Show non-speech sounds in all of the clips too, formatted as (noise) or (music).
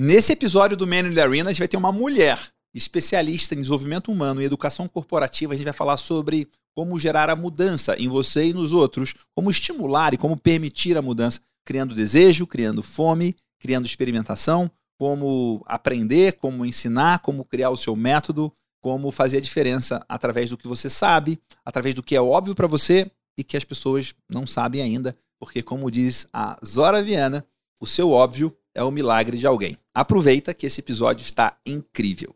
Nesse episódio do Man in the Arena, a gente vai ter uma mulher especialista em desenvolvimento humano e educação corporativa. A gente vai falar sobre como gerar a mudança em você e nos outros, como estimular e como permitir a mudança, criando desejo, criando fome, criando experimentação, como aprender, como ensinar, como criar o seu método, como fazer a diferença através do que você sabe, através do que é óbvio para você e que as pessoas não sabem ainda, porque como diz a Zora Viana, o seu óbvio é o milagre de alguém. Aproveita que esse episódio está incrível.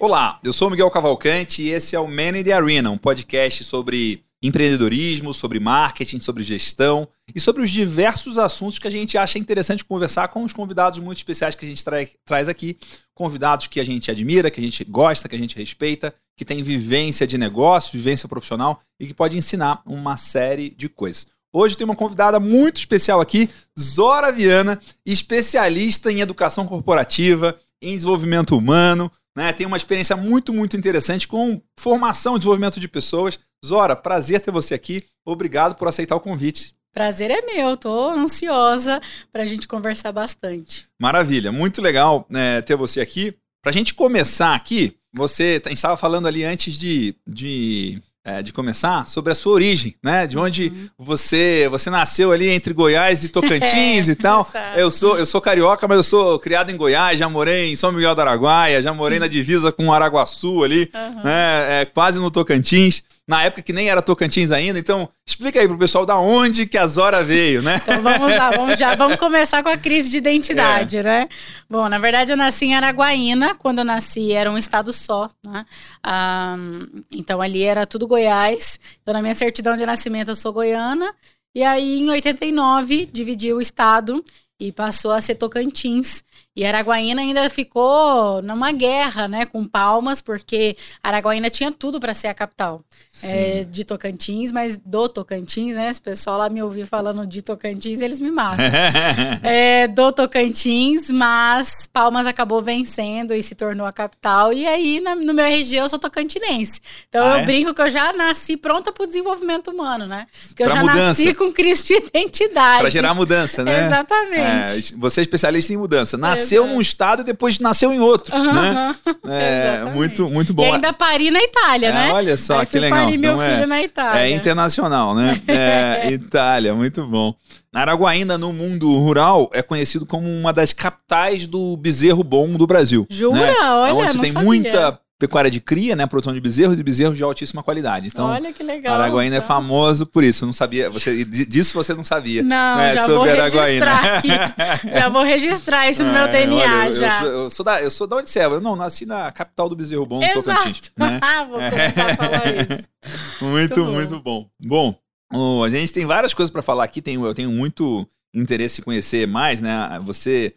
Olá, eu sou Miguel Cavalcante e esse é o Man in the Arena, um podcast sobre empreendedorismo, sobre marketing, sobre gestão e sobre os diversos assuntos que a gente acha interessante conversar com os convidados muito especiais que a gente tra traz aqui. Convidados que a gente admira, que a gente gosta, que a gente respeita, que tem vivência de negócio, vivência profissional e que pode ensinar uma série de coisas. Hoje tem uma convidada muito especial aqui, Zora Viana, especialista em educação corporativa, em desenvolvimento humano, né? Tem uma experiência muito, muito interessante com formação e desenvolvimento de pessoas. Zora, prazer ter você aqui. Obrigado por aceitar o convite. Prazer é meu, tô ansiosa para a gente conversar bastante. Maravilha, muito legal né, ter você aqui. Para a gente começar aqui, você estava falando ali antes de, de é, de começar sobre a sua origem, né? De onde uhum. você você nasceu ali entre Goiás e Tocantins (laughs) é, e tal. Eu sou eu sou carioca, mas eu sou criado em Goiás, já morei em São Miguel do Araguaia, já morei na divisa com Araguaçu ali, uhum. né? É, quase no Tocantins na época que nem era Tocantins ainda. Então, explica aí pro pessoal da onde que a Zora veio, né? Então vamos lá, vamos já vamos começar com a crise de identidade, é. né? Bom, na verdade eu nasci em Araguaína, quando eu nasci era um estado só, né? Um, então ali era tudo Goiás. Então na minha certidão de nascimento eu sou goiana. E aí em 89 dividi o estado e passou a ser Tocantins. E Araguaína ainda ficou numa guerra, né, com Palmas, porque Araguaína tinha tudo para ser a capital é, de Tocantins, mas do Tocantins, né? Se o pessoal lá me ouvir falando de Tocantins, eles me matam. (laughs) é, do Tocantins, mas Palmas acabou vencendo e se tornou a capital. E aí, na, no meu RG, eu sou tocantinense. Então ah, eu é? brinco que eu já nasci pronta para o desenvolvimento humano, né? Porque eu já mudança. nasci com crise de identidade. Para gerar mudança, né? (laughs) Exatamente. É, você é especialista em mudança. Nasceu num estado e depois nasceu em outro, uhum. né? É, muito, muito bom. E ainda pari na Itália, né? Olha só, aí que legal e meu é, filho na Itália. É internacional, né? (laughs) É, Itália, muito bom. Araguaína, no mundo rural, é conhecido como uma das capitais do bezerro bom do Brasil. Jura? Né? Olha, Onde tem sabia. muita pecuária de cria, né? Produção de bezerros e bezerros de altíssima qualidade. Então, Olha que legal. Araguaína é então. é famoso por isso. Não sabia, você disso você não sabia. Não, né, já vou registrar aqui. (laughs) já vou registrar isso no meu DNA olha, eu, já. Eu, eu, sou da, eu sou da onde você é? Eu não nasci na capital do bezerro bom, Exato. Tocantins. (laughs) Né? Ah, vou começar a falar isso. (laughs) muito, muito bom. Muito bom. Bom, a gente tem várias coisas para falar aqui. Tem, eu tenho muito interesse em conhecer mais, né? Você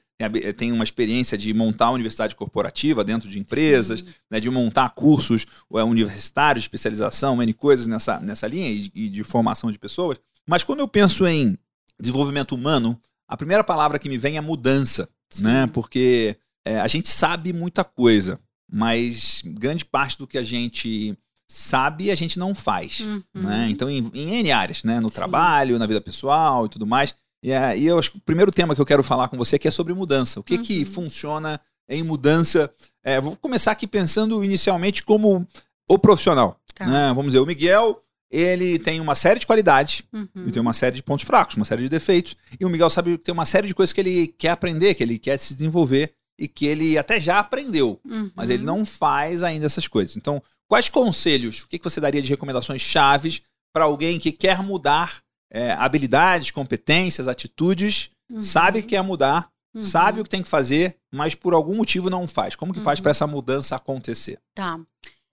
tem uma experiência de montar universidade corporativa dentro de empresas, né, de montar cursos é, universitários, especialização, N coisas nessa, nessa linha e, e de formação de pessoas. Mas quando eu penso em desenvolvimento humano, a primeira palavra que me vem é mudança, né? Porque é, a gente sabe muita coisa, mas grande parte do que a gente sabe a gente não faz, uhum. né? Então em, em N áreas, né? No Sim. trabalho, na vida pessoal e tudo mais. E, e eu acho que o primeiro tema que eu quero falar com você aqui é sobre mudança. O que, uhum. que funciona em mudança? É, vou começar aqui pensando inicialmente como o profissional. Tá. Né? Vamos dizer, o Miguel, ele tem uma série de qualidades uhum. e tem uma série de pontos fracos, uma série de defeitos. E o Miguel sabe que tem uma série de coisas que ele quer aprender, que ele quer se desenvolver e que ele até já aprendeu, uhum. mas ele não faz ainda essas coisas. Então, quais conselhos, o que você daria de recomendações chaves para alguém que quer mudar é, habilidades, competências, atitudes, uhum. sabe que quer mudar, uhum. sabe o que tem que fazer, mas por algum motivo não faz. Como que faz para uhum. essa mudança acontecer? Tá.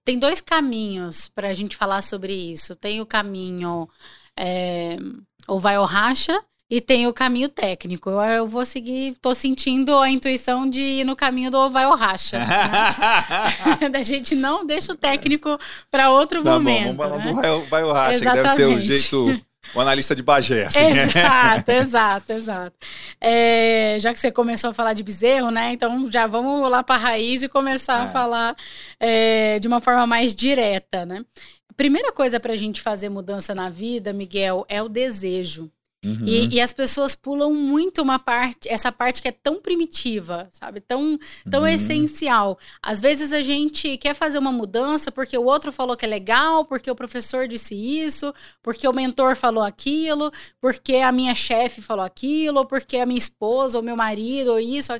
Tem dois caminhos para a gente falar sobre isso. Tem o caminho é, ou vai ou racha e tem o caminho técnico. Eu, eu vou seguir, tô sentindo a intuição de ir no caminho do vai ou racha. Né? (laughs) da gente não deixa o técnico para outro tá momento. Bom, vamos né? vai, vai ou racha, que deve ser o jeito o analista de Bagé, assim. Exato, exato, exato. É, já que você começou a falar de bezerro, né? Então já vamos lá para a raiz e começar é. a falar é, de uma forma mais direta, né? A primeira coisa para a gente fazer mudança na vida, Miguel, é o desejo. Uhum. E, e, as pessoas pulam muito uma parte, essa parte que é tão primitiva, sabe? Tão, tão uhum. essencial. Às vezes a gente quer fazer uma mudança porque o outro falou que é legal, porque o professor disse isso, porque o mentor falou aquilo, porque a minha chefe falou aquilo, porque a minha esposa ou meu marido ou isso.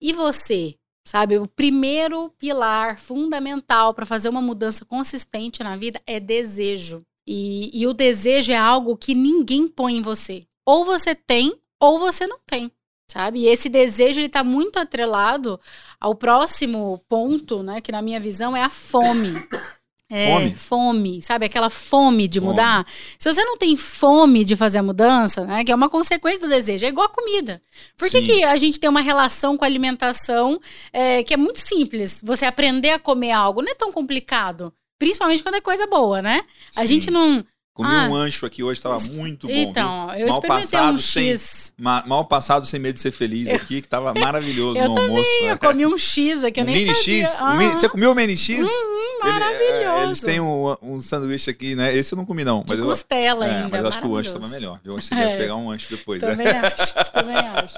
E você? Sabe, o primeiro pilar fundamental para fazer uma mudança consistente na vida é desejo. E, e o desejo é algo que ninguém põe em você ou você tem ou você não tem, sabe? E esse desejo ele tá muito atrelado ao próximo ponto, né, que na minha visão é a fome. (coughs) É, fome. fome, sabe? Aquela fome de fome. mudar. Se você não tem fome de fazer a mudança, né? Que é uma consequência do desejo, é igual a comida. Por que, que a gente tem uma relação com a alimentação é, que é muito simples? Você aprender a comer algo não é tão complicado. Principalmente quando é coisa boa, né? A gente não, Comi ah, um ancho aqui hoje, estava muito bom. Então, viu? eu mal experimentei passado, um X. Sem, mal passado sem medo de ser feliz eu, aqui, que estava (laughs) maravilhoso no também, almoço. Eu comi um X aqui, eu um nem mini sabia. X? Ah. Mini, você comeu o mini X? Hum, maravilhoso. Ele, é, eles têm um, um, sanduíche aqui, né? Esse eu não comi, não. Mas de costela eu, ainda. É, mas eu acho que o ancho estava melhor. Eu acho que você é. pegar um ancho depois. Também é. acho, (laughs) também acho.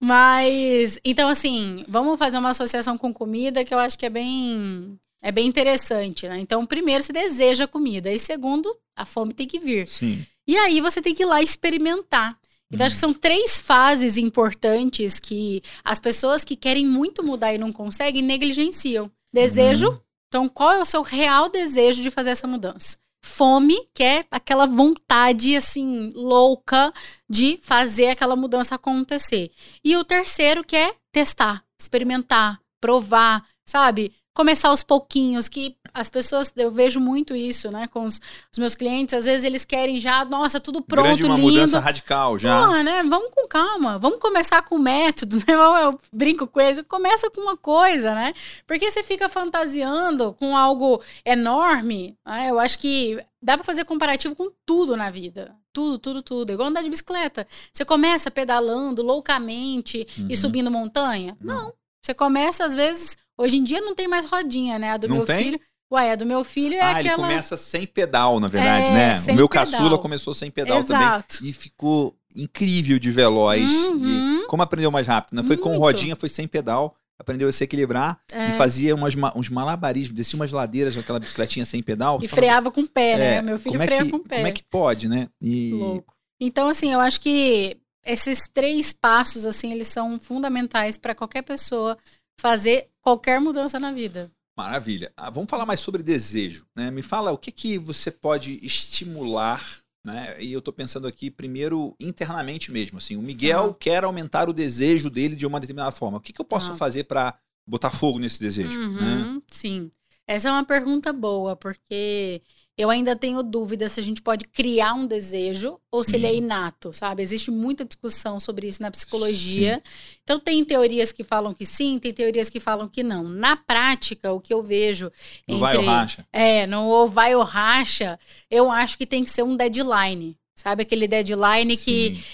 Mas, então assim, vamos fazer uma associação com comida que eu acho que é bem é bem interessante, né? Então, primeiro, você deseja comida. E segundo, a fome tem que vir. Sim. E aí você tem que ir lá experimentar. Então, uhum. acho que são três fases importantes que as pessoas que querem muito mudar e não conseguem negligenciam. Desejo. Uhum. Então, qual é o seu real desejo de fazer essa mudança? Fome, que é aquela vontade, assim, louca de fazer aquela mudança acontecer. E o terceiro, que é testar, experimentar, provar, sabe? Começar aos pouquinhos, que as pessoas, eu vejo muito isso, né, com os, os, meus clientes, às vezes eles querem já, nossa, tudo pronto, Grande uma lindo. mudança radical já. Pô, né, vamos com calma, vamos começar com o método, (laughs) né, eu brinco com eles, começa com uma coisa, né, porque você fica fantasiando com algo enorme, né, eu acho que dá para fazer comparativo com tudo na vida. Tudo, tudo, tudo. Igual andar de bicicleta. Você começa pedalando loucamente uhum. e subindo montanha? Não. Não. Você começa, às vezes, Hoje em dia não tem mais rodinha, né? A do não meu tem? filho. Ué, a do meu filho é ah, aquela... ele começa sem pedal, na verdade, é, né? O meu pedal. caçula começou sem pedal Exato. também. E ficou incrível de veloz. Uhum. como aprendeu mais rápido, né? Foi Muito. com rodinha, foi sem pedal. Aprendeu a se equilibrar é. e fazia umas, uns malabarismos, descia umas ladeiras aquela bicicletinha sem pedal. E freava com o pé, né? É, meu filho freia que, com o pé. Como é que pode, né? E... Louco. Então, assim, eu acho que esses três passos, assim, eles são fundamentais para qualquer pessoa fazer qualquer mudança na vida. Maravilha. Ah, vamos falar mais sobre desejo. Né? Me fala o que, que você pode estimular. Né? E eu estou pensando aqui primeiro internamente mesmo. Assim, o Miguel quer aumentar o desejo dele de uma determinada forma. O que, que eu posso fazer para botar fogo nesse desejo? Uhum, né? Sim. Essa é uma pergunta boa, porque eu ainda tenho dúvida se a gente pode criar um desejo ou Sim. se ele é inato, sabe? Existe muita discussão sobre isso na psicologia. Sim. Então, tem teorias que falam que sim, tem teorias que falam que não. Na prática, o que eu vejo. No entre, vai ou racha? É, no vai ou racha, eu acho que tem que ser um deadline. Sabe aquele deadline Sim. que.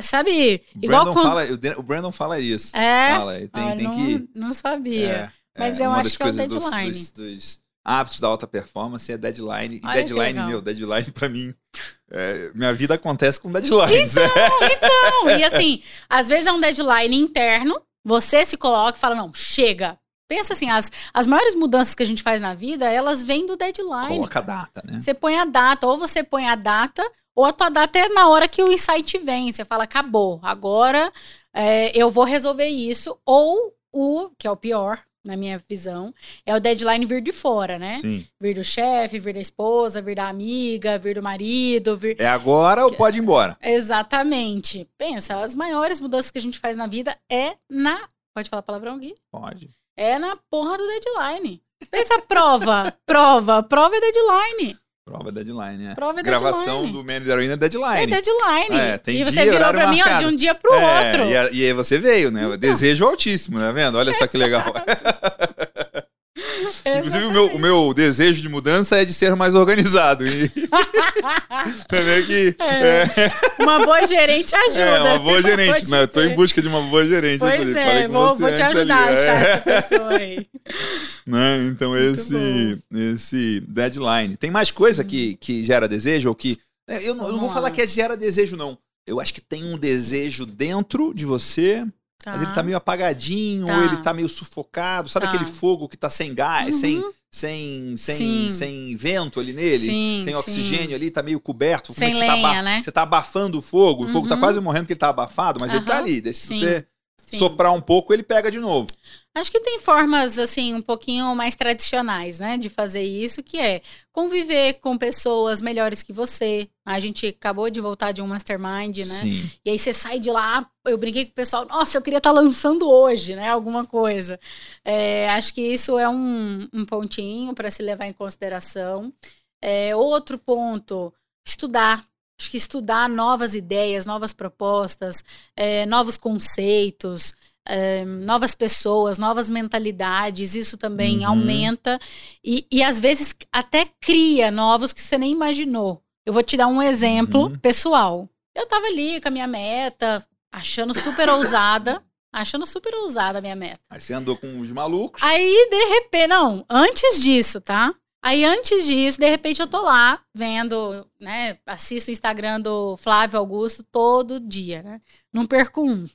Sabe? O igual Brandon, quando... fala, o Brandon fala isso. É. Fala, tem, ah, tem não, que. Não sabia. É, Mas é, eu acho que é o deadline. Dos, dos, dos hábitos da alta performance é deadline. E deadline, meu, deadline para mim. É, minha vida acontece com deadlines. Então, então. (laughs) E assim, às vezes é um deadline interno, você se coloca e fala: não, chega. Pensa assim, as, as maiores mudanças que a gente faz na vida, elas vêm do deadline. Coloca a data, né? Você põe a data, ou você põe a data, ou a tua data é na hora que o insight vem. Você fala, acabou, agora é, eu vou resolver isso. Ou o, que é o pior, na minha visão, é o deadline vir de fora, né? Sim. Vir do chefe, vir da esposa, vir da amiga, vir do marido, vir... É agora ou pode ir embora? Exatamente. Pensa, as maiores mudanças que a gente faz na vida é na... Pode falar palavrão, Gui? Pode. É na porra do deadline. Pensa prova, (laughs) prova, prova é deadline. Prova deadline, é. Prova é Gravação deadline. do Man da Heroína é deadline. É deadline. É, tem e você dia, virou pra mim, ó, de um dia pro É, outro. E, a- e aí você veio, né? Desejo altíssimo, tá vendo? Olha só que legal. (laughs) Inclusive, o meu, o meu desejo de mudança é de ser mais organizado. E (laughs) também que. É, Uma boa gerente ajuda. é, uma boa gerente. Pode né? Eu tô em busca de uma boa gerente. Pois inclusive. é, vou, você vou te antes ali, ajudar a é. achar essa pessoa aí. (laughs) né? Então, esse, esse deadline. Tem mais coisa que, que gera desejo ou que. é, Eu não, eu não vou falar que é gera desejo, não. Eu acho que tem um desejo dentro de você, Tá. mas ele tá meio apagadinho, Tá. ou ele tá meio sufocado. Sabe Tá. aquele fogo que tá sem gás, Uhum. sem, sem, sem, Sim. sem vento ali nele? Sim, sem sim. oxigênio ali, tá meio coberto. Como Sem é que você tá lenha, aba- né? Você tá abafando o fogo, o fogo tá Uhum. quase morrendo porque ele tá abafado, mas ele tá ali. Deixa Sim. você Sim. soprar um pouco, ele pega de novo. Acho que tem formas, assim, um pouquinho mais tradicionais, né, de fazer isso, que é conviver com pessoas melhores que você. A gente acabou de voltar de um mastermind, né? Sim. E aí você sai de lá, eu brinquei com o pessoal, nossa, eu queria estar lançando hoje, né? Alguma coisa. É, acho que isso é um, um pontinho para se levar em consideração. É, outro ponto, estudar. Acho que estudar novas ideias, novas propostas, é, novos conceitos, é, novas pessoas, novas mentalidades, isso também Uhum. aumenta e, e às vezes até cria novos que você nem imaginou. Eu vou te dar um exemplo Uhum. pessoal. Eu tava ali com a minha meta, achando super ousada, achando super ousada a minha meta. Aí você andou com os malucos. Aí, de repente, não, antes disso, tá? Aí, antes disso, de repente, eu tô lá vendo, né? Assisto o Instagram do Flávio Augusto todo dia, né? Não perco um.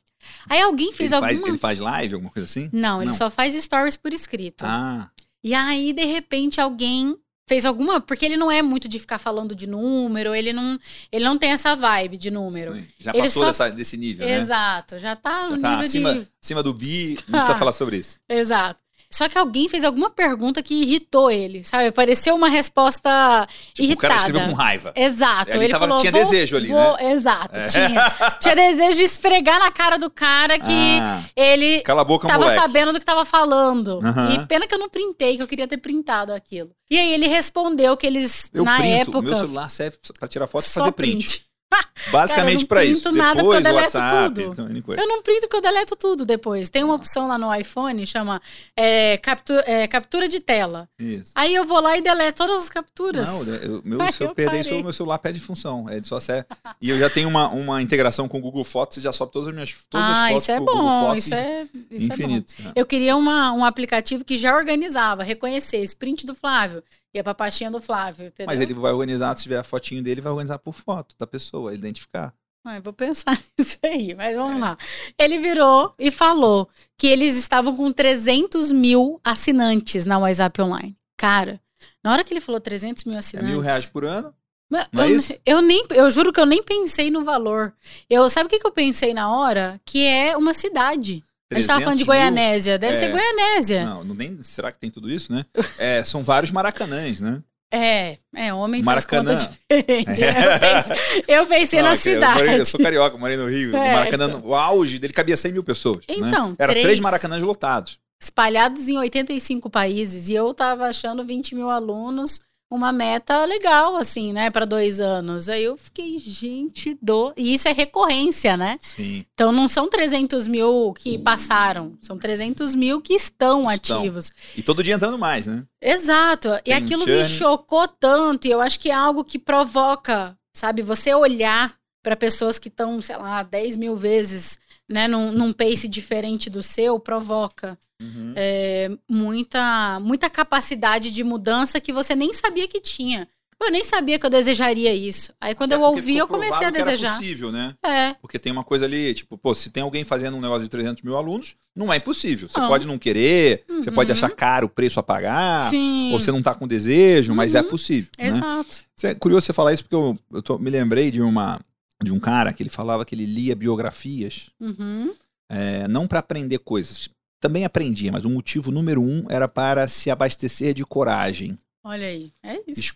Aí alguém fez ele, faz, alguma. ele faz live, alguma coisa assim? Não, ele Não. só faz stories por escrito. Ah, E aí, de repente, alguém fez alguma. Porque ele não é muito de ficar falando de número, ele não, ele não tem essa vibe de número. sim. já Ele passou só- dessa- desse nível, né? Exato, já tá no Já tá nível acima, de. acima do bi, não (laughs) precisa falar sobre isso. Exato. Só que alguém fez alguma pergunta que irritou ele, sabe? Pareceu uma resposta Tipo, o irritada. cara escreveu com raiva. Exato. Ali ele tava- falou, tinha desejo ali, vou- né? Exato, É. tinha. Tinha desejo de esfregar na cara do cara que Ah, ele cala a boca, tava moleque. sabendo do que tava falando. Aham. E pena que eu não printei, que eu queria ter printado aquilo. E aí ele respondeu que eles, Eu na printo, época. o meu celular serve pra tirar foto e fazer print. print. (laughs) Basicamente Cara, eu não pra isso. printo nada, Depois eu deleto WhatsApp, tudo. então. Eu não printo porque eu deleto tudo depois. Tem uma opção lá no iPhone, chama é, captura, é, captura de tela. Isso. Aí eu vou lá e deleto todas as capturas. Não, eu, meu, (laughs) Ai, se eu eu perder isso, meu celular perde função. É, só serve. E eu já tenho uma, uma integração com o Google Fotos e já sobe todas as minhas todas as ah, fotos isso é pro Google bom. Fotos Isso é, isso é bom. infinito. né? Eu queria uma, um aplicativo que já organizava, reconhecesse print do Flávio. Ia pra pastinha do Flávio, entendeu? Mas ele vai organizar, se tiver a fotinho dele, vai organizar por foto da pessoa, identificar. Ah, vou pensar (laughs) nisso aí, mas vamos lá. Ele virou e falou que eles estavam com 300 mil assinantes na WhatsApp Online. Cara, na hora que ele falou 300 mil É assinantes... mil reais por ano. É eu, eu nem, eu juro que eu nem pensei no valor. Eu sabe o que, que eu pensei na hora? Que é uma cidade. A gente tava falando de 300? Goianésia. Deve É. ser Goianésia. Não, não nem, será que tem tudo isso, né? É, são vários maracanãs, né? É, é, homem Maracanã. faz conta diferente. (laughs) Eu pensei, eu pensei Não, na é que eu cidade. morei- Eu, sou carioca, morei no Rio. É, o Maracanã, o auge dele cabia 100 mil pessoas. né? Então, Era três- três maracanãs lotados. espalhados em 85 países e eu tava achando 20 mil alunos uma meta legal, assim, né, para dois anos. Aí eu fiquei, gente do. E isso é recorrência, né? Sim. Então não são 300 mil que passaram, são 300 mil que estão, Estão. ativos. E todo dia entrando mais, né? Exato. E Tem um aquilo me chocou tanto. E eu acho que é algo que provoca, sabe, você olhar para pessoas que estão, sei lá, 10 mil vezes, né, num, num pace diferente do seu, provoca Uhum. é, muita, muita capacidade de mudança que você nem sabia que tinha. Eu nem sabia que eu desejaria isso. Aí quando eu É porque ouvi, eu comecei a desejar. possível, né? É, Porque tem uma coisa ali, tipo, pô, se tem alguém fazendo um negócio de 300 mil alunos, não é impossível. Você Não. pode não querer, você Uhum. pode achar caro o preço a pagar, sim. ou você não tá com desejo, mas é Uhum. possível. Né? Exato. Isso É curioso você falar isso, porque eu, eu tô- me lembrei de uma de um cara que ele falava que ele lia biografias, Uhum. é, não para aprender coisas. Também aprendia, mas o motivo número um era para se abastecer de coragem. Olha aí. É isso.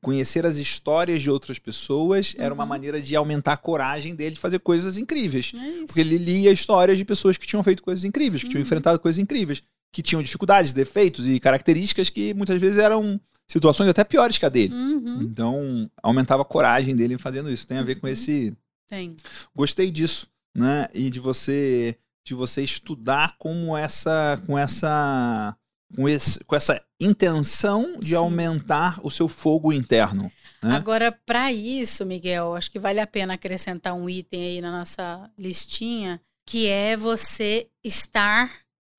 Conhecer as histórias de outras pessoas era uma Uhum. maneira de aumentar a coragem dele de fazer coisas incríveis. É isso. Porque ele lia histórias de pessoas que tinham feito coisas incríveis, que tinham Uhum. enfrentado coisas incríveis, que tinham dificuldades, defeitos e características que muitas vezes eram situações até piores que a dele. Uhum. Então, aumentava a coragem dele fazendo isso. Tem a ver com Uhum. esse. Tem. Gostei disso, né? E de você de você estudar como essa com essa com, esse, com essa intenção de Sim. aumentar o seu fogo interno. Né? Agora, para isso, Miguel, acho que vale a pena acrescentar um item aí na nossa listinha, que é você estar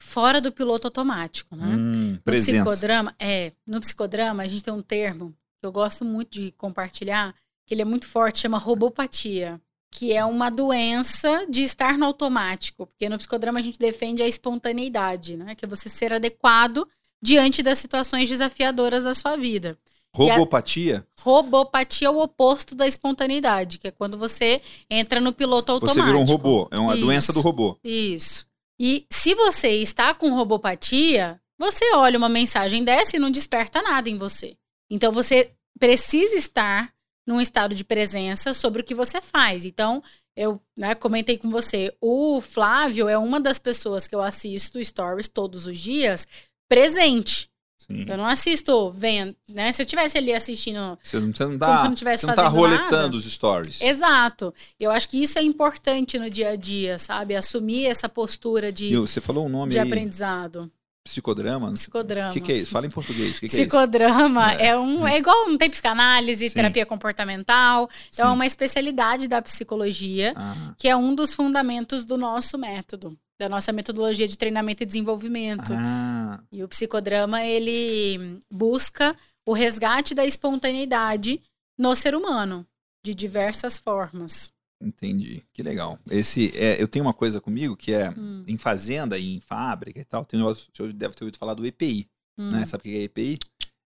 fora do piloto automático, né? Hum, No presença. psicodrama, é, no psicodrama a gente tem um termo que eu gosto muito de compartilhar, que ele é muito forte, chama robopatia, que é uma doença de estar no automático, porque no psicodrama a gente defende a espontaneidade, né? Que é você ser adequado diante das situações desafiadoras da sua vida. Robopatia, Robopatia é o oposto da espontaneidade, que é quando você entra no piloto automático. você virou um robô. É uma Isso. doença do robô. Isso. E se você está com robopatia, você olha uma mensagem dessa e não desperta nada em você. Então você precisa estar num estado de presença sobre o que você faz. Então, eu né, comentei com você, o Flávio é uma das pessoas que eu assisto stories todos os dias presente. Sim. Eu não assisto vendo, né? Se eu estivesse ali assistindo Você não, você não como tá, se eu não estivesse você não tá roletando nada. os stories. Exato. Eu acho que isso é importante no dia a dia, sabe? Assumir essa postura de, E você falou um nome de aí, aprendizado. psicodrama. O Psicodrama. que, que é isso? Fala em português. O que, que é isso? Psicodrama É. é. um é igual não tem psicanálise, Sim. terapia comportamental, então é Sim. uma especialidade da psicologia, Ah, que é um dos fundamentos do nosso método, da nossa metodologia de treinamento e desenvolvimento. ah, E o psicodrama ele busca o resgate da espontaneidade no ser humano de diversas formas. entendi. Que legal. Esse, é, eu tenho uma coisa comigo que é Hum, em fazenda e em fábrica e tal. Tem um negócio, o senhor deve ter ouvido falar do EPI. hum. né? Sabe o que é EPI?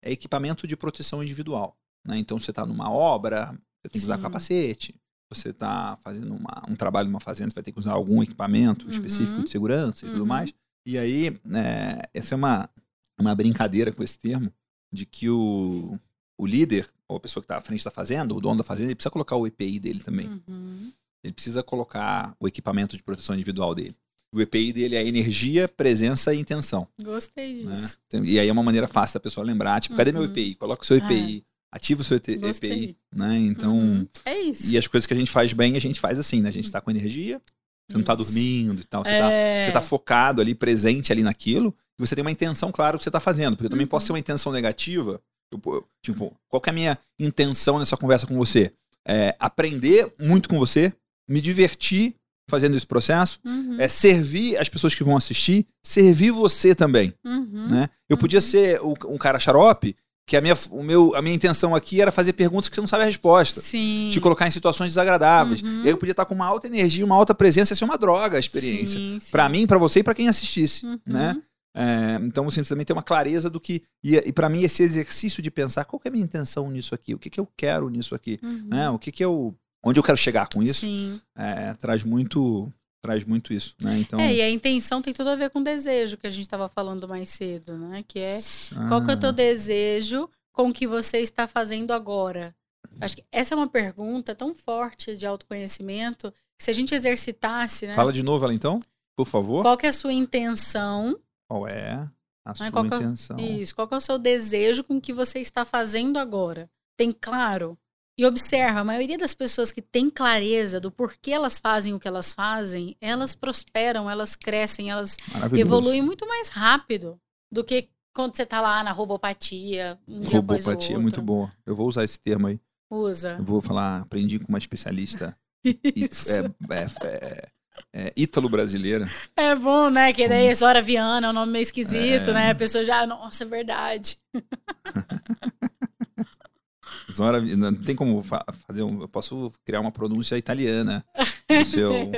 É equipamento de proteção individual. Né? Então você está numa obra, você tem que usar Sim. capacete. Você está fazendo uma- um trabalho numa fazenda, você vai ter que usar algum equipamento Uhum. específico de segurança e tudo Uhum. mais. E aí, né, essa é uma, uma brincadeira com esse termo, de que o, o líder, ou a pessoa que está à frente da fazenda, o dono da fazenda, ele precisa colocar o EPI dele também. Uhum. Ele precisa colocar o equipamento de proteção individual dele. O EPI dele é energia, presença e intenção. Gostei né? disso. Então, E aí é uma maneira fácil da pessoa lembrar, tipo, cadê meu Uhum. EPI? Coloca o seu EPI, ativa o seu ET. EPI, né? Então, Uhum. É isso. e as coisas que a gente faz bem, a gente faz assim, né? A gente tá com energia, você não tá dormindo e tal, você, tá, É. você tá focado ali, presente ali naquilo, e você tem uma intenção clara do que você tá fazendo, porque eu também Uhum. posso ter uma intenção negativa, eu, tipo, qual que é a minha intenção nessa conversa com você? É aprender muito com você, me divertir fazendo esse processo, Uhum. é servir as pessoas que vão assistir, servir você também Uhum. né? Eu podia Uhum. ser um cara xarope, que a minha, o meu, a minha intenção aqui era fazer perguntas que você não sabe a resposta. Sim. Te colocar em situações desagradáveis. Uhum. Aí eu podia estar com uma alta energia, uma alta presença, ia ser uma droga a experiência. Pra mim, pra você e pra quem assistisse, Uhum. né? É, então você também tem uma clareza do que... E, e para mim, esse exercício de pensar qual é a minha intenção nisso aqui? O que, que eu quero nisso aqui? Uhum. Né? O que que eu... Onde eu quero chegar com isso? É, traz muito... Traz muito isso, né? Então... É, e a intenção tem tudo a ver com o desejo que a gente estava falando mais cedo, né? Que é qual que é o teu desejo com o que você está fazendo agora? Acho que essa é uma pergunta tão forte de autoconhecimento que se a gente exercitasse, né? Fala de novo ela então, por favor. Qual que é a sua intenção? Qual é a sua qual é intenção? Isso, qual que é o seu desejo com o que você está fazendo agora? Tem claro? E observa, a maioria das pessoas que tem clareza do porquê elas fazem o que elas fazem, elas prosperam, elas crescem, elas evoluem muito mais rápido do que quando você tá lá na robopatia, um dia após o Robopatia é outro. muito boa. Eu vou usar esse termo aí. Usa. Eu vou falar, aprendi com uma especialista (laughs) Isso. é, é, é, é, ítalo-brasileira. É bom, né? Que daí é Zora Viana, é um nome meio esquisito, É. né? A pessoa já, nossa, é verdade. (laughs) Não tem como fa- fazer um. Eu posso criar uma pronúncia italiana. No seu, (laughs)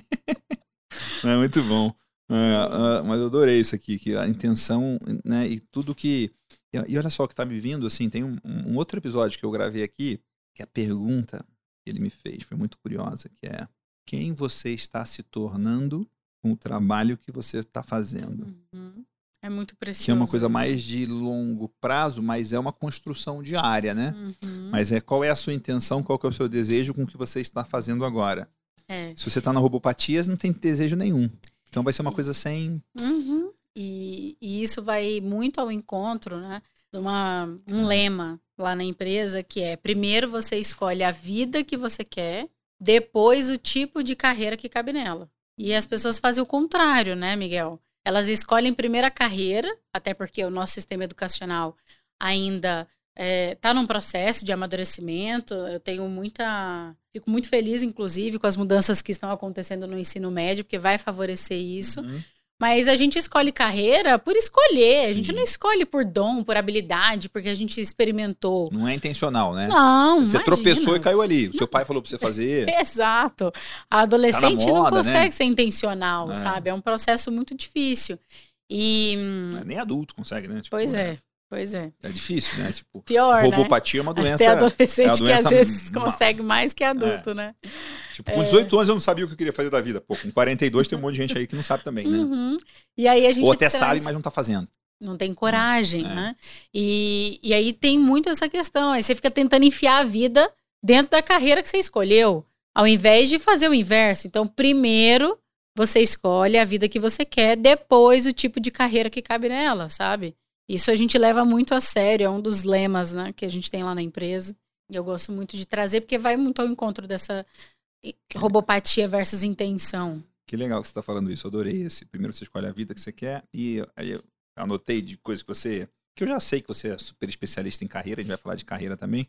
(laughs) é muito bom. É, ah, mas eu adorei isso aqui, que a intenção, né, e tudo que. E, e olha só o que tá me vindo, assim, tem um, um outro episódio que eu gravei aqui, que a pergunta que ele me fez foi muito curiosa, que é quem você está se tornando com o trabalho que você está fazendo? Uhum. É muito precioso. Que é uma coisa isso. mais de longo prazo, mas é uma construção diária, né? Uhum. Mas é qual é a sua intenção, qual é o seu desejo com o que você está fazendo agora. É. Se você está na robopatia, não tem desejo nenhum. Então vai ser uma coisa sem. Uhum. E, e isso vai muito ao encontro, né? uma, um lema lá na empresa que é: primeiro você escolhe a vida que você quer, depois o tipo de carreira que cabe nela. E as pessoas fazem o contrário, né, Miguel? Elas escolhem primeiro a carreira, até porque o nosso sistema educacional ainda está é, tá num processo de amadurecimento. Eu tenho muita. Fico muito feliz, inclusive, com as mudanças que estão acontecendo no ensino médio, porque vai favorecer isso. Uhum. Mas a gente escolhe carreira por escolher. A gente não escolhe por dom, por habilidade, porque a gente experimentou. Não é intencional, né? Não. Você imagina. tropeçou e caiu ali. O seu pai falou pra você fazer. (laughs) Exato. A adolescente tá moda, não consegue né? ser intencional, é. sabe? É um processo muito difícil. E. Nem adulto consegue, né? Tipo, pois é. Pois é. É difícil, né? Tipo, Pior, robopatia né? é uma doença. Até adolescente é doença que às vezes consegue mais que adulto, é. né? Tipo, com 18 é... anos eu não sabia o que eu queria fazer da vida. Pô, com 42 tem um monte de gente aí que não sabe também, né? Uhum. E aí a gente Ou até traz... sabe, mas não tá fazendo. Não tem coragem, é. né? E, e aí tem muito essa questão. Aí você fica tentando enfiar a vida dentro da carreira que você escolheu, ao invés de fazer o inverso. Então, primeiro você escolhe a vida que você quer, depois o tipo de carreira que cabe nela, sabe? Isso a gente leva muito a sério, é um dos lemas né, que a gente tem lá na empresa. E eu gosto muito de trazer, porque vai muito ao encontro dessa robopatia versus intenção. Que legal que você está falando isso, eu adorei esse. Primeiro você escolhe a vida que você quer, e aí eu anotei de coisas que você que eu já sei que você é super especialista em carreira, a gente vai falar de carreira também.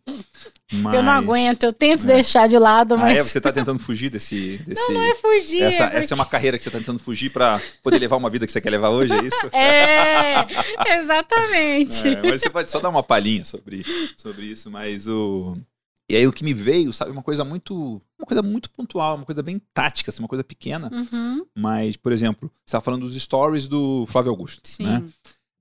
Mas, eu não aguento, eu tento é. deixar de lado, mas. Ah, é? Você está tentando fugir desse, (laughs) desse. Não, não é fugir. Essa é, porque... essa é uma carreira que você está tentando fugir para poder levar uma vida que você quer levar hoje, é isso? É, exatamente. É, mas você pode só dar uma palhinha sobre, sobre isso, mas o. E aí o que me veio, sabe, uma coisa muito. Uma coisa muito pontual, uma coisa bem tática, assim, uma coisa pequena. Uhum. Mas, por exemplo, você estava falando dos stories do Flávio Augusto. Sim. Né?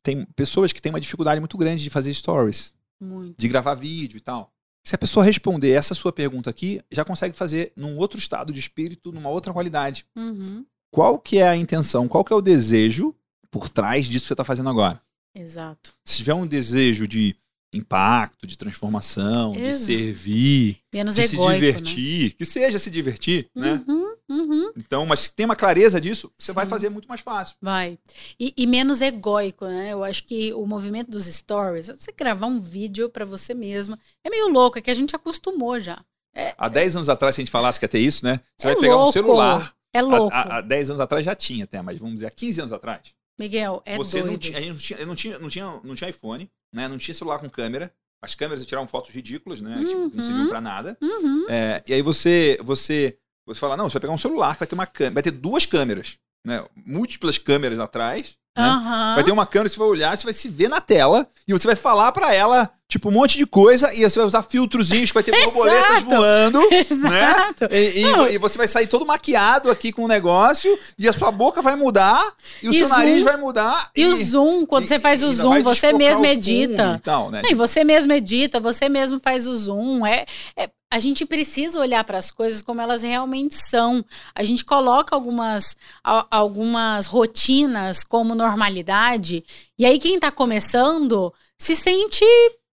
Tem pessoas que têm uma dificuldade muito grande de fazer stories. Muito. De gravar vídeo e tal. Se a pessoa responder essa sua pergunta aqui, já consegue fazer num outro estado de espírito, numa outra qualidade. Uhum. Qual que é a intenção, qual que é o desejo por trás disso que você está fazendo agora? Exato. Se tiver um desejo de impacto, de transformação, Exato. de servir, Menos de egóico, se divertir, né? que seja se divertir, né? uhum. né? Uhum. Então, mas tem uma clareza disso, você Sim. vai fazer muito mais fácil. Vai. E, e, menos egóico, né? Eu acho que o movimento dos stories, você gravar um vídeo para você mesma, é meio louco, é que a gente acostumou já. É, há 10 anos atrás, se a gente falasse que ia ter isso, né? Você é vai pegar louco. um celular. É louco. Há, há 10 anos atrás já tinha até, mas vamos dizer, há 15 anos atrás. Miguel, é você doido. Não tinha, não tinha, não tinha, não tinha, não tinha iPhone, né? Não tinha celular com câmera. As câmeras tiravam fotos ridículas, né? Uhum. Tipo, não serviam uhum. pra nada. Uhum. É, e aí você, você você fala, não, você vai pegar um celular que vai ter uma câmera, vai ter duas câmeras, né? Múltiplas câmeras atrás. Né? Uhum. Vai ter uma câmera, você vai olhar, você vai se ver na tela e você vai falar para ela, tipo, um monte de coisa, e você vai usar filtrozinhos que vai ter (laughs) borboletas voando, Exato. né? E, e, e, você vai sair todo maquiado aqui com o negócio, e a sua boca vai mudar, e o e seu zoom, nariz vai mudar. E, o zoom, quando você faz o zoom, você mesmo edita. E, tal, né? e você mesmo edita, você mesmo faz o zoom. É, é a gente precisa olhar para as coisas como elas realmente são. A gente coloca algumas, algumas rotinas como normalidade, e aí quem está começando se sente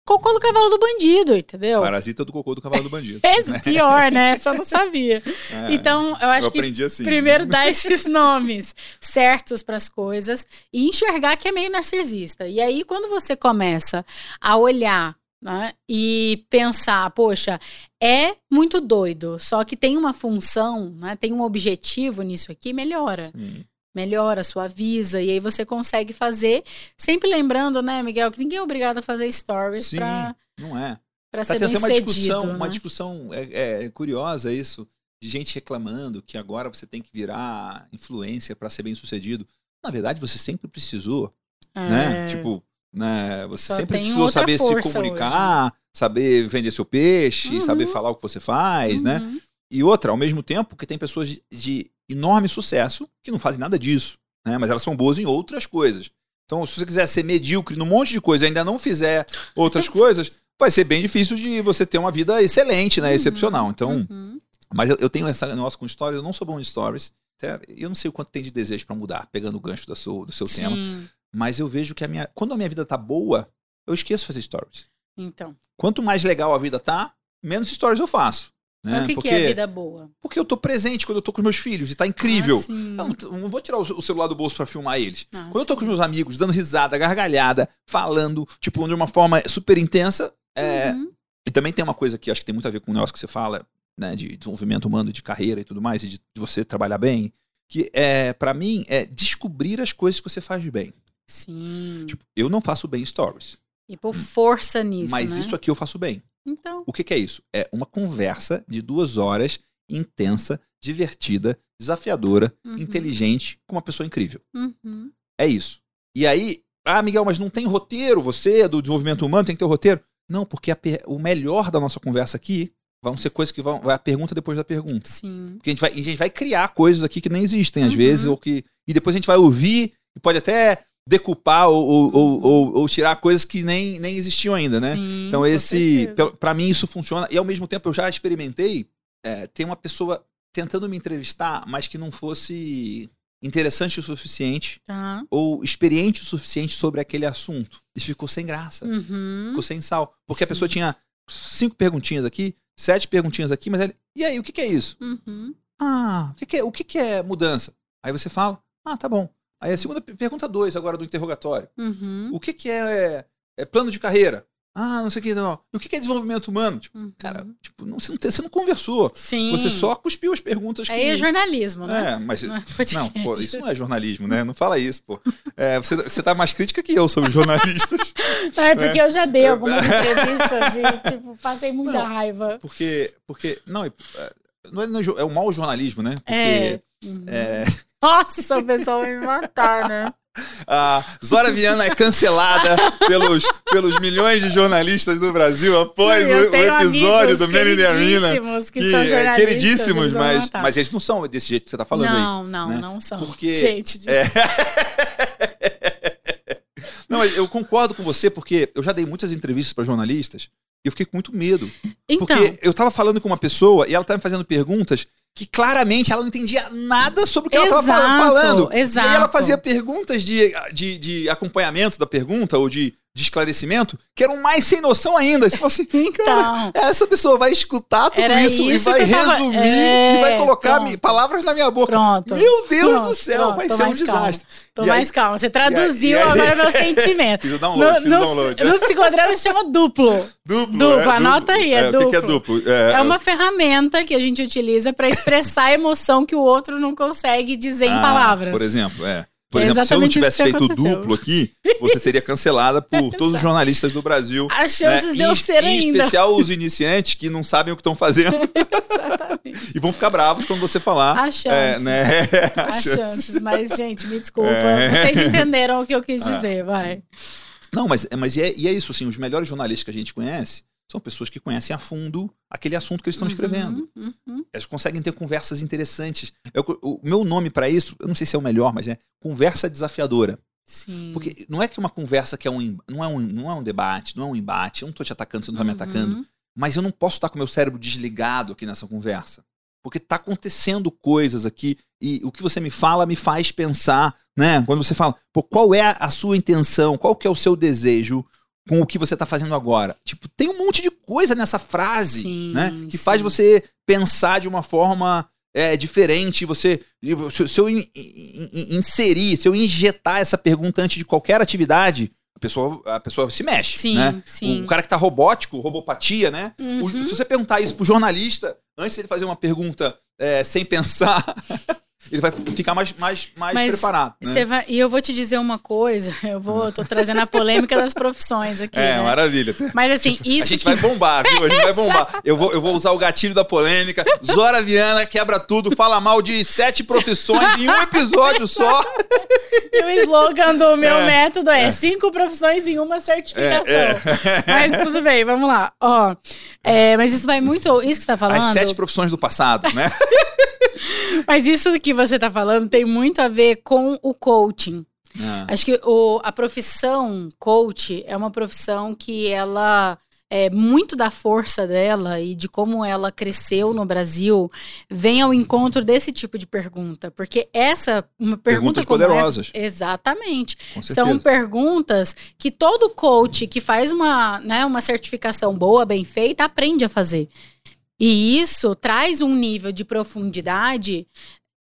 cocô do cavalo do bandido, entendeu? Parasita do cocô do cavalo do bandido. (laughs) é né? pior, né? Só não sabia. (laughs) É, então, eu acho eu que assim. primeiro dar (laughs) esses nomes certos para as coisas e enxergar que é meio narcisista. E aí, quando você começa a olhar né? E pensar, poxa, é muito doido, só que tem uma função, né? tem um objetivo nisso aqui, melhora. Sim. Melhora, suaviza, e aí você consegue fazer, sempre lembrando, né, Miguel, que ninguém é obrigado a fazer stories Sim, pra, não é. pra ser bem uma discussão, né? uma discussão é, é, curiosa isso, de gente reclamando que agora você tem que virar influência para ser bem sucedido. Na verdade, você sempre precisou, né? é. né? Tipo, né? Você Só sempre precisou saber se comunicar, hoje. saber vender seu peixe, uhum. saber falar o que você faz, né? uhum. né? E outra, ao mesmo tempo que tem pessoas de, de, enorme sucesso que não fazem nada disso, né? Mas elas são boas em outras coisas. Então, se você quiser ser medíocre num monte de coisa e ainda não fizer outras (laughs) coisas, vai ser bem difícil de você ter uma vida excelente, né? Uhum. Excepcional. Então, uhum. mas eu, eu tenho esse negócio com stories, eu não sou bom em stories. Eu não sei o quanto tem de desejo para mudar, pegando o gancho do seu, do seu tema. Mas eu vejo que a minha, quando a minha vida tá boa, eu esqueço de fazer stories. Então. Quanto mais legal a vida tá, menos stories eu faço. Né? Mas o que, porque, que é vida boa? porque eu tô presente quando eu tô com meus filhos e tá incrível. Ah, sim. Eu não, não vou tirar o celular do bolso pra filmar eles. Ah, Quando eu tô sim. com meus amigos, dando risada, gargalhada, falando, tipo, de uma forma super intensa. É, Uhum. E também tem uma coisa que acho que tem muito a ver com o negócio que você fala, né, de desenvolvimento humano, de carreira e tudo mais, e de, de você trabalhar bem, que é, para mim, é descobrir as coisas que você faz bem. Sim. Tipo, eu não faço bem stories, E pôr força nisso, mas né? isso aqui eu faço bem. Então, O que, que é isso? É uma conversa de duas horas, intensa, divertida, desafiadora, Uhum. inteligente, com uma pessoa incrível. uhum. É isso. E aí, ah, Miguel, mas não tem roteiro, você é do desenvolvimento humano, tem que ter roteiro. Não, porque o melhor da nossa conversa aqui vão ser coisas que vão. Vai a pergunta depois da pergunta. sim. Porque a gente vai, a gente vai criar coisas aqui que nem existem, às Uhum. vezes, ou que. E depois a gente vai ouvir e pode até decupar ou, ou, ou, ou- ou tirar coisas que nem, nem existiam ainda, né? Sim, Então, esse. pelo- Pra mim, isso funciona. E ao mesmo tempo, eu já experimentei é, ter uma pessoa tentando me entrevistar, mas que não fosse interessante o suficiente Tá. ou experiente o suficiente sobre aquele assunto. E ficou sem graça. Uhum. Ficou sem sal. Porque a Sim. pessoa tinha cinco perguntinhas aqui, sete perguntinhas aqui, mas ele. E aí, o que, que é isso? Uhum. Ah, o que, que é, o que, que é mudança? Aí você fala, ah, tá bom. Aí a segunda pe- pergunta dois agora do interrogatório. Uhum. O que, que é, é, é plano de carreira? Ah, não sei o que. Não. E o que, que é desenvolvimento humano? Tipo, Uhum. cara, tipo, não, você, não, tem- você não conversou. Sim. Você só cuspiu as perguntas que. Aí é jornalismo, né? É, mas. Não, é Não, pô, isso não é jornalismo, né? Não fala isso, pô. É, você, você tá mais crítica que eu sobre jornalistas. Não, (laughs) é porque eu já dei algumas entrevistas e, (laughs) tipo, passei muita Não. raiva. Porque. porque não, é, não é, não é é o mau jornalismo, né? Porque É. Uhum. é, Nossa, o pessoal vai me matar, né? a Zora Viana é cancelada (laughs) pelos, pelos milhões de jornalistas do Brasil após o, o episódio do Men in the Arena. queridíssimos que, Que, são é, jornalistas. queridíssimos, mas, mas eles não são desse jeito que você tá falando aí. não, não, né? não são. Porque- Gente, É. (laughs) Não, eu concordo com você, porque eu já dei muitas entrevistas para jornalistas e eu fiquei com muito medo. então, Porque eu tava falando com uma pessoa e ela tava me fazendo perguntas que claramente ela não entendia nada sobre o que ela tava fal- Exato, falando. exato. E aí ela fazia perguntas de, de, de acompanhamento da pergunta ou de, de esclarecimento que eram mais sem noção ainda. Você fala assim, (laughs) cara, então, essa pessoa vai escutar tudo Era isso, e isso vai eu tava- resumir É, e vai colocar pronto. palavras na minha boca. pronto. Meu Deus Pronto, do céu, pronto, vai ser um mais calma. desastre. Tô E mais aí- calma. Você traduziu aí- agora meu (laughs) sentimento. Fiz o download, fiz o no, download. no psicodrama se chama duplo. Duplo, Duplo, anota aí, é O que que é duplo. duplo? É uma ferramenta que a gente utiliza para expressar a emoção que o outro não consegue dizer em Ah, palavras. Por exemplo, é. Por É exemplo, se eu não tivesse feito aconteceu. duplo aqui, você seria cancelada por (laughs) todos os jornalistas do Brasil. As chances né? de eu em, ser em ainda. especial os iniciantes que não sabem o que estão fazendo (laughs) Exatamente. e vão ficar bravos quando você falar. As chances. É, né? As As (laughs) chances. Mas, gente, me desculpa. É. Vocês entenderam o que eu quis dizer, vai. Não, mas, mas é, e é isso, assim, os melhores jornalistas que a gente conhece são pessoas que conhecem a fundo aquele assunto que eles estão escrevendo. Uhum, uhum. Elas conseguem ter conversas interessantes. Eu- o meu nome para isso, eu não sei se é o melhor, mas é conversa desafiadora. Sim. Porque não é que uma conversa que é um, não é um, não é um debate, não é um embate, eu não tô te atacando, você não tá me atacando, Uhum. mas eu não posso estar com o meu cérebro desligado aqui nessa conversa. Porque tá acontecendo coisas aqui e o que você me fala me faz pensar, né? Quando você fala, pô, qual é a sua intenção, qual que é o seu desejo com o que você tá fazendo agora? Tipo, tem um monte de coisa nessa frase, Sim, né? Que sim. faz você pensar de uma forma é, diferente, você se, se eu in- in- in- inserir, se eu injetar essa pergunta antes de qualquer atividade, a pessoa, a pessoa se mexe, Sim, né? sim. O cara que tá robótico, robopatia, né? O- Uhum. se você perguntar isso pro jornalista, antes dele fazer uma pergunta é, sem pensar, (laughs) ele vai ficar mais, mais, mais Mas preparado. Né? Vai- e eu vou te dizer uma coisa, (laughs) eu vou, eu tô trazendo a polêmica das profissões aqui, É, né? maravilha. Mas assim, isso a gente que- vai bombar, viu? A gente vai (laughs) bombar. Eu vou, eu vou usar o gatilho da polêmica. Zora Viana quebra tudo, fala mal de sete profissões em um episódio só. (laughs) E o slogan do meu É, método é, cinco profissões em uma certificação. É, Mas tudo bem, vamos lá. Ó, é, mas isso vai muito. Isso que você tá falando. As sete profissões do passado, né? Mas isso que você tá falando tem muito a ver com o coaching. Ah, Acho que o, a profissão coach é uma profissão que ela. É, muito da força dela e de como ela cresceu no Brasil vem ao encontro desse tipo de pergunta. Porque essa, uma pergunta Perguntas como essa- poderosas. exatamente. São perguntas que todo coach que faz uma, né, uma certificação boa, bem feita, aprende a fazer. E isso traz um nível de profundidade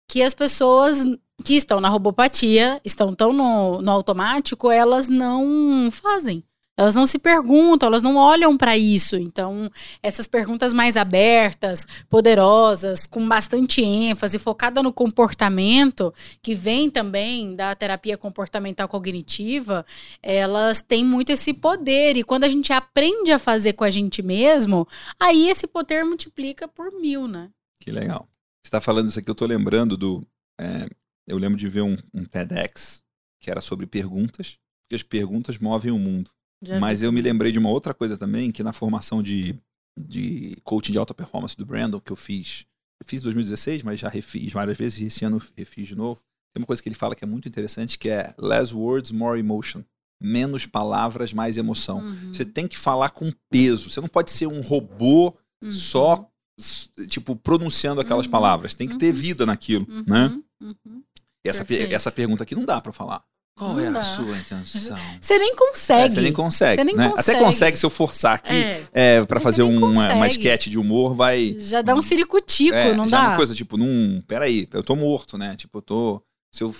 que as pessoas que estão na robopatia, estão tão no, no automático, elas não fazem. Elas não se perguntam, elas não olham para isso. Então, essas perguntas mais abertas, poderosas, com bastante ênfase, focada no comportamento, que vem também da terapia comportamental cognitiva, elas têm muito esse poder. E quando a gente aprende a fazer com a gente mesmo, aí esse poder multiplica por mil, né? Que legal. Você está falando isso aqui, eu estou lembrando do. É, eu lembro de ver um, um TEDx que era sobre perguntas, porque as perguntas movem o mundo. Já Mas vi. eu me lembrei de uma outra coisa também, que na formação de, de coaching de alta performance do Brandon, que eu fiz, eu fiz em 2016, mas já refiz várias vezes e esse ano refiz de novo. Tem uma coisa que ele fala que é muito interessante, que é less words, more emotion. Menos palavras, mais emoção. Uhum. Você tem que falar com peso. Você não pode ser um robô uhum. só, tipo, pronunciando aquelas uhum. palavras. Tem que ter uhum. vida naquilo, né? Uhum. Uhum. Essa, essa pergunta aqui não dá para falar. Qual não é dá. a sua intenção? (laughs) Você nem consegue. É, você nem consegue. Você nem né? consegue. Até consegue se eu forçar aqui é. é para fazer um, uma, uma sketch de humor, vai. Já dá um ciricutico, é, não já dá? É uma coisa tipo, num. Peraí, eu tô morto, né? Tipo, eu tô. Se eu,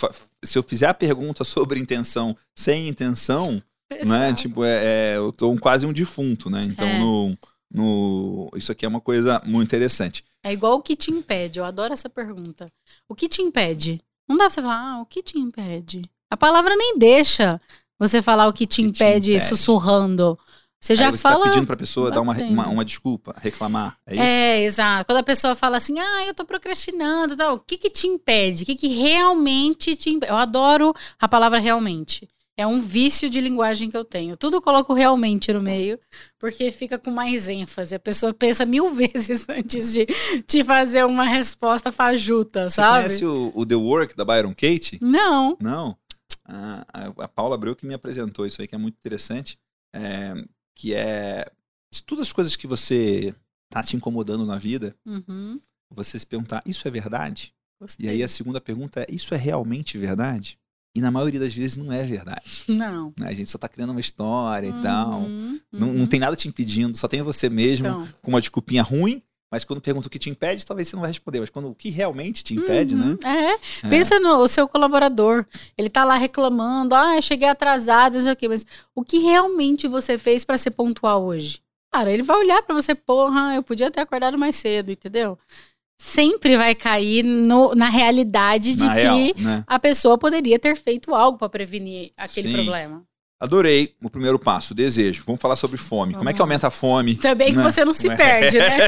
se eu fizer a pergunta sobre intenção sem intenção, né? Tipo, é, é, eu tô quase um defunto, né? Então, é. no, no, isso aqui é uma coisa muito interessante. É igual o que te impede. Eu adoro essa pergunta. O que te impede? Não dá pra você falar, ah, o que te impede? A palavra nem deixa você falar o que te, que impede, te impede, sussurrando. Você já Aí você tá fala. Tá pedindo pra pessoa dar uma, uma, uma, desculpa, reclamar. É isso? É, exato. Quando a pessoa fala assim, ah, eu tô procrastinando tal, o que que te impede? O que que realmente te impede? Eu adoro a palavra realmente. É um vício de linguagem que eu tenho. Tudo eu coloco realmente no meio, porque fica com mais ênfase. A pessoa pensa mil (laughs) vezes antes de, de fazer uma resposta fajuta, sabe? Você conhece o, o The Work da Byron Kate? Não. Não? A, a Paula Abreu que me apresentou isso aí, que é muito interessante, é, que é todas as coisas que você tá te incomodando na vida, uhum. você se perguntar, isso é verdade? Gostei. E aí a segunda pergunta é, isso é realmente verdade? E na maioria das vezes não é verdade. Não. Né, a gente só tá criando uma história uhum, e tal. Uhum. Não, não tem nada te impedindo, só tem você mesmo então. com uma desculpinha ruim mas quando pergunta o que te impede, talvez você não vai responder. Mas quando o que realmente te impede, uhum, né? É. é. Pensa no seu colaborador. Ele tá lá reclamando, ah, cheguei atrasado, não sei o quê. Mas o que realmente você fez para ser pontual hoje? Cara, ele vai olhar para você, porra, eu podia ter acordado mais cedo, entendeu? Sempre vai cair no, na realidade de na que real, né? a pessoa poderia ter feito algo para prevenir aquele Sim. problema. Adorei o primeiro passo, o desejo. Vamos falar sobre fome. Como é que aumenta a fome? Também que né? você não se é? perde, né?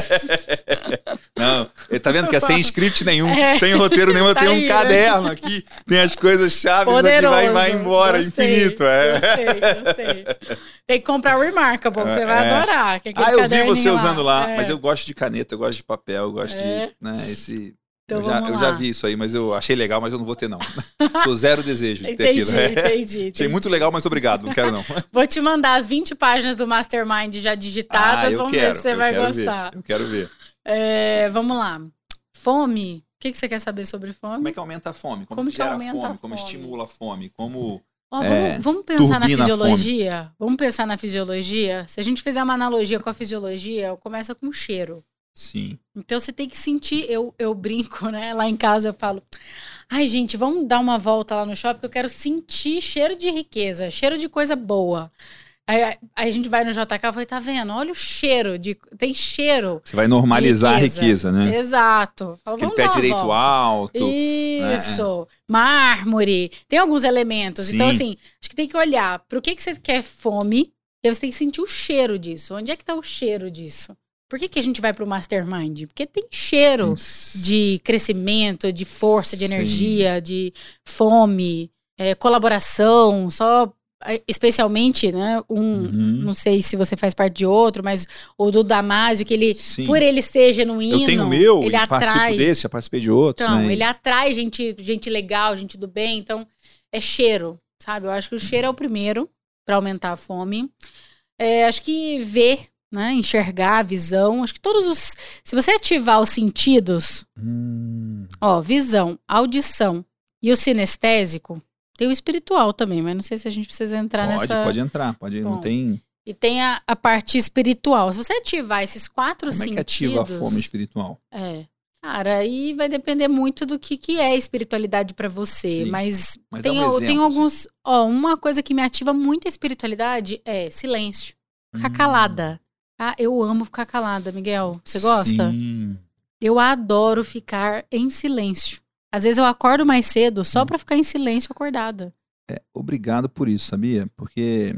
(laughs) não, tá vendo que é sem (laughs) script nenhum, é. sem roteiro nenhum. Tá tem um né? caderno aqui, tem as coisas chaves Poderoso. aqui, vai, vai embora, gostei, infinito. É. Gostei, gostei. Tem que comprar o Remarkable, você vai é. adorar. É ah, eu vi você lá. usando lá, mas eu gosto de caneta, eu gosto de papel, eu gosto de, né, esse então, eu, já, eu já, vi isso aí, mas eu achei legal, mas eu não vou ter, não. (laughs) Tô zero desejo de ter aquilo. Entendi, (laughs) entendi. Achei muito legal, mas obrigado, não quero, não. (laughs) vou te mandar as 20 páginas do Mastermind já digitadas, ah, vamos quero, ver se você vai gostar. Ver, eu quero ver. É, vamos lá. Fome. O que, que você quer saber sobre fome? Como é que aumenta a fome? Como, como que gera fome? fome? Como estimula a fome? Como. Oh, vamos, é, vamos, pensar na fisiologia? Vamos pensar na fisiologia? Se a gente fizer uma analogia com a fisiologia, começa com cheiro. Sim. Então você tem que sentir, eu, eu brinco, né? Lá em casa eu falo, ai gente, vamos dar uma volta lá no shopping que eu quero sentir cheiro de riqueza, cheiro de coisa boa. Aí, aí a gente vai no JK e vai, tá vendo? Olha o cheiro, de, tem cheiro. Você vai normalizar riqueza. a riqueza, né? Exato. Fala, Aquele pé direito volta. alto. Né? Isso. Né? Mármore. Tem alguns elementos. Então, Sim. Então, assim, acho que tem que olhar para o que, que você quer fome e você tem que sentir o cheiro disso. Onde é que tá o cheiro disso? Por que, que a gente vai para o mastermind? Porque tem cheiro Isso. de crescimento, de força, de Sim. energia, de fome, é, colaboração, só é, especialmente, né, um, uhum. não sei se você faz parte de outro, mas o do Damásio, que ele, Sim. por ele ser genuíno, eu tenho meu, ele atrai. desse, eu participei de outros, Então, né? ele atrai gente, gente legal, gente do bem, então é cheiro, sabe? Eu acho que o cheiro é o primeiro para aumentar a fome. É, acho que ver né? Enxergar a visão. Acho que todos os. Se você ativar os sentidos, hum. ó, visão, audição e o sinestésico, tem o espiritual também, mas não sei se a gente precisa entrar pode, nessa. Pode entrar, pode. Bom, não tem. E tem a, a parte espiritual. Se você ativar esses quatro Como é sentidos... que ativa a fome espiritual? É. Cara, aí vai depender muito do que, que é espiritualidade pra você. Sim. Mas, Mas tem, um exemplo, tem assim. alguns. Ó, uma coisa que me ativa muito a espiritualidade é silêncio. Ficar Hum. calada. Ah, eu amo ficar calada, Miguel. Você gosta? Sim. Eu adoro ficar em silêncio. Às vezes eu acordo mais cedo só Hum. pra ficar em silêncio acordada. É, obrigado por isso, sabia? Porque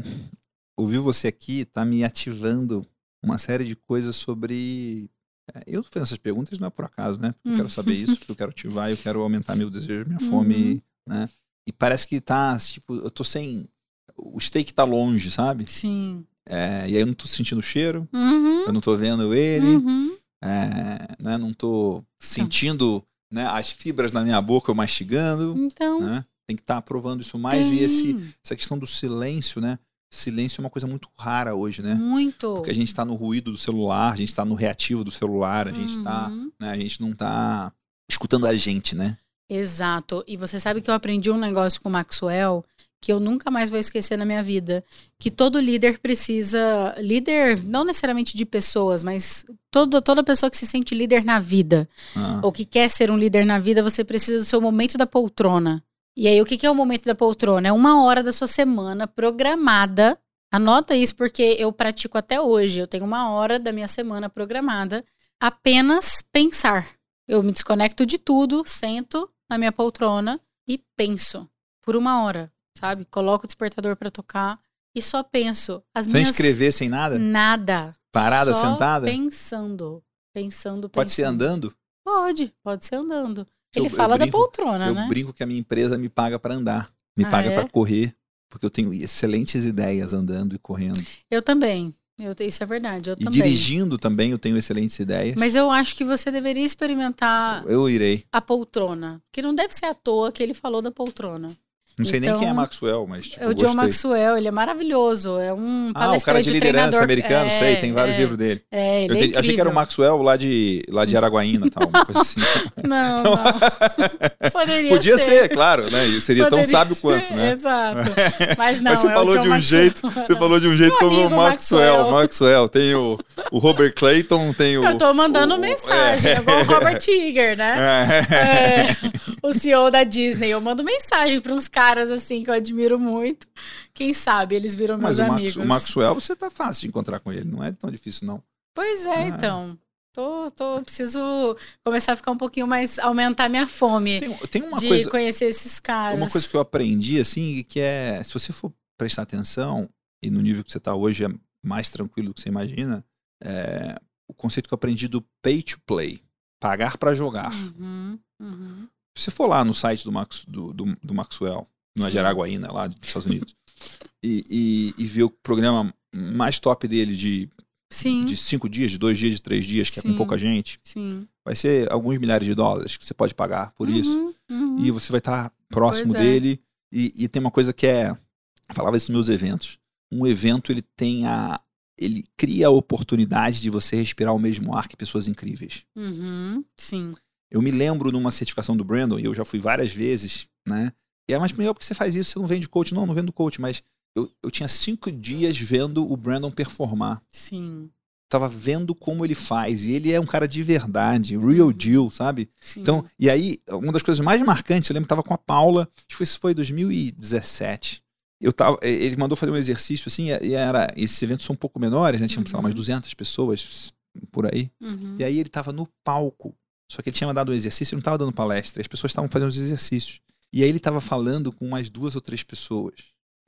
ouvir você aqui tá me ativando uma série de coisas sobre. é, Eu tô fazendo essas perguntas não é por acaso, né? Porque eu quero saber isso, porque eu quero ativar, eu quero aumentar meu desejo, minha fome, né? E parece que tá, tipo, eu tô sem. O steak tá longe, sabe? Sim. É, e aí eu não tô sentindo o cheiro, Uhum. eu não tô vendo ele, Uhum. é, né? Não tô sentindo né, as fibras na minha boca eu mastigando, Então. né? Tem que estar provando isso mais. E esse, tem essa questão do silêncio, né? Silêncio é uma coisa muito rara hoje, né? Muito. Porque a gente está no ruído do celular, a gente está no reativo do celular, a gente tá, Uhum. né, a gente não tá escutando a gente, né? Exato. E você sabe que eu aprendi um negócio com o Maxwell que eu nunca mais vou esquecer na minha vida. Que todo líder precisa. Líder, não necessariamente de pessoas, mas todo, toda pessoa que se sente líder na vida, Ah, ou que quer ser um líder na vida, você precisa do seu momento da poltrona. E aí, o que que é o momento da poltrona? É uma hora da sua semana programada. Anota isso, porque eu pratico até hoje. Eu tenho uma hora da minha semana programada apenas pensar. Eu me desconecto de tudo, sento na minha poltrona e penso por uma hora, sabe? Coloco o despertador pra tocar e só penso. As sem minhas escrever, sem nada? nada. Parada, Só sentada? Pensando, pensando, pensando. Pode ser andando? Pode, pode ser andando. Eu- Ele eu fala brinco- da poltrona, eu né? brinco que a minha empresa me paga para andar, me Ah, paga é? para correr, porque eu tenho excelentes ideias andando e correndo. Eu também. Eu, isso é verdade, eu E também. dirigindo também eu tenho excelentes ideias. Mas eu acho que você deveria experimentar Eu irei. a poltrona. Que não deve ser à toa que ele falou da poltrona. Não sei nem quem é Então, Maxwell, mas tipo, é o John gostei. Maxwell, ele é maravilhoso. É um Ah, o cara de liderança treinador. americano, é, sei, tem vários é, livros dele. É, ele Eu é te- achei que era o. Maxwell lá de, lá de (laughs) Araguaína, tal, uma coisa assim. (laughs) Não, não. (laughs) Poderia Podia ser, claro, né? E seria tão Poderia sábio ser, quanto, né? Exato. Mas não, Mas você é falou de um Maxwell. jeito, você falou de um jeito Meu como o Maxwell, Maxwell. Maxwell, tem o, o Robert Clayton, tem o Eu tô mandando o- mensagem, é. é igual o Robert Tiger, né? É. O CEO da Disney. Eu mando mensagem para uns caras assim que eu admiro muito. Quem sabe eles viram meus Mas o, Max- amigos. o Maxwell, você tá fácil de encontrar com ele, não é tão difícil não. Pois é, Ah. então. Tô, tô, preciso começar a ficar um pouquinho mais, aumentar minha fome Tem, tem uma de coisa, conhecer esses caras. uma coisa que eu aprendi assim, que é, se você for prestar atenção e no nível que você tá hoje é mais tranquilo do que você imagina, é, o conceito que eu aprendi do pay to play, pagar para jogar. Uhum, uhum. Se você for lá no site do, Max, do, do, do Maxwell, no Sim. de Araguaína, lá dos Estados Unidos, e, e, e ver o programa mais top dele de, Sim, de cinco dias, de dois dias, de três dias, que é com Sim. pouca gente, sim. vai ser alguns milhares de dólares que você pode pagar por isso. Uhum, uhum. E você vai estar próximo Pois é. dele. E, e tem uma coisa que é. Falava isso nos meus eventos. Um evento, ele tem a. Ele cria a oportunidade de você respirar o mesmo ar que pessoas incríveis. Uhum, sim. Eu me lembro numa certificação do Brandon, e eu já fui várias vezes, né? E é mais melhor porque você faz isso, você não vende coach. Não, não vendo coach, mas eu, eu tinha cinco dias vendo o Brandon performar. Sim. Tava vendo como ele faz. E ele é um cara de verdade, real Uhum. deal, sabe? sim. Então, e aí, uma das coisas mais marcantes, eu lembro que tava com a Paula, acho que isso foi em 2017. Eu tava, ele mandou fazer um exercício assim, e era, esses eventos são um pouco menores, né? Tinha, sei lá, umas Uhum. 200 pessoas por aí. Uhum. E aí ele tava no palco. Só que ele tinha mandado um exercício, ele não tava dando palestra, as pessoas estavam fazendo os exercícios. E aí ele tava falando com umas duas ou três pessoas.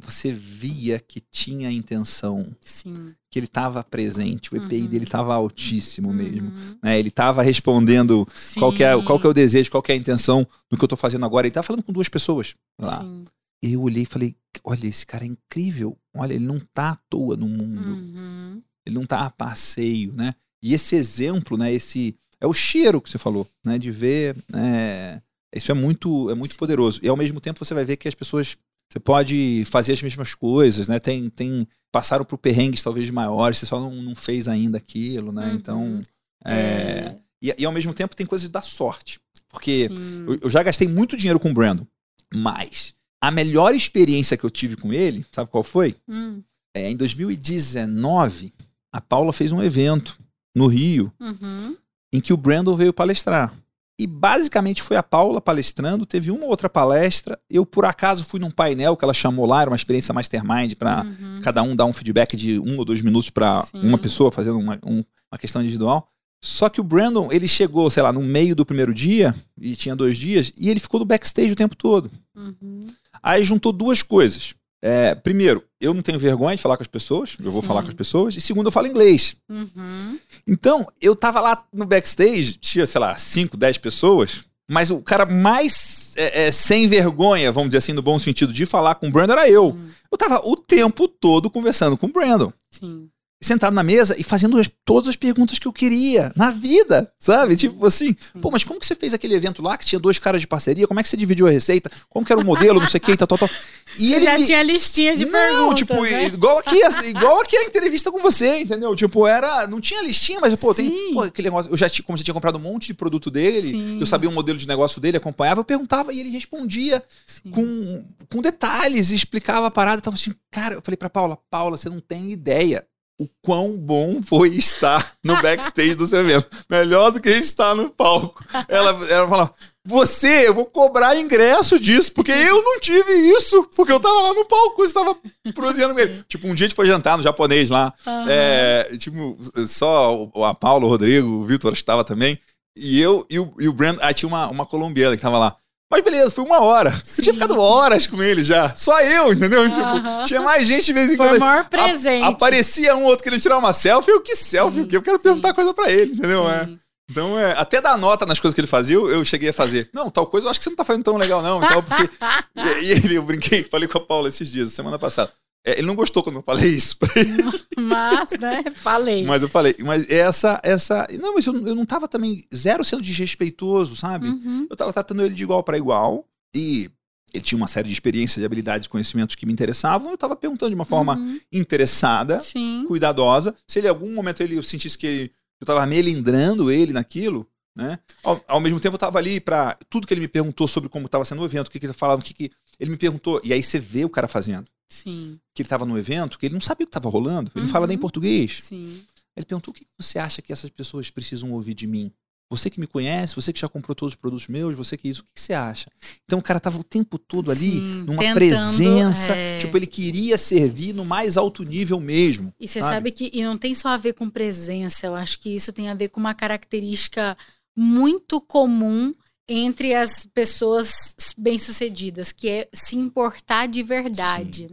Você via que tinha intenção, Sim. que ele tava presente, o EPI Uhum. dele tava altíssimo mesmo. Uhum. Né? Ele tava respondendo qual que, é, Sim. qual que é o desejo, qual que é a intenção do que eu tô fazendo agora. Ele tá falando com duas pessoas lá. Sim. Eu olhei e falei, olha, esse cara é incrível. Olha, ele não tá à toa no mundo. Uhum. Ele não tá a passeio, né? E esse exemplo, né? Esse é o cheiro que você falou, né? De ver, né? Isso é muito, é muito poderoso. E ao mesmo tempo você vai ver que as pessoas, você pode fazer as mesmas coisas, né? Tem, tem passaram por perrengues talvez maiores, você só não, não fez ainda aquilo, né? Uhum. Então, é, e, e ao mesmo tempo tem coisas da sorte, porque eu, eu já gastei muito dinheiro com o Brandon, mas a melhor experiência que eu tive com ele, sabe qual foi? Hum. É, em 2019, a Paula fez um evento no Rio Uhum. Em que o Brandon veio palestrar. E basicamente foi a Paula palestrando, teve uma outra palestra. Eu, por acaso, fui num painel que ela chamou lá, era uma experiência mastermind para Uhum. cada um dar um feedback de um ou dois minutos para uma pessoa fazendo uma, um- uma questão individual. Só que o Brandon, ele chegou, sei lá, no meio do primeiro dia, e tinha dois dias, e ele ficou no backstage o tempo todo. Uhum. Aí juntou duas coisas. É, primeiro, eu não tenho vergonha de falar com as pessoas, eu vou Sim. falar com as pessoas. E segundo, eu falo inglês. Uhum. Então, eu tava lá no backstage, tinha, sei lá, 5, 10 pessoas, mas o cara mais é, é, sem vergonha, vamos dizer assim, no bom sentido, de falar com o Brandon era eu. Sim. Eu tava o tempo todo conversando com o Brandon. Sim. Sentado na mesa e fazendo as- todas as perguntas que eu queria na vida, sabe? Tipo assim, pô, mas como que você fez aquele evento lá que tinha dois caras de parceria? Como é que você dividiu a receita? Como que era o modelo, não sei o que, tal, tal, tal. E Você já me- tinha listinha de não, perguntas, tipo, né? igual aqui, igual aqui a entrevista com você, entendeu? Tipo, era, não tinha listinha, mas pô, tem, Sim. pô, aquele negócio, eu já tinha, como você tinha comprado um monte de produto dele, Sim. eu sabia o modelo de negócio dele, acompanhava, eu perguntava e ele respondia Sim. com, com detalhes e explicava a parada, eu tava assim, cara, eu falei pra Paula, Paula, você não tem ideia o quão bom foi estar no backstage do seu evento. Melhor do que estar no palco. Ela, ela falava, você, eu vou cobrar ingresso disso, porque eu não tive isso, porque eu tava lá no palco, você tava prosseando com ele. Tipo, um dia a gente foi jantar no japonês lá, Aham. é, tipo, só o- a Paula, o Rodrigo, o Vitor acho que tava também, e eu e o, e o Brandon, ah, tinha uma, uma colombiana que tava lá. Mas beleza, foi uma hora. Eu tinha ficado horas com ele já. Só eu, entendeu? Tipo, Aham. tinha mais gente de vez em Foi quando. o maior A- presente. aparecia um outro querendo tirar uma selfie, eu que selfie, Sim, o quê? Eu quero sim. perguntar coisa pra ele, entendeu? É. Então, é, até dar nota nas coisas que ele fazia, eu, eu cheguei a fazer. Não, tal coisa eu acho que você não tá fazendo tão legal, não. E, tal, porque... (laughs) e, e ele, eu brinquei, falei com a Paula esses dias, semana passada. É, ele não gostou quando eu falei isso pra ele, (laughs) Mas, né, falei. mas eu falei. Mas essa, essa. Não, mas eu, eu não tava também zero sendo desrespeitoso, sabe? Uhum. Eu tava tratando ele de igual para igual e ele tinha uma série de experiências, de habilidades e conhecimentos que me interessavam. Eu tava perguntando de uma forma Uhum. interessada, Sim. cuidadosa. Se ele em algum momento ele eu sentisse que ele, eu tava melindrando ele naquilo, né? Ao, ao mesmo tempo eu tava ali para tudo que ele me perguntou sobre como estava sendo o evento, o que, que ele falava, o que, que ele me perguntou. E aí você vê o cara fazendo. Sim. Que ele tava no evento, que ele não sabia o que tava rolando, ele não Uhum. fala nem português. Sim. Ele perguntou: o que você acha que essas pessoas precisam ouvir de mim? Você que me conhece, você que já comprou todos os produtos meus, você que isso, o que que você acha? Então o cara tava o tempo todo ali, Sim, numa tentando, presença. é. Tipo, ele queria servir no mais alto nível mesmo. E você sabe? sabe que e não tem só a ver com presença, eu acho que isso tem a ver com uma característica muito comum entre as pessoas bem-sucedidas, que é se importar de verdade.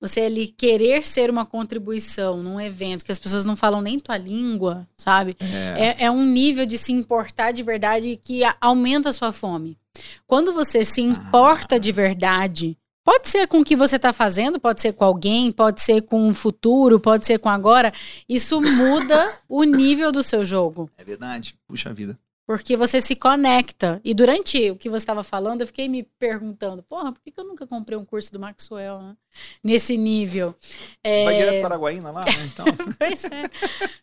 Você ali querer ser uma contribuição num evento que as pessoas não falam nem tua língua, sabe? É. É, é um nível de se importar de verdade que aumenta a sua fome. Quando você se importa de verdade, pode ser com o que você está fazendo, pode ser com alguém, pode ser com o futuro, pode ser com agora, isso muda (coughs) o nível do seu jogo. É verdade. Puxa vida. Porque você se conecta. E durante o que você estava falando, eu fiquei me perguntando, porra, por que, eu nunca comprei um curso do Maxwell, né? Nesse nível. É, Vai direto para Paraguaína lá, né? Então. (laughs) Pois é.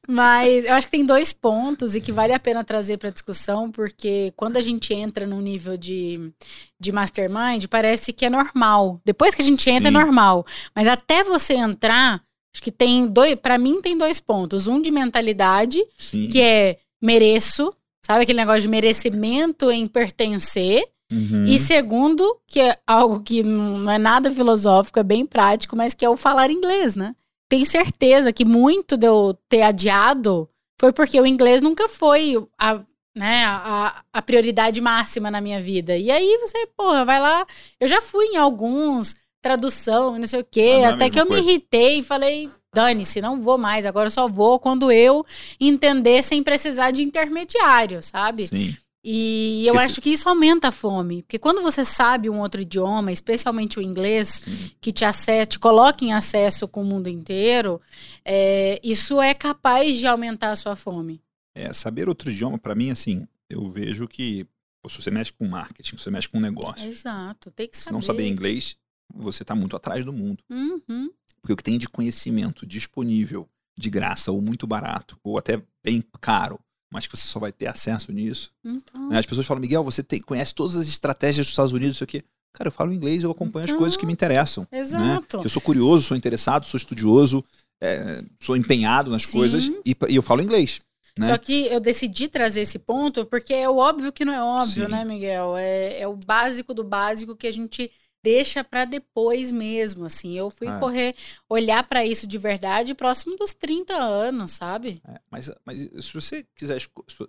Mas eu acho que tem dois pontos e que vale a pena trazer para discussão, porque quando a gente entra num nível de, de mastermind, parece que é normal. Depois que a gente entra, Sim. é normal. Mas até você entrar, acho que tem dois. Para mim, tem dois pontos. Um de mentalidade, Sim. que é mereço. Sabe aquele negócio de merecimento em pertencer? Uhum. E segundo, que é algo que não é nada filosófico, é bem prático, mas que é o falar inglês, né? Tenho certeza que muito de eu ter adiado foi porque o inglês nunca foi a, né, a, a prioridade máxima na minha vida. E aí você, porra, vai lá. Eu já fui em alguns, tradução, não sei o quê, Mas não é a até que eu mesma me coisa. irritei e falei. Dane-se, não vou mais. Agora eu só vou quando eu entender sem precisar de intermediário, sabe? Sim. E eu acho que isso aumenta a fome. Porque quando você sabe um outro idioma, especialmente o inglês, Sim. que te, ace- te coloca em acesso com o mundo inteiro, é, isso é capaz de aumentar a sua fome. É, saber outro idioma, para mim, assim, eu vejo que pô, se você mexe com marketing, se você mexe com negócio, Exato, tem que se saber. não saber inglês, você tá muito atrás do mundo. Uhum, Porque o que tem de conhecimento disponível, de graça, ou muito barato, ou até bem caro, mas que você só vai ter acesso nisso. então, né? As pessoas falam, Miguel, você tem- conhece todas as estratégias dos Estados Unidos, não sei o quê. Cara, eu falo inglês, eu acompanho então, as coisas que me interessam. Né? Exato. Né? Eu sou curioso, sou interessado, sou estudioso, é, sou empenhado nas Sim. coisas e, e, eu falo inglês. Né? Só que eu decidi trazer esse ponto porque é o óbvio que não é óbvio, Sim. né, Miguel? É, é o básico do básico que a gente deixa para depois mesmo, assim. Eu fui é. correr, olhar para isso de verdade próximo dos 30 anos, sabe? É, mas, mas se você quiser.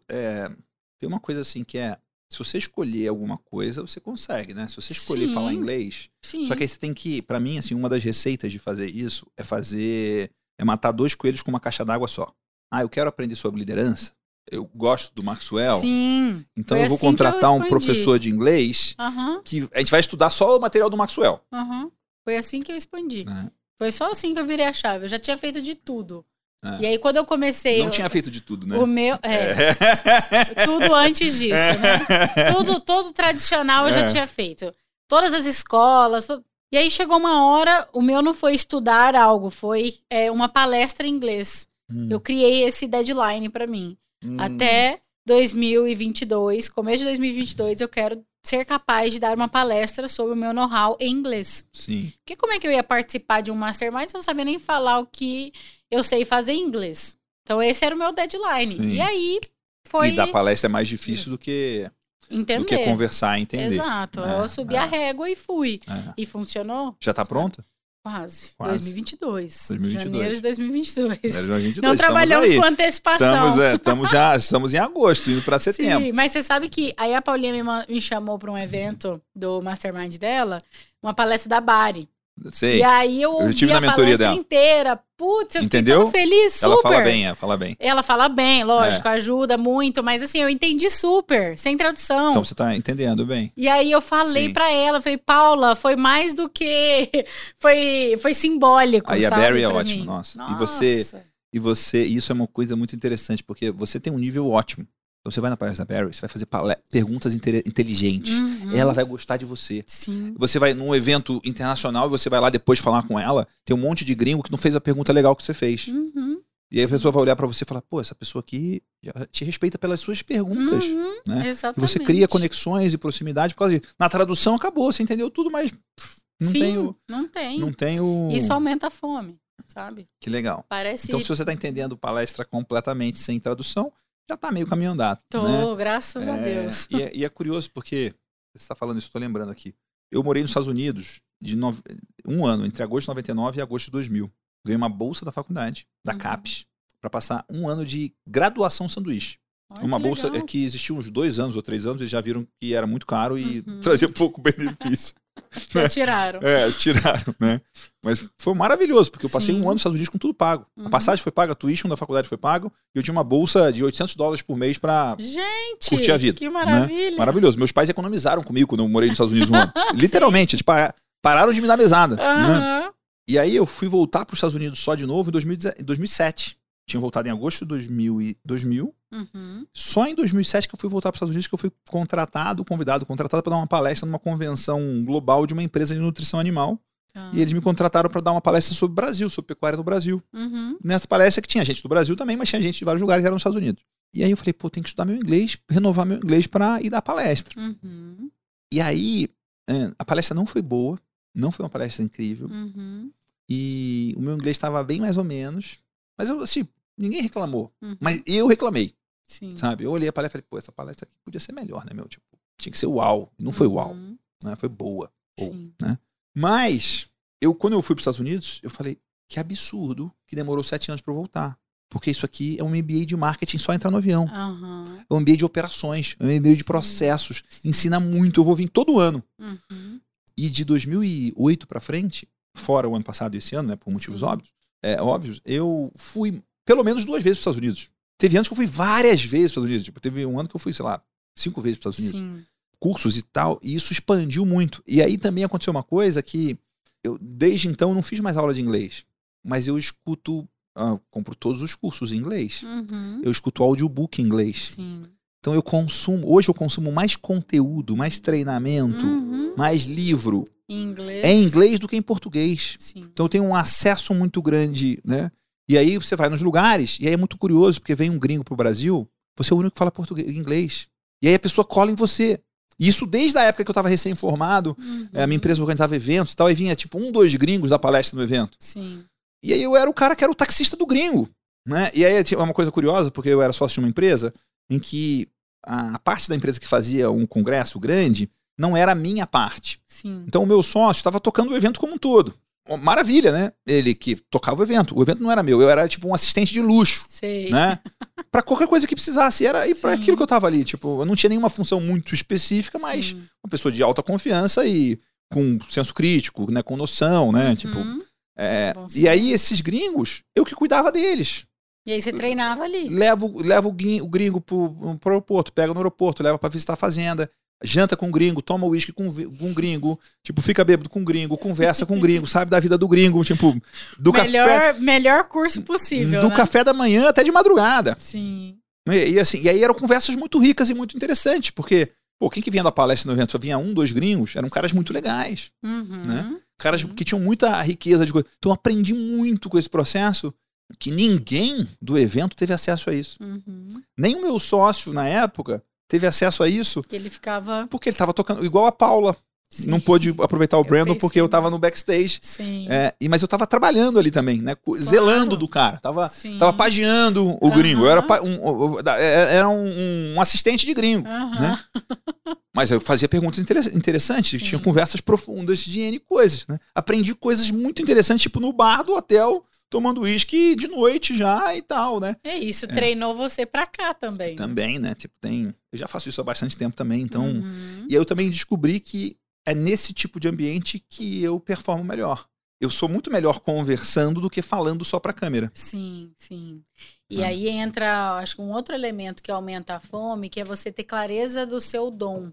É, tem uma coisa assim que é se você escolher alguma coisa, você consegue, né? Se você escolher Sim. falar inglês. Sim. Só que aí você tem que, para mim, assim, uma das receitas de fazer isso é fazer é matar dois coelhos com uma caixa d'água só. Ah, eu quero aprender sobre liderança. Eu gosto do Maxwell. Sim. Então eu vou assim contratar um professor de inglês uhum. que a gente vai estudar só o material do Maxwell. Uhum. Foi assim que eu expandi. É. Foi só assim que eu virei a chave. Eu já tinha feito de tudo. É. E aí, quando eu comecei. Não eu, tinha feito de tudo, né? O meu. É. é. (laughs) tudo antes disso, né? (laughs) Tudo, todo tradicional eu já é. tinha feito. Todas as escolas. E aí chegou uma hora, o meu não foi estudar algo, foi é, uma palestra em inglês. Hum. Eu criei esse deadline para mim. Hum. Até 2022, começo de 2022, eu quero ser capaz de dar uma palestra sobre o meu know-how em inglês. Sim. Porque como é que eu ia participar de um mastermind se eu não sabia nem falar o que eu sei fazer em inglês? Então esse era o meu deadline. Sim. E aí foi. E dar palestra é mais difícil do que. Entender. Do que conversar entender. Exato. É, eu subi é. a régua e fui. É. E funcionou. Já tá pronta? Quase. Quase. 2022. 2022. Janeiro de 2022. 2022. Não trabalhamos com antecipação. Estamos, é, estamos já estamos em agosto, indo para setembro. Sim, mas você sabe que aí a Paulinha me, me chamou para um evento do Mastermind dela, uma palestra da Bari. Sei. E aí eu, eu tive a palestra dela. inteira. Putz, eu Entendeu? fiquei feliz, super. Ela fala bem, ela fala bem. Ela fala bem, lógico, é. ajuda muito, mas assim, eu entendi super, sem tradução. Então você tá entendendo bem. E aí eu falei para ela, falei, Paula, foi mais do que (laughs) foi foi simbólico, Aí sabe, a Barry é ótima, nossa. nossa. E você e você, isso é uma coisa muito interessante, porque você tem um nível ótimo. Então você vai na palestra da Barry, você vai fazer perguntas inteligentes. Uhum. Ela vai gostar de você. Sim. Você vai num evento internacional e você vai lá depois falar com ela. Tem um monte de gringo que não fez a pergunta legal que você fez. Uhum. E aí a pessoa vai olhar para você e falar: pô, essa pessoa aqui te respeita pelas suas perguntas. Uhum. Né? Exatamente. E você cria conexões e proximidade por causa de. Na tradução acabou, você entendeu tudo, mas não Fim, tem o. Não tem. Não tem o. Isso aumenta a fome, sabe? Que legal. Parece. Então, se você está entendendo palestra completamente sem tradução, já tá meio caminho andado. Tô, né? graças é, a Deus. E é, e é, curioso porque você está falando isso, estou lembrando aqui. Eu morei nos Estados Unidos de nove, um ano, entre agosto de 99 e agosto de 2000. Ganhei uma bolsa da faculdade, da uhum. CAPES, para passar um ano de graduação sanduíche. Uma bolsa legal. que existia uns dois anos ou três anos, eles já viram que era muito caro e uhum. (laughs) trazia pouco benefício. (laughs) Já tiraram. É, tiraram, né? Mas foi maravilhoso, porque eu passei Sim. um ano nos Estados Unidos com tudo pago. Uhum. A passagem foi paga, a tuition da faculdade foi pago, e eu tinha uma bolsa de 800 dólares por mês pra Gente, curtir a vida. Que né? maravilha. Né? Maravilhoso. Meus pais economizaram comigo quando eu morei nos Estados Unidos um ano. (laughs) Literalmente, tipo, pararam de me dar mesada. Uhum. Né? E aí eu fui voltar para os Estados Unidos só de novo em 2007. Tinha voltado em agosto de 2000. E 2000. Uhum. Só em 2007 que eu fui voltar para os Estados Unidos, que eu fui contratado, convidado, contratado para dar uma palestra numa convenção global de uma empresa de nutrição animal. Ah. E eles me contrataram para dar uma palestra sobre o Brasil, sobre pecuária no Brasil. Uhum. Nessa palestra que tinha gente do Brasil também, mas tinha gente de vários lugares, era nos Estados Unidos. E aí eu falei, pô, tem que estudar meu inglês, renovar meu inglês para ir dar palestra. Uhum. E aí, é, a palestra não foi boa, não foi uma palestra incrível. Uhum. E o meu inglês estava bem mais ou menos. Mas eu, assim, ninguém reclamou. Uhum. Mas eu reclamei, Sim. sabe? Eu olhei a palestra e falei, pô, essa palestra aqui podia ser melhor, né, meu? Tipo, tinha que ser uau. E não foi uau, Uhum. né? Foi boa. Ou, Sim. né? Mas, eu, quando eu fui para os Estados Unidos, eu falei, que absurdo que demorou sete anos para eu voltar. Porque isso aqui é um MBA de marketing só entrar no avião. Uhum. É um MBA de operações, é um MBA de Sim. processos. Ensina muito, eu vou vir todo ano. Uhum. E de 2008 para frente, fora o ano passado e esse ano, né, por motivos Sim. óbvios, é, óbvios, eu fui pelo menos duas vezes para os Estados Unidos. Teve anos que eu fui várias vezes para os Estados Unidos. Tipo, teve um ano que eu fui, sei lá, cinco vezes para os Estados Unidos. Sim. Cursos e tal, e isso expandiu muito. E aí também aconteceu uma coisa que eu, desde então, eu não fiz mais aula de inglês. Mas eu escuto, ah, compro todos os cursos em inglês. Uhum. Eu escuto audiobook em inglês. Sim. Então eu consumo, hoje eu consumo mais conteúdo, mais treinamento, Uhum. mais livro Em inglês. é em inglês do que em português. Sim. Então eu tenho um acesso muito grande, né? E aí você vai nos lugares, e aí é muito curioso, porque vem um gringo pro Brasil, você é o único que fala português, inglês. E aí a pessoa cola em você. Isso desde a época que eu estava recém-formado, Uhum. é, a minha empresa organizava eventos e tal, e vinha tipo um, dois gringos da palestra no evento. Sim. E aí eu era o cara que era o taxista do gringo, né? E aí tinha uma coisa curiosa, porque eu era sócio de uma empresa em que a parte da empresa que fazia um congresso grande não era a minha parte. Sim. Então o meu sócio estava tocando o evento como um todo. Maravilha, né? Ele que tocava o evento. O evento não era meu, eu era tipo um assistente de luxo, Sei. né? (laughs) Pra qualquer coisa que precisasse. Era e para aquilo que eu tava ali. Tipo, eu não tinha nenhuma função muito específica, mas Sim. uma pessoa de alta confiança e com senso crítico, né? Com noção, né? Tipo, Uhum. é, Bom e aí esses gringos, eu que cuidava deles. E aí você treinava ali. Levo, levo o grin- o gringo pro, pro aeroporto, pega no aeroporto, leva pra visitar a fazenda, janta com o gringo, toma uísque com, o gringo, tipo, fica bêbado com o gringo, conversa com o gringo, (laughs) sabe da vida do gringo, tipo, do melhor, café. melhor curso possível. Do né? café da manhã até de madrugada. Sim. E, e assim, e aí eram conversas muito ricas e muito interessantes, porque, pô, quem que vinha da palestra no evento? Só vinha um, dois gringos, eram caras muito legais. Uhum. Né? Caras Sim. que tinham muita riqueza de coisa. Então eu aprendi muito com esse processo que ninguém do evento teve acesso a isso. Uhum. Nem o meu sócio na época teve acesso a isso, Que ele ficava. porque ele tava tocando, igual a Paula. Sim. Não pôde aproveitar o Eu Brandon porque eu tava né? no backstage. Sim. É, e, mas eu tava trabalhando ali também, né? cu- Zelando do cara. Tava, Sim. tava pagiando o gringo. Eu era, um, da- é- era um, um assistente de gringo. Né? (laughs) Mas eu fazia perguntas interess- interessantes, Sim. tinha conversas profundas de N coisas, né? Aprendi coisas muito interessantes, tipo no bar do hotel, tomando uísque de noite já e tal, né? É isso, treinou você pra cá também. Também, né? Tipo, tem. Eu já faço isso há bastante tempo também, então. Uhum. E aí eu também descobri que é nesse tipo de ambiente que eu performo melhor. Eu sou muito melhor conversando do que falando só pra câmera. Sim, sim. E Ah. aí entra, acho que um outro elemento que aumenta a fome, que é você ter clareza do seu dom.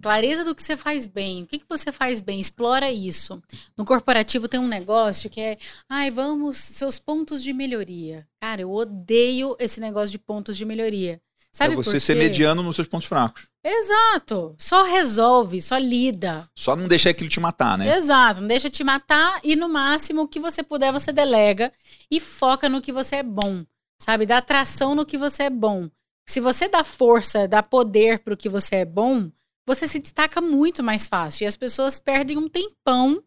Clareza do que você faz bem. O que, que você faz bem? Explora isso. No corporativo tem um negócio que é, ai, vamos, seus pontos de melhoria. Cara, eu odeio esse negócio de pontos de melhoria. Sabe é você ser mediano nos seus pontos fracos. Exato. Só resolve, só lida. Só não deixar aquilo te matar, né? Exato, não deixa te matar e no máximo o que você puder você delega e foca no que você é bom, sabe? Dá atração no que você é bom. Se você dá força, dá poder pro que você é bom, você se destaca muito mais fácil e as pessoas perdem um tempão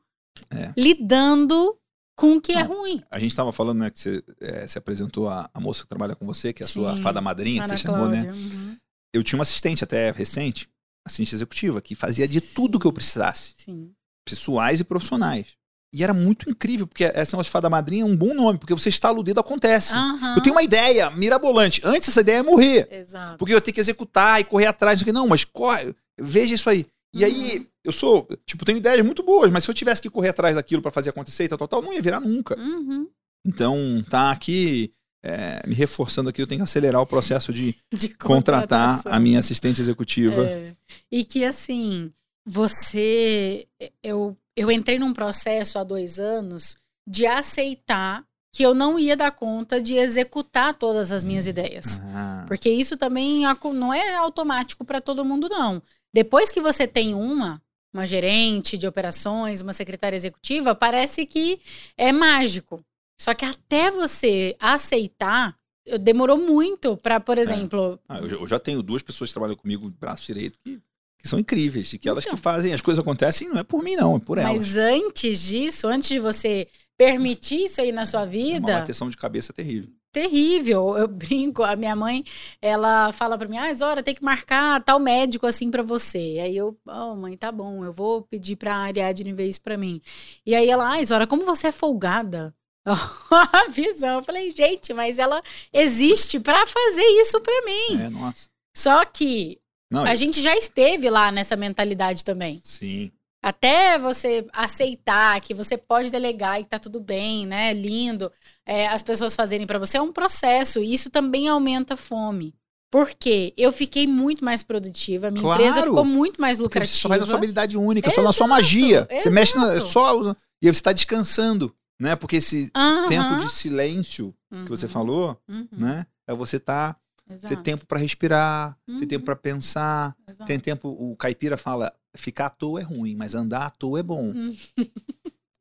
É. lidando com o que é ruim. A gente estava falando, né, que você é, se apresentou a, a moça que trabalha com você, que é a sua Sim, fada madrinha, que Ana você chamou, né? Cláudia, uhum, Eu tinha uma assistente até recente, assistente executiva, que fazia de tudo que eu precisasse, Sim. pessoais e profissionais. E era muito incrível, porque essa nossa fada madrinha é um bom nome, porque você está aludido, acontece. Aham, Eu tenho uma ideia mirabolante. Antes essa ideia é morrer. Exato. Porque eu tenho que executar e correr atrás. o. Não, mas corre, veja isso aí. E aí, eu sou, tipo, tenho ideias muito boas, mas se eu tivesse que correr atrás daquilo pra fazer acontecer e tal, tal, tal, não ia virar nunca. Uhum. Então, tá aqui é, me reforçando aqui, eu tenho que acelerar o processo de (laughs) De contratar a minha assistente executiva. É. E que assim, você. Eu, eu entrei num processo há dois anos de aceitar que eu não ia dar conta de executar todas as minhas ideias. Ah, Porque isso também não é automático para todo mundo, não. Depois que você tem uma, uma gerente de operações, uma secretária executiva, parece que é mágico. Só que até você aceitar, demorou muito para, por exemplo, ah, eu, já- tenho duas pessoas que trabalham comigo, braço direito, que, que são incríveis. E que elas Então. que fazem, as coisas acontecem, não é por mim, não, é por elas. Mas antes disso, antes de você permitir isso aí na sua É uma vida, bateção de cabeça terrível. Terrível. Eu (laughs) brinco, a minha mãe, ela fala pra mim: "Ah, Zora, tem que marcar tal médico assim pra você". Aí eu, "Oh, mãe, tá bom, eu vou pedir pra Ariadne ver isso pra mim". E aí ela: "Ah, Zora, como você é folgada?" (laughs) a visão. Eu falei: "Gente, mas ela existe pra fazer isso pra mim". É, nossa. Só que Não, a gente já esteve lá nessa mentalidade também. Sim. Até você aceitar que você pode delegar e tá tudo bem, né? Lindo. é, as pessoas fazerem pra você é um processo. E isso também aumenta a fome. Por quê? Eu fiquei muito mais produtiva, minha Claro. empresa ficou muito mais Porque lucrativa. você só faz na sua habilidade única, só na sua Exato, magia. Você mexe na, exato. só. E você está descansando, né? Porque esse tempo de silêncio que você Uhum, falou, uhum, né? É você tá, ter exato, tempo para respirar, ter Uhum. tempo para pensar, exato. tem tempo. O caipira fala: ficar à toa é ruim, mas andar à toa é bom. Hum. (laughs)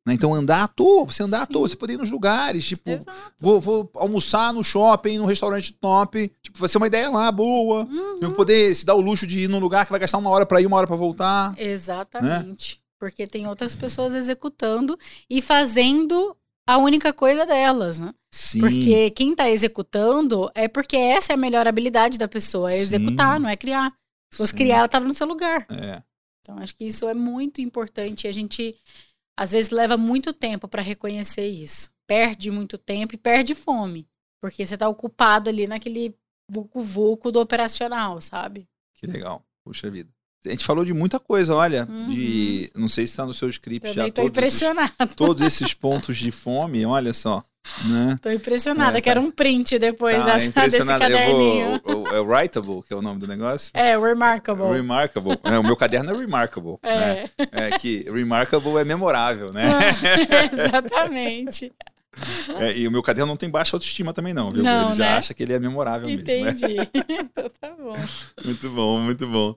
Né? Então, andar à toa, você andar Sim. à toa, você poder ir nos lugares, tipo, vou, vou almoçar no shopping, num restaurante top, tipo, vai ser uma ideia lá, boa. Uhum. Eu poder se dar o luxo de ir num lugar que vai gastar uma hora pra ir, uma hora pra voltar. Exatamente. Porque tem outras pessoas executando e fazendo a única coisa delas, né? Sim. Porque quem tá executando é porque essa é a melhor habilidade da pessoa, é Sim. executar, não é criar. Se fosse Sim. criar, ela tava no seu lugar. É. Então, acho que isso é muito importante. e A gente, às vezes, leva muito tempo para reconhecer isso. Perde muito tempo e perde fome. Porque você tá ocupado ali naquele vulco-vulco do operacional, sabe? Que legal. Puxa vida. A gente falou de muita coisa, olha. Uhum. De. Não sei se tá no seu script Também já tô todos esses, impressionada. todos (laughs) esses pontos de fome, olha só. Né? Tô impressionada. É, Quero tá. um print depois Tá dessa, (laughs) desse caderninho. vou. o- o- É o Writable, que é o nome do negócio? É, remarkable. Remarkable. É, o meu caderno é Remarkable. né? É, É que Remarkable é memorável, né? (laughs) exatamente. É, e o meu caderno não tem baixa autoestima também, não, viu? Não, ele já né? acha que ele é memorável mesmo. né? Entendi. (laughs) então tá bom. Muito bom, muito bom.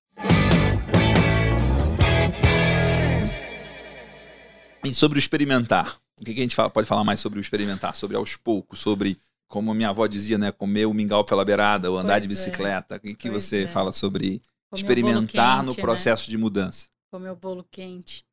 E sobre o experimentar? O que, que a gente fala- pode falar mais sobre o experimentar? Sobre aos poucos, sobre, como a minha avó dizia, né? Comer o mingau pela beirada, ou andar de Pois é. bicicleta. O que, que você é. fala sobre Comer experimentar bolo no quente, né? processo de mudança? comer o bolo quente.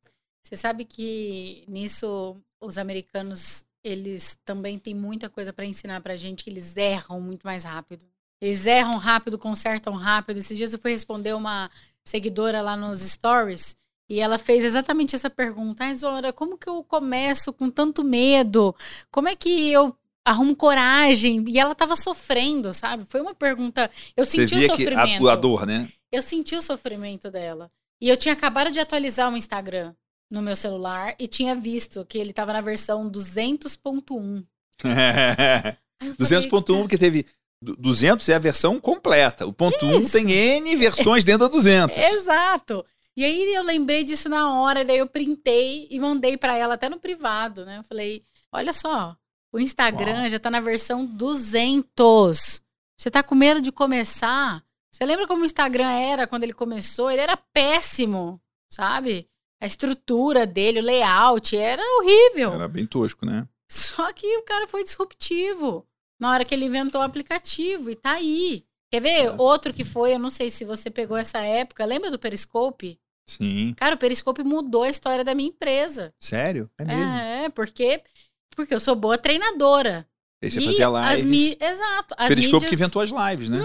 Você sabe que nisso os americanos eles também têm muita coisa para ensinar pra gente que eles erram muito mais rápido. Eles erram rápido, consertam rápido. Esses dias eu fui responder uma seguidora lá nos stories e ela fez exatamente essa pergunta: "Ai, Zora, como que eu começo com tanto medo? Como é que eu arrumo coragem?" E ela tava sofrendo, sabe? Foi uma pergunta, eu Você senti o sofrimento. a, a dor, né? Eu senti o sofrimento dela. E eu tinha acabado de atualizar o Instagram no meu celular e tinha visto que ele estava na versão 200.1. (laughs) Aí eu falei, 200.1, porque teve. du- 200 é a versão completa. O ponto 1 Isso. tem N versões dentro da 200. Exato. E aí eu lembrei disso na hora, daí eu printei e mandei pra ela até no privado, né? Eu falei: "Olha só, o Instagram Uau. já tá na versão 200. Você tá com medo de começar? Você lembra como o Instagram era quando ele começou? Ele era péssimo, sabe? A estrutura dele, o layout era horrível. Era bem tosco, né? Só que o cara foi disruptivo na hora que ele inventou o aplicativo e tá aí. Quer ver? É. Outro que foi, eu não sei se você pegou essa época, lembra do Periscope? Sim. Cara, o Periscope mudou a história da minha empresa. Sério? É mesmo. É, porque porque eu sou boa treinadora. Aí você E fazia As lives. mi... Exato. As Periscope mídias, que inventou as lives, né?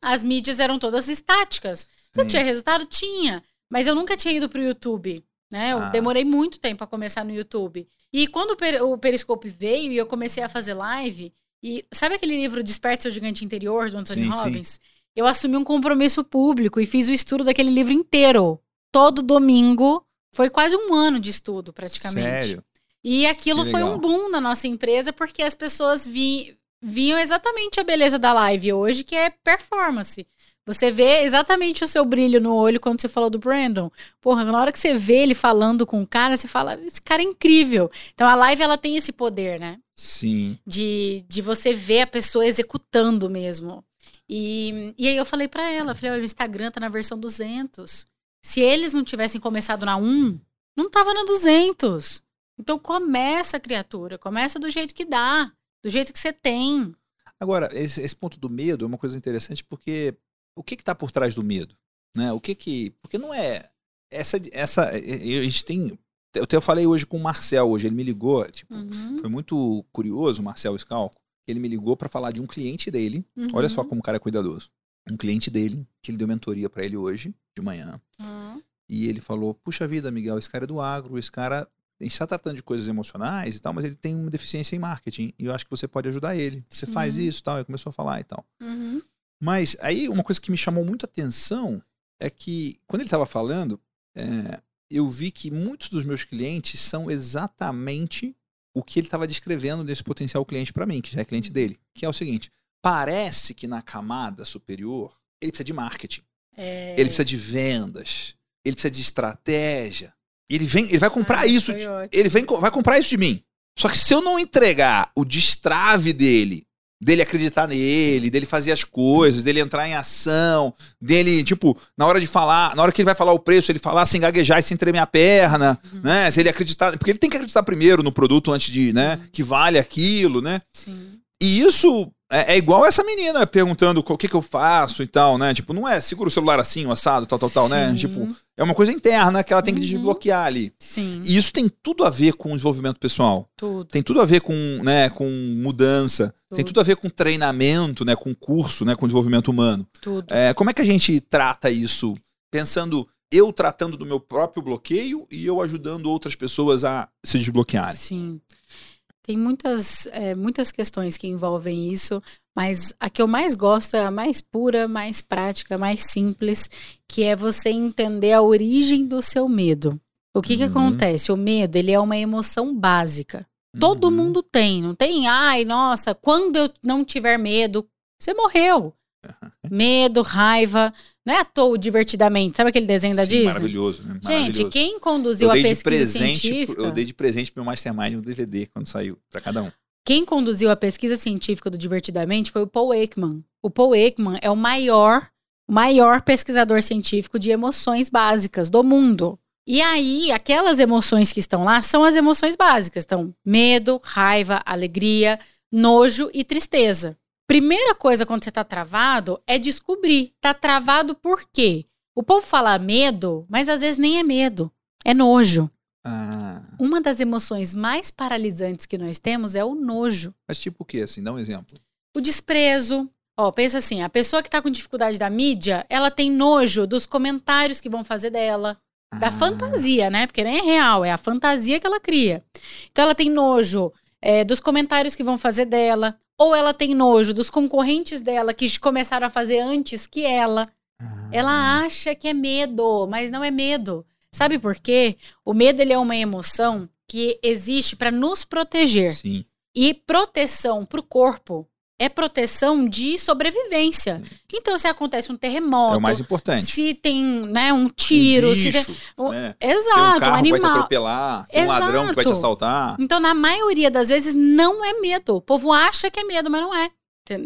as mídias eram todas estáticas. Sim. tinha resultado? Tinha. Mas eu nunca tinha ido pro YouTube. Né? Eu Ah. demorei muito tempo a começar no YouTube. E quando o, per- o Periscope veio e eu comecei a fazer live, e sabe aquele livro Desperte Seu Gigante Interior, do Anthony Sim, sim. Robbins? Eu assumi um compromisso público e fiz o estudo daquele livro inteiro. Todo domingo. Foi quase um ano de estudo, praticamente. Sério? E aquilo foi um boom na nossa empresa, porque as pessoas vi, viam exatamente a beleza da live hoje, que é performance. Você vê exatamente o seu brilho no olho quando você falou do Brandon. Porra, na hora que você vê ele falando com o cara, você fala, esse cara é incrível. Então a live, ela tem esse poder, né? Sim. De, de você ver a pessoa executando mesmo. E, e aí eu falei pra ela, falei, olha, o Instagram tá na versão 200. Se eles não tivessem começado na 1, não tava na 200. Então começa, criatura, começa do jeito que dá, do jeito que você tem. Agora, esse, esse ponto do medo é uma coisa interessante porque o que que tá por trás do medo? Né? O que que... Porque não é... Essa... essa a gente tem... Eu até falei hoje com o Marcel, hoje ele me ligou, tipo, Uhum, foi muito curioso o Marcel Scalco, ele me ligou para falar de um cliente dele, uhum, olha só como o cara é cuidadoso. Um cliente dele, que ele deu mentoria para ele hoje, de manhã, uhum. E ele falou: Puxa vida, Miguel, esse cara é do agro, esse cara. A gente está tratando de coisas emocionais e tal, mas ele tem uma deficiência em marketing. E eu acho que você pode ajudar ele. Você faz Uhum. isso e tal. Ele começou a falar e tal. Uhum. Mas aí uma coisa que me chamou muito a atenção é que, quando ele estava falando, é, eu vi que muitos dos meus clientes são exatamente o que ele estava descrevendo desse potencial cliente para mim, que já é cliente dele. Que é o seguinte: parece que na camada superior ele precisa de marketing. É, Ele precisa de vendas. Ele precisa de estratégia. Ele vem, ele vai comprar ah, isso. de-. Ele vem, vai comprar isso de mim. Só que se eu não entregar o destrave dele dele acreditar nele, dele fazer as coisas, dele entrar em ação, dele, tipo, na hora de falar, na hora que ele vai falar o preço, ele falar sem gaguejar e sem tremer a perna, uhum. né? Se ele acreditar, porque ele tem que acreditar primeiro no produto antes de, né, Sim. né, que vale aquilo, né? Sim. E isso é, é, igual essa menina perguntando o que, que eu faço e tal, né? Tipo, não é segura o celular assim, o assado, tal, tal, tal, né? Tipo, é uma coisa interna que ela tem que uhum. desbloquear ali. Sim. E isso tem tudo a ver com desenvolvimento pessoal. Tudo. Tem tudo a ver com, né, com mudança. Tudo. Tem tudo a ver com treinamento, né? Com curso, né? Com desenvolvimento humano. Tudo. É, como é que a gente trata isso? Pensando eu tratando do meu próprio bloqueio e eu ajudando outras pessoas a se desbloquearem. Sim. Tem muitas, é, muitas questões que envolvem isso, mas a que eu mais gosto é a mais pura, mais prática, mais simples, que é você entender a origem do seu medo. O que, uhum. que acontece? O medo, ele é uma emoção básica. Todo uhum. mundo tem, não tem? Ai, nossa, quando eu não tiver medo, você morreu. Medo, raiva, não é à toa divertidamente. Sabe aquele desenho da Sim, Disney? Maravilhoso, né? Maravilhoso. Gente, quem conduziu a pesquisa presente, científica... Eu dei de presente pro meu mastermind um DVD quando saiu, para cada um. Quem conduziu a pesquisa científica do Divertidamente foi o Paul Ekman. O Paul Ekman é o maior, maior pesquisador científico de emoções básicas do mundo. E aí, aquelas emoções que estão lá são as emoções básicas. Então, medo, raiva, alegria, nojo e tristeza. Primeira coisa quando você tá travado é descobrir. Tá travado por quê? O povo fala medo, mas às vezes nem é medo, é nojo. Ah. Uma das emoções mais paralisantes que nós temos é o nojo. Mas tipo o quê, assim? Dá um exemplo. O desprezo. Ó, pensa assim, a pessoa que tá com dificuldade da mídia, ela tem nojo dos comentários que vão fazer dela. Ah. Da fantasia, né? Porque nem é real, é a fantasia que ela cria. Então ela tem nojo é, dos comentários que vão fazer dela, ou ela tem nojo dos concorrentes dela que começaram a fazer antes que ela. Ah. Ela acha que é medo, mas não é medo. Sabe por quê? O medo ele é uma emoção que existe para nos proteger. Sim. E proteção para o corpo é proteção de sobrevivência. Então, se acontece um terremoto. É o mais importante. Se tem né, um tiro. Bicho, se tem, um, né? Exato. um carro um animal. vai te atropelar. Tem Exato. um ladrão que vai te assaltar. Então, na maioria das vezes, não é medo. O povo acha que é medo, mas não é.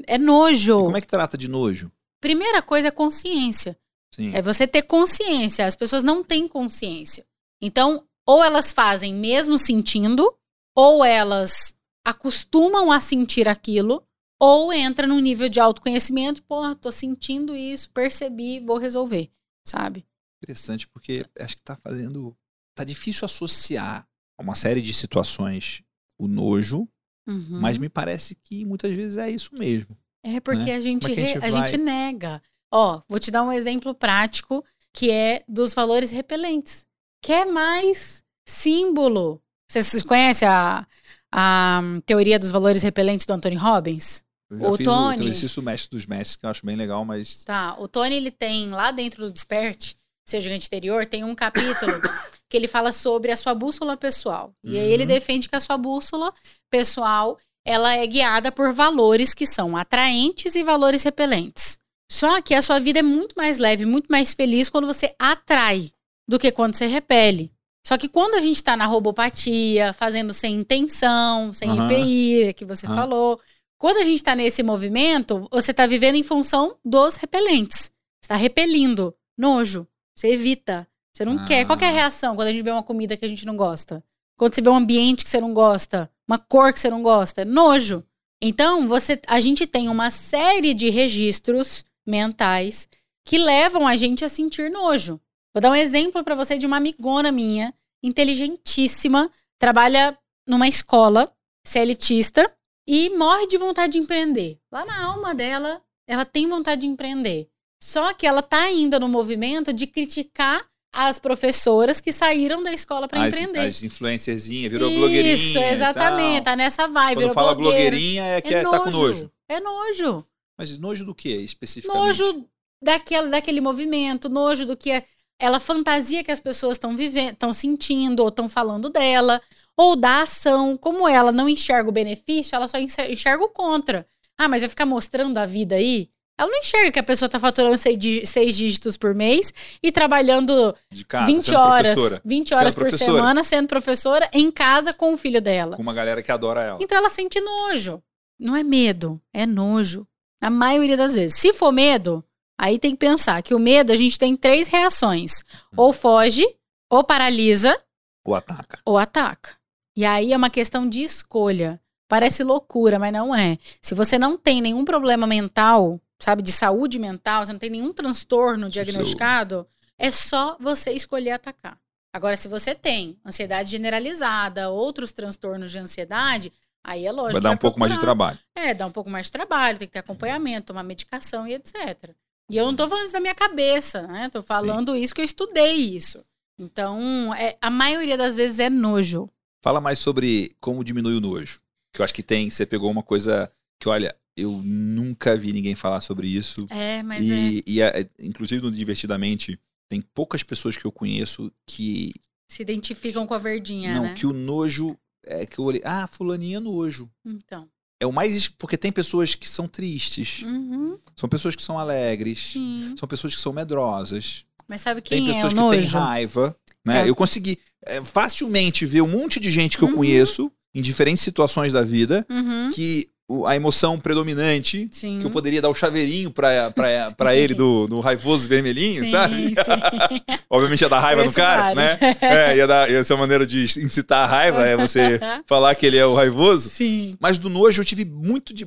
É nojo. E como é que trata de nojo? Primeira coisa é consciência. Sim. É você ter consciência. As pessoas não têm consciência. Então, ou elas fazem mesmo sentindo, ou elas acostumam a sentir aquilo ou entra num nível de autoconhecimento, pô, tô sentindo isso, percebi, vou resolver, sabe? Interessante, porque acho que tá fazendo. Tá difícil associar a uma série de situações o nojo, uhum. mas me parece que muitas vezes é isso mesmo. É porque né? a, gente, é a, gente, a vai... gente nega. Ó, vou te dar um exemplo prático que é dos valores repelentes. Que é mais símbolo. Vocês conhecem a, a teoria dos valores repelentes do Anthony Robbins? O Tony. O exercício mestre dos mestres, que eu acho bem legal, mas. Tá, o Tony ele tem lá dentro do Desperte, seu gigante interior, tem um capítulo (coughs) que ele fala sobre a sua bússola pessoal. E aí ele uhum. defende que a sua bússola pessoal ela é guiada por valores que são atraentes e valores repelentes. Só que a sua vida é muito mais leve, muito mais feliz quando você atrai do que quando você repele. Só que quando a gente está na robopatia, fazendo sem intenção, sem uhum. IPI, que você uhum. falou, quando a gente está nesse movimento, você está vivendo em função dos repelentes. Você está repelindo nojo. Você evita. Você não ah. quer. Qual é a ah. reação quando a gente vê uma comida que a gente não gosta? Quando você vê um ambiente que você não gosta, uma cor que você não gosta, nojo. Então, você, a gente tem uma série de registros mentais que levam a gente a sentir nojo. Vou dar um exemplo para você de uma amigona minha, inteligentíssima, trabalha numa escola, CLTista, e morre de vontade de empreender. Lá na alma dela, ela tem vontade de empreender. Só que ela tá ainda no movimento de criticar as professoras que saíram da escola para empreender. As influencerzinhas, virou Isso, blogueirinha. Isso, exatamente, tá nessa vibe. Quando fala blogueirinha é que é, é tá com nojo. É nojo. Mas nojo do que especificamente? Nojo daquele, daquele movimento, nojo do que é, ela fantasia que as pessoas estão vivendo, estão sentindo ou estão falando dela ou da ação. Como ela não enxerga o benefício, ela só enxerga o contra. Ah, mas vai ficar mostrando a vida aí? Ela não enxerga que a pessoa tá faturando seis, dígitos por mês e trabalhando casa, 20 horas, professora. 20 horas por semana sendo professora em casa com o filho dela. Com uma galera que adora ela. Então ela sente nojo. Não é medo, é nojo. Na maioria das vezes. Se for medo, aí tem que pensar que o medo a gente tem três reações: ou foge, ou paralisa, Ou ataca. ou ataca. E aí é uma questão de escolha. Parece loucura, mas não é. Se você não tem nenhum problema mental, sabe, de saúde mental, você não tem nenhum transtorno diagnosticado, é só você escolher atacar. Agora, se você tem ansiedade generalizada, outros transtornos de ansiedade, aí é lógico. Vai dar um que pouco mais de procurar. trabalho. É, dá um pouco mais de trabalho, tem que ter acompanhamento, tomar medicação e etc. E eu não tô falando isso da minha cabeça, né? Tô falando isso que eu estudei isso. Então, é, a maioria das vezes é nojo. Fala mais sobre como diminui o nojo. Que eu acho que tem, você pegou uma coisa que, olha, eu nunca vi ninguém falar sobre isso. É, mas é. e, e é, inclusive no Divertidamente, tem poucas pessoas que eu conheço que. Se identificam com a verdinha, não, né? que o nojo. É que eu olhei. Ah, fulaninha é nojo. Então. É o mais. Porque tem pessoas que são tristes. Uhum, São pessoas que são alegres. sim. São pessoas que são medrosas. Mas sabe Tem quem é o pessoas que têm nojo? raiva. Né? É. Eu consegui é, facilmente ver um monte de gente que eu Uhum. conheço em diferentes situações da vida Uhum, que a emoção predominante, sim. que eu poderia dar o chaveirinho pra (laughs) ele do, do raivoso vermelhinho, sim, sabe? Sim. (laughs) Obviamente ia dar raiva no cara, né? vários. (laughs) É, ia, dar, ia ser uma maneira de incitar a raiva, é você falar que ele é o raivoso. Sim. Mas do nojo eu tive muito de.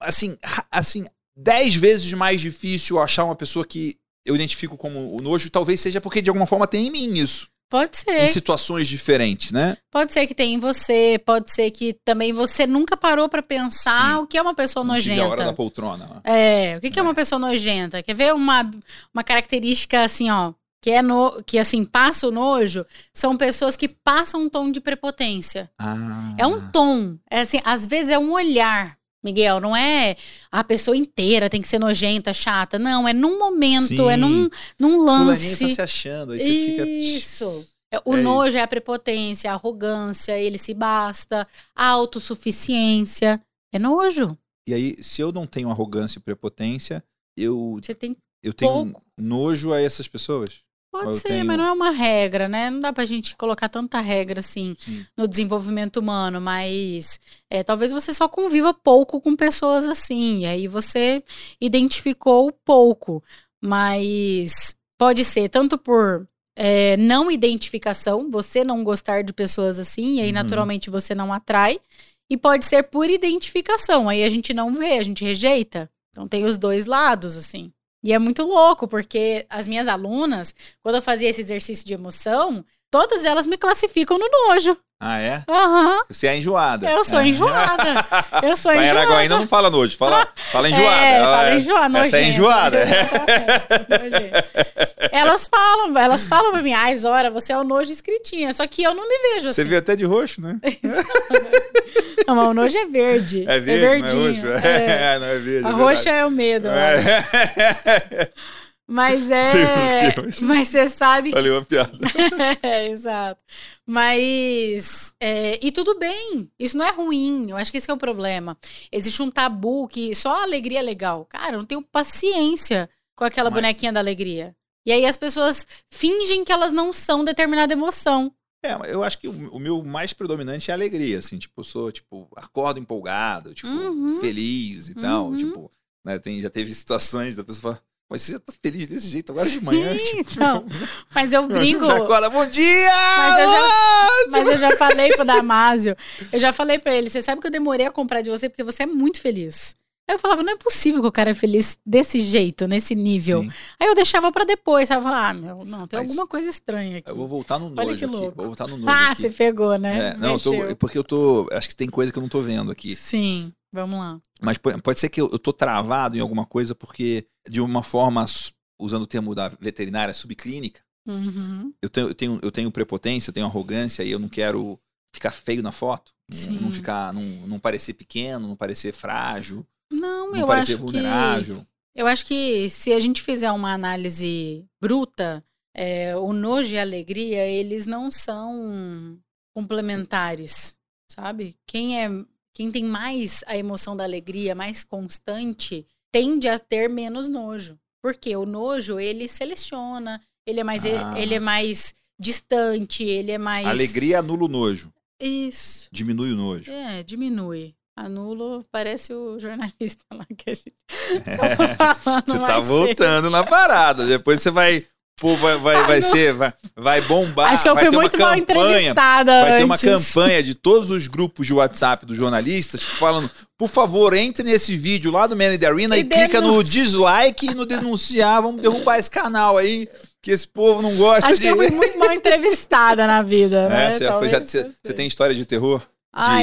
Assim, assim, dez vezes mais difícil achar uma pessoa que eu identifico como o nojo, talvez seja porque de alguma forma tem em mim isso. Pode Em ser. situações diferentes, né? Pode ser que tenha em você, pode ser que também você nunca parou pra pensar Sim. o que é uma pessoa Não tive a hora da nojenta. poltrona. né? É, o que que é uma pessoa nojenta? Quer ver uma, uma característica assim, ó, que é no, que assim passa o nojo, são pessoas que passam um tom de prepotência. Ah. É um tom, é assim, às vezes é um olhar. Miguel, não é a pessoa inteira tem que ser nojenta, chata. Não, é num momento, Sim. é num, num Fulaninho lance. tá se achando, aí você fica. Isso. É, O É nojo é a prepotência, a arrogância, ele se basta, a autossuficiência. É nojo. E aí, se eu não tenho arrogância e prepotência, eu, Você tem. eu tenho Pouco. nojo a essas pessoas. Pode Eu ser, tenho- mas não é uma regra, né? Não dá pra gente colocar tanta regra assim Sim. no desenvolvimento humano, mas é, talvez você só conviva pouco com pessoas assim. E aí você identificou pouco. Mas pode ser tanto por é, não identificação, você não gostar de pessoas assim, e aí Uhum. naturalmente você não atrai. E pode ser por identificação, aí a gente não vê, a gente rejeita. Então tem os dois lados, assim. E é muito louco, porque as minhas alunas, quando eu fazia esse exercício de emoção, todas elas me classificam no nojo. Ah, é? Aham. Você é enjoada. Eu sou É. enjoada. (laughs) Eu sou Mas enjoada. Araguaína não fala nojo, fala, fala (laughs) enjoada. É, Ela fala é- enjoada, Essa é enjoada. Elas falam, elas falam pra mim, ai, Zora, você é o nojo escritinha. Só que eu não me vejo Você assim. vê até de roxo, né? (laughs) (laughs) Não, mas o nojo é verde. É verde, não é verdinho. roxo. é. (laughs) É, não é verde. A é roxa é o medo. verdade. (laughs) Mas é. roxa. Mas você sabe Falei uma piada. é, exato. Mas. é, e tudo bem. Isso não é ruim. Eu acho que esse é o problema. Existe um tabu que só a alegria é legal. Cara, eu não tenho paciência com aquela Mas- bonequinha da alegria. E aí as pessoas fingem que elas não são determinada emoção. É, eu acho que o, o meu mais predominante é a alegria, assim, tipo, eu sou, tipo, acordo empolgado, tipo, Uhum. feliz e tal, Uhum. tipo, né, tem, já teve (laughs) situações da pessoa falar, mas você já tá feliz desse jeito agora de manhã? Sim, tipo, não. (laughs) Mas eu brinco. Já acorda, bom dia! Mas eu já-! Mas eu já falei pro Damásio, eu já falei pra ele, você sabe que eu demorei a comprar de você porque você é muito feliz. Aí eu falava, não é possível que o cara é feliz desse jeito, nesse nível. Sim. Aí eu deixava pra depois, sabe? Eu falava, ah, meu, não, tem Mas- alguma coisa estranha aqui. Eu vou voltar no Olha nojo que aqui, louco. vou voltar no nojo Ah, aqui. você pegou, né? É, não, tô- Mexeu. porque eu tô, acho que tem coisa que eu não tô vendo aqui. Sim, vamos lá. Mas po- pode ser que eu, eu tô travado em alguma coisa porque, de uma forma, usando o termo da veterinária, subclínica, Uhum. eu tenho, eu tenho, eu tenho prepotência, eu tenho arrogância e eu não quero ficar feio na foto. Sim. Não ficar, não, não parecer pequeno, não parecer frágil, Não, não eu acho que vulnerável. eu acho que se a gente fizer uma análise bruta, é, o nojo e a alegria eles não são complementares, sabe? Quem é quem tem mais a emoção da alegria, mais constante, tende a ter menos nojo. Porque o nojo ele seleciona, ele é mais Ah. ele é mais distante, ele é mais Alegria anula o nojo, isso. diminui o nojo. É, diminui. Anulo, parece o jornalista lá que a gente tava (laughs) falando Você tá voltando na parada. Depois você vai Pô, vai, vai, ah, vai ser, vai, vai bombar. Acho que eu fui muito mal entrevistada. Vai antes. ter uma campanha de todos os grupos de WhatsApp dos jornalistas falando: por favor, entre nesse vídeo lá do Man in the Arena e, e clica no dislike e no denunciar. Vamos derrubar esse canal aí, que esse povo não gosta Acho de. Acho que eu fui muito mal entrevistada na vida. É, né? você, foi, já, você, você tem história de terror?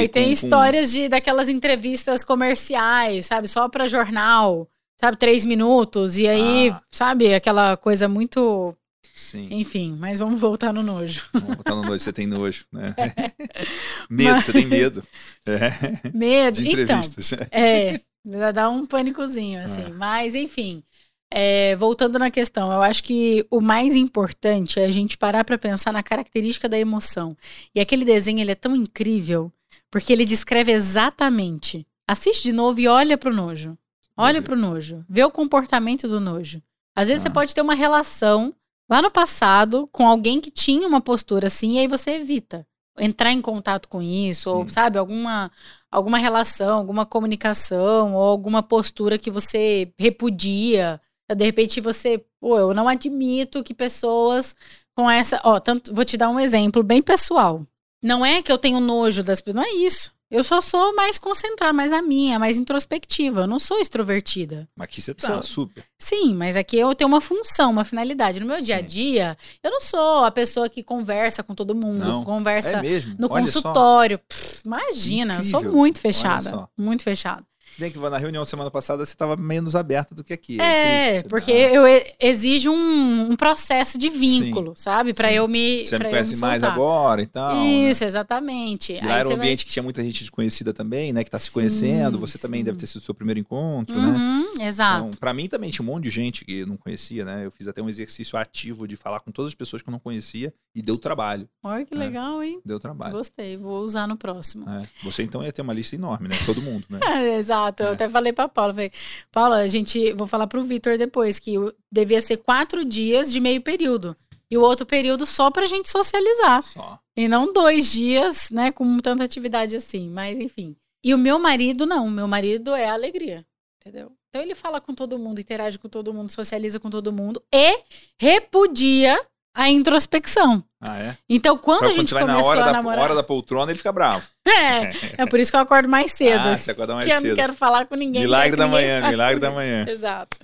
E tem histórias com... de daquelas entrevistas comerciais, sabe? Só para jornal sabe, três minutos, e aí, ah. sabe, aquela coisa muito. Sim. Enfim, mas vamos voltar no nojo. Vamos voltar no nojo, você tem nojo, né? (laughs) medo, mas... você tem medo. É. Medo, de entrevistas. Então, (laughs) é, dá um pânicozinho, assim. Ah. Mas, enfim, é, voltando na questão, eu acho que o mais importante é a gente parar para pensar na característica da emoção. E aquele desenho, ele é tão incrível, porque ele descreve exatamente. Assiste de novo e olha pro nojo. Olha uhum. pro nojo. Vê o comportamento do nojo. Às vezes ah. você pode ter uma relação lá no passado com alguém que tinha uma postura assim e aí você evita entrar em contato com isso, Sim. ou sabe, alguma alguma relação, alguma comunicação ou alguma postura que você repudia. De repente você, pô, eu não admito que pessoas com essa, ó, tanto, vou te dar um exemplo bem pessoal. Não é que eu tenho nojo das pessoas, não é isso. Eu só sou mais concentrada, mais na minha, mais introspectiva. Eu não sou extrovertida. Mas aqui você tá sou... super. Sim, mas aqui eu tenho uma função, uma finalidade. No meu Sim. dia a dia, eu não sou a pessoa que conversa com todo mundo, não. conversa é no Olha consultório. Pff, imagina, Incrível. eu sou muito fechada. Muito fechada. Se bem que na reunião semana passada você estava menos aberta do que aqui. É, porque eu exijo um, um, processo de vínculo, sim, sabe? Para eu me. Você me conhece me mais agora e tal. Né? Isso, né? exatamente. E lá era um ambiente vai... que tinha muita gente desconhecida também, né? Que está se conhecendo. Você sim. também deve ter sido o seu primeiro encontro, né? uhum, né? Exato. Então, para mim também tinha um monte de gente que eu não conhecia, né? Eu fiz até um exercício ativo de falar com todas as pessoas que eu não conhecia e deu trabalho. Olha que né? legal, hein? Deu trabalho. Gostei, vou usar no próximo. É. Você então ia ter uma lista enorme, né? Todo mundo, né? (laughs) é, exato. Eu é. até falei pra Paula, falei, Paula, a gente, vou falar pro Vitor depois, que devia ser quatro dias de meio período. E o outro período só pra gente socializar. Só. E não dois dias, né, com tanta atividade assim. Mas, enfim. E o meu marido, não. O meu marido é alegria. Entendeu? Então ele fala com todo mundo, interage com todo mundo, socializa com todo mundo e repudia a introspecção. Ah, é? Então, quando pra a gente começou vai na hora a namorar... da hora da poltrona, ele fica bravo. É, é por isso que eu acordo mais cedo. Ah, você acorda mais cedo. Porque eu não quero falar com ninguém. Milagre da manhã, (laughs) milagre da manhã. Exato.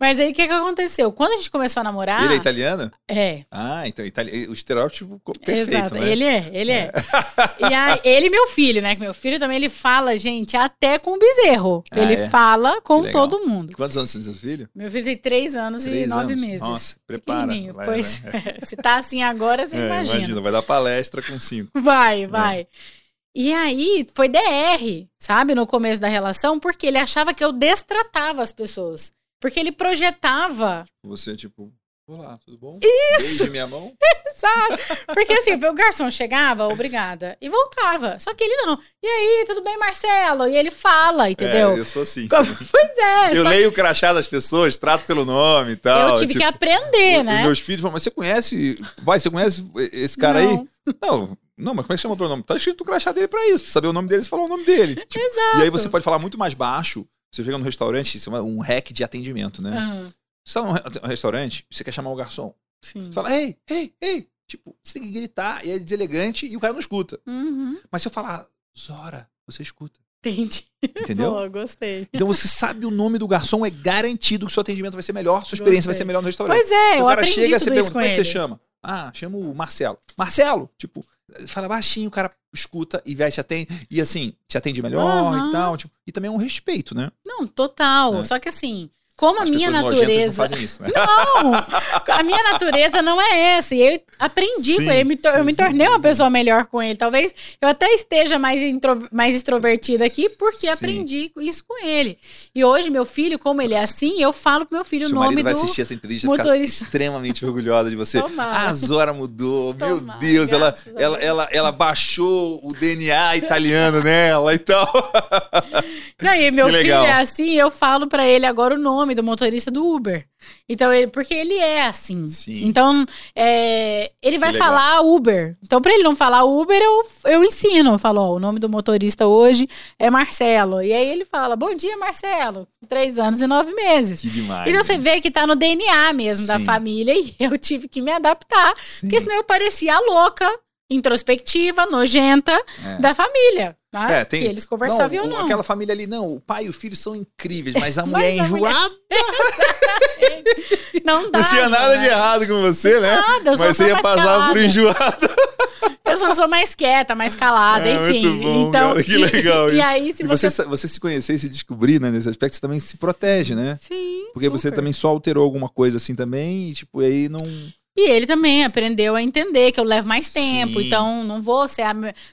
Mas aí o que, que aconteceu? Quando a gente começou a namorar. Ele é italiano? É. Ah, então itali... o estereótipo perfeito. Exato, né? ele é, ele é. é. e aí, ele e meu filho, né? Meu filho também ele fala, gente, até com o bezerro. Ah, ele é? fala com todo mundo. Quantos anos tem seu filho? Meu filho tem três anos três e nove anos. meses. Nossa, prepara. Vai, pois vai. (laughs) se tá assim agora, você é, imagina. Imagina, vai dar palestra com cinco. Vai, vai. É. E aí foi DR, sabe, no começo da relação, porque ele achava que eu destratava as pessoas. Porque ele projetava. Você, tipo, Olá, tudo bom? Isso! Beije minha mão. (laughs) Exato. Porque assim, o garçom chegava, obrigada, e voltava. Só que ele não. E aí, tudo bem, Marcelo? E ele fala, entendeu? É, eu sou assim. (laughs) Pois é. Eu leio o crachá das pessoas, trato pelo nome e tal. Eu tive tipo, que aprender, né? Meus filhos falam, mas você conhece. Vai, você conhece esse cara não. aí? Não. Não, mas como é que chama o nome? Tá escrito o crachá dele pra isso. Pra saber o nome dele, você fala o nome dele. (laughs) Tipo, Exato. E aí você pode falar muito mais baixo você chega no restaurante, é um hack de atendimento, né? Uhum. Você tá num restaurante, você quer chamar o garçom. Sim. Você fala, ei, ei, ei. Tipo, você tem que gritar, e é deselegante e o cara não escuta. Uhum. Mas se eu falar, Zora, você escuta. Entendi. Entendeu? Boa, gostei. Então você sabe o nome do garçom, é garantido que o seu atendimento vai ser melhor, sua experiência gostei. vai ser melhor no restaurante. Pois é, o cara chega, você pergunta, como é que você chama? Ah, chamo o Marcelo. Marcelo! Tipo, fala baixinho, o cara escuta e vai te atende. E assim, te atende melhor uhum. e tal. Tipo, e também é um respeito, né? Não, total. É. Só que assim, como As a minha natureza. Não, isso, né? não, a minha natureza não é essa. E eu aprendi sim, com ele, sim, eu me tornei sim, uma pessoa melhor com ele. Talvez eu até esteja mais, mais extrovertida aqui porque aprendi isso com ele. E hoje, meu filho, como ele é assim, eu falo pro meu filho o nome vai do. assistir essa entrevista motorista. extremamente orgulhosa de você. Tomara. A Zora mudou. Tomara, meu Deus, ela, ela, ela, ela baixou o DNA italiano nela e tal. Não, e meu filho é assim, eu falo para ele agora o nome nome do motorista do Uber. Então, ele, porque ele é assim. Sim. Então, é, ele vai falar Uber. Então, pra ele não falar Uber, eu, eu ensino. Eu falo, ó, o nome do motorista hoje é Marcelo. E aí ele fala, bom dia, Marcelo. Três anos e nove meses. Que demais. Então você vê que tá no DNA mesmo da Sim. família e (laughs) eu tive que me adaptar, Sim. porque senão eu parecia louca, introspectiva, nojenta É. da família. Tá? É, tem- eles conversavam Não, ou não. Aquela família ali, não, o pai e o filho são incríveis, mas a (laughs) Mas mulher é a mulher- enjoada. (laughs) Não dá. Não tinha nada de errado com você, né? Nada, eu Mas você ia passar calada. por enjoada. Eu só sou mais quieta, mais calada, É, enfim. muito bom, então, cara, que e- legal (laughs) E isso. aí, se E você. você, você se conhecer e se descobrir, né, nesse aspecto, você também se protege, né? Sim. Porque você super. também só alterou alguma coisa assim também, e tipo, aí não. E ele também aprendeu a entender que eu levo mais tempo, Sim. então não vou ser,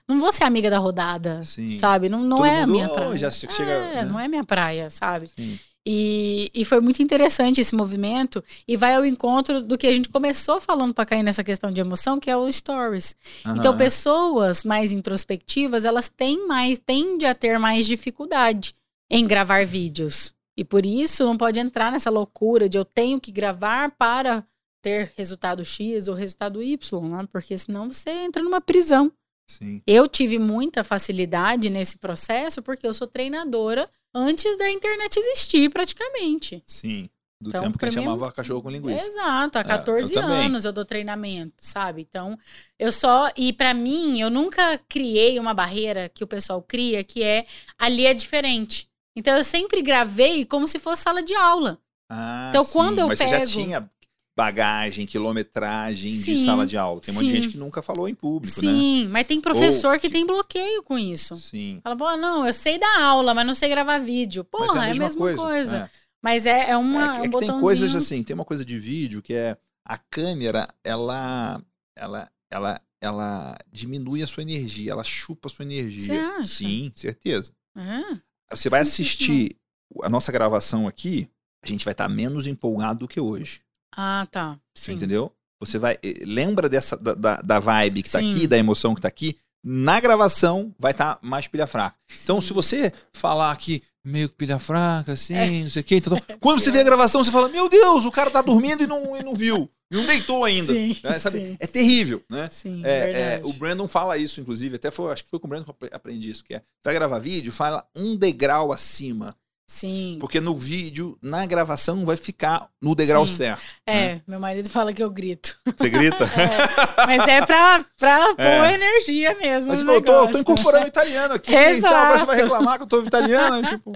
não vou ser amiga da rodada. Sim. Sabe? Não, não Todo é a minha praia. já che- chega, é, né? não é minha praia, sabe? Sim. E, e foi muito interessante esse movimento e vai ao encontro do que a gente começou falando para cair nessa questão de emoção, que é o stories. Então, Aham. pessoas mais introspectivas, elas têm mais, tendem a ter mais dificuldade em gravar vídeos. E por isso não pode entrar nessa loucura de eu tenho que gravar para ter resultado X ou resultado Y, né? porque senão você entra numa prisão. Sim. Eu tive muita facilidade nesse processo porque eu sou treinadora antes da internet existir, praticamente. Sim. Do Então, tempo que a gente mim, chamava cachorro com linguiça. Exato, há eu 14 também. anos eu dou treinamento, sabe? Então, eu só. E pra mim, eu nunca criei uma barreira que o pessoal cria, que é ali é diferente. Então, eu sempre gravei como se fosse sala de aula. Ah, Então, sim. quando eu Mas você já pego- tinha bagagem, quilometragem de Sim, sala de aula. Tem um monte de sim. gente que nunca falou em público, né? Sim, mas tem professor Ou que tem bloqueio com isso. Sim. Fala, pô, não, eu sei dar aula, mas não sei gravar vídeo. Porra, Mas é a mesma coisa. É. Mas é, é, uma, É, um que- é que botãozinho. tem coisas assim, tem uma coisa de vídeo que é a câmera, ela, ela, ela, ela diminui a sua energia, ela chupa a sua energia. Você acha? Sim, certeza. É, Você vai Sim, sim, assistir a nossa gravação aqui, a gente vai estar menos empolgado do que hoje. Ah, tá. Você Sim. entendeu? Você vai. eh, Lembra dessa da, da, da vibe que tá Sim. aqui, da emoção que tá aqui? Na gravação vai estar mais pilha fraca. Então, Sim. se você falar aqui meio que pilha fraca, assim, É. não sei o quê, então, (laughs) quando você vê a gravação, você fala: Meu Deus, o cara tá dormindo e não, e não viu. E não deitou ainda. Sim, né? Sabe? É terrível, né? Sim, É, é, o Brandon fala isso, inclusive, até foi, acho que foi com o Brandon que eu apre- aprendi isso, que é, vai gravar vídeo, fala um degrau acima, Sim. porque no vídeo, na gravação, vai ficar no degrau Sim. certo. É, meu marido fala que eu grito. Você grita? (laughs) É, mas é pra, pra É. pôr energia mesmo. Mas você falou, tô, tô incorporando italiano aqui, então (laughs) Exato. agora você vai reclamar que eu tô italiano, tipo...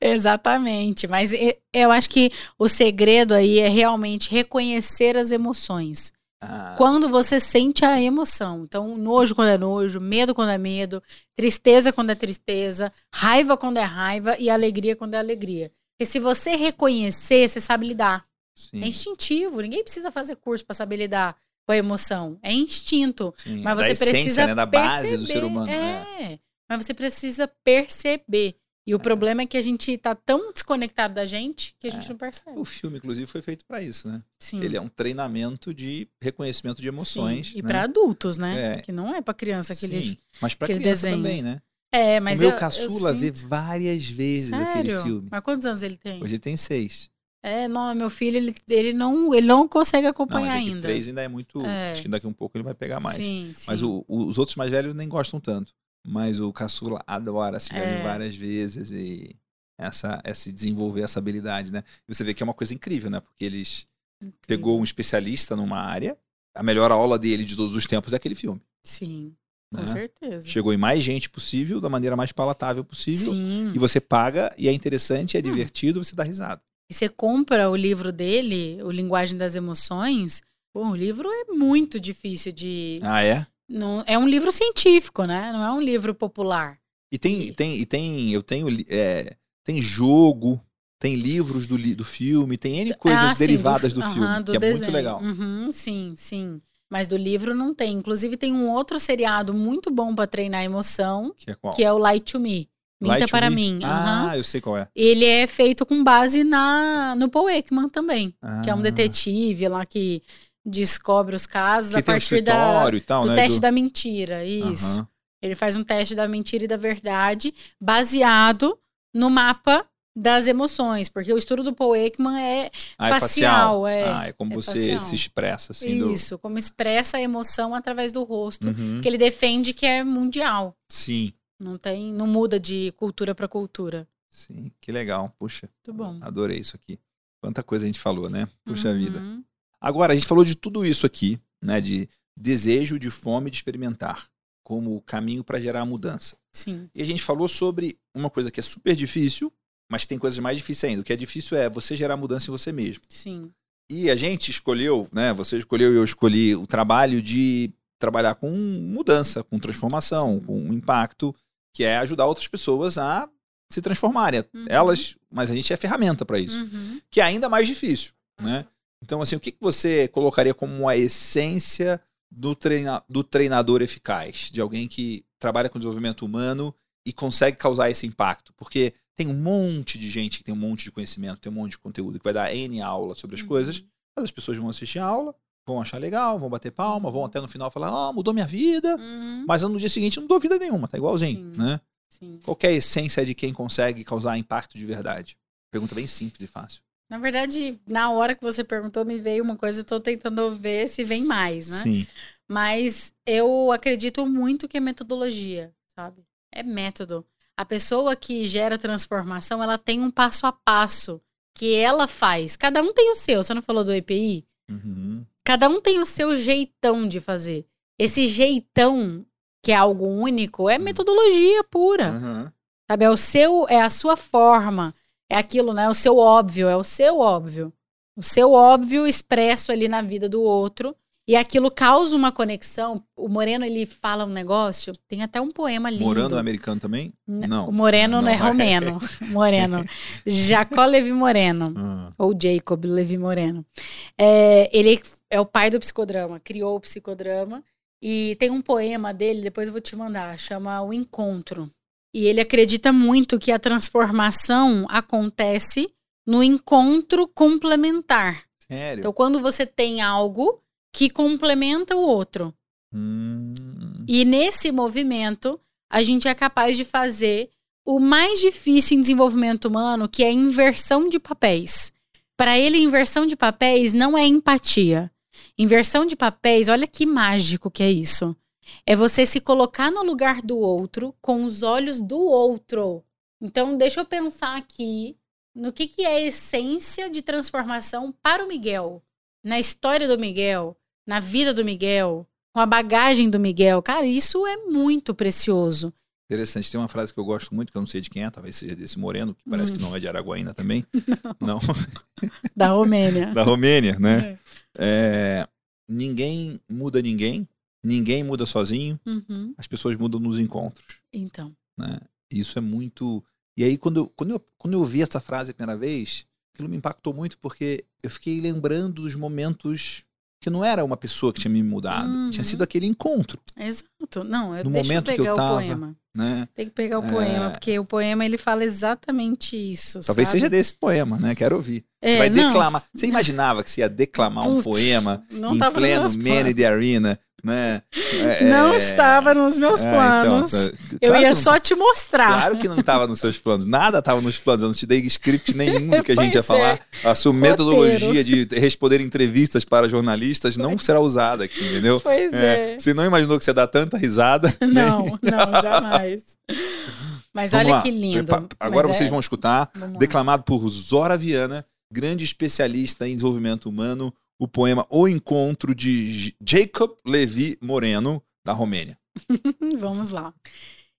Exatamente. Mas eu acho que o segredo aí é realmente reconhecer as emoções. Ah, Quando você sente a emoção. Então, nojo quando é nojo, medo quando é medo, tristeza quando é tristeza, raiva quando é raiva e alegria quando é alegria. Porque se você reconhecer, você sabe lidar. sim, É instintivo. Ninguém precisa fazer curso para saber lidar com a emoção. É instinto. sim. Mas da você essência, precisa né, da base do perceber. ser humano. né? É. Mas você precisa perceber. E o problema é que a gente tá tão desconectado da gente que a gente É. não percebe. O filme, inclusive, foi feito pra isso, né? Sim. Ele é um treinamento de reconhecimento de emoções. Sim. E né? para adultos, né? É. Que não é para criança aquele. Sim, mas pra aquele criança desenho. também, né? É, mas o meu eu, caçula eu vê várias vezes aquele Sério? filme. Mas quantos anos ele tem? Hoje ele tem seis. É, não, meu filho, ele, ele, não, ele não consegue Não, acompanhar mas é ainda. três ainda é muito... É. Acho que daqui a um pouco ele vai pegar mais. Sim, sim. Mas o- o- os outros mais velhos nem gostam tanto. Mas o caçula adora, se É. ver várias vezes e essa, essa desenvolver essa habilidade, né? E você vê que é uma coisa incrível, né? Porque eles Incrível. pegou um especialista numa área, a melhor aula dele de todos os tempos é aquele filme. Sim, com né? certeza. Chegou em mais gente possível, da maneira mais palatável possível. Sim. E você paga, e é interessante, é Hum. divertido, você dá risada. E você compra o livro dele, o Linguagem das Emoções. Bom, o livro é muito difícil de. Ah, é? Não, é um livro científico, né? Não é um livro popular. E tem, tem, e tem, eu tenho, é, tem jogo, tem livros do, do filme, tem N coisas Ah, sim, derivadas do, aham, filme, do que é muito desenho. legal. Uhum, sim, sim. Mas do livro não tem. Inclusive, tem um outro seriado muito bom para treinar a emoção, Que é qual? que é o Light to Me. Minta Light para mim. Ah, aham. eu sei qual é. Ele é feito com base na, no Paul Ekman também, que é um Ah, detetive lá que descobre os casos Que a um partir da, e tal, do né? teste do- da mentira. Isso. Aham. Ele faz um teste da mentira e da verdade baseado no mapa das emoções, porque o estudo do Paul Ekman é Ah, facial, é facial. é. Ah, é como É você facial. se expressa, assim. do- isso, como expressa a emoção através do rosto, Uhum. que ele defende que é mundial. Sim, Não tem, não muda de cultura para cultura. sim. Que legal. Puxa, Muito bom. adorei isso aqui. Quanta coisa a gente falou, né? Puxa vida. Agora, a gente falou de tudo isso aqui, né? De desejo, de fome de experimentar, como o caminho para gerar a mudança. Sim. E a gente falou sobre uma coisa que é super difícil, mas tem coisas mais difíceis ainda. O que é difícil é você gerar mudança em você mesmo. Sim. E a gente escolheu, né? Você escolheu e eu escolhi o trabalho de trabalhar com mudança, com transformação, com impacto, que é ajudar outras pessoas a se transformarem. Uhum. Elas, mas a gente é ferramenta para isso, Uhum. que é ainda mais difícil, né? Então, assim, o que que você colocaria como a essência do, treina, do treinador eficaz, de alguém que trabalha com desenvolvimento humano e consegue causar esse impacto? Porque tem um monte de gente que tem um monte de conhecimento, tem um monte de conteúdo que vai dar N aula sobre as Uhum. coisas, mas as pessoas vão assistir a aula, vão achar legal, vão bater palma, vão até no final falar, ah, mudou minha vida, Uhum. mas no dia seguinte não mudou vida nenhuma, tá igualzinho, Sim. né? Sim. Qual que é a essência de quem consegue causar impacto de verdade? Pergunta bem simples e fácil. Na verdade, na hora que você perguntou, me veio uma coisa, eu tô tentando ver se vem mais, né? Sim. Mas eu acredito muito que é metodologia, sabe? É método. A pessoa que gera transformação, ela tem um passo a passo que ela faz. Cada um tem o seu. Você não falou do EPI? Uhum. Cada um tem o seu jeitão de fazer. Esse jeitão, que é algo único, é metodologia pura. Uhum. Sabe? É o seu, é a sua forma. É aquilo, né? O seu óbvio, é o seu óbvio. O seu óbvio expresso ali na vida do outro. E aquilo causa uma conexão. O Moreno, ele fala um negócio. Tem até um poema lindo. Morando é americano também? N- Não. O Moreno não, Não é é. romeno. Moreno. Jacó Levi Moreno. Ah, Ou Jacob Levi Moreno. É, ele é o pai do psicodrama. Criou o psicodrama. E tem um poema dele, depois eu vou te mandar, chama O Encontro. E ele acredita muito que a transformação acontece no encontro complementar. sério? Então, quando você tem algo que complementa o outro. Hum, E nesse movimento, a gente é capaz de fazer o mais difícil em desenvolvimento humano, que é a inversão de papéis. Para ele, inversão de papéis não é empatia. Inversão de papéis, olha que mágico que é isso. É você se colocar no lugar do outro com os olhos do outro. Então, deixa eu pensar aqui no que, que é a essência de transformação para o Miguel. Na história do Miguel, na vida do Miguel, com a bagagem do Miguel. Cara, isso é muito precioso. interessante. Tem uma frase que eu gosto muito, que eu não sei de quem é, talvez seja desse Moreno, que parece Hum. que não é de Araguaína também. (laughs) Não. Da Romênia. (laughs) da Romênia, né? É, ninguém muda ninguém, ninguém muda sozinho, Uhum. as pessoas mudam nos encontros, Então. né? Isso é muito. E aí, quando eu, quando, eu, quando eu ouvi essa frase a primeira vez, aquilo me impactou muito, porque eu fiquei lembrando dos momentos que não era uma pessoa que tinha me mudado, Uhum. tinha sido aquele encontro, Exato. Não, eu, No deixa momento eu que eu pegar tava, o poema. né? Tem que pegar o É. poema, porque o poema ele fala exatamente isso. Talvez sabe? seja desse poema, né? Quero ouvir. É, você vai não. declamar. Você imaginava que você ia declamar um Putz, poema Não em pleno Man in the Arena, né? (laughs) É, Não é, estava nos meus é, planos. então, tá- eu claro ia não- só te mostrar. Claro que não estava nos seus planos. Nada estava nos planos. Eu não te dei script nenhum do que a gente ia (laughs) Pois é. falar. A sua Roteiro. metodologia de responder entrevistas para jornalistas não será usada aqui, entendeu? Pois é. Você não imaginou que você ia dar tanta risada. (laughs) Não, não, jamais. Mas Vamos olha lá. que lindo. Agora Mas vocês é- vão escutar, Vamos declamado por Zora Viana, grande especialista em desenvolvimento humano, o poema O Encontro de Jacob Levi Moreno, da Romênia. (laughs) Vamos lá.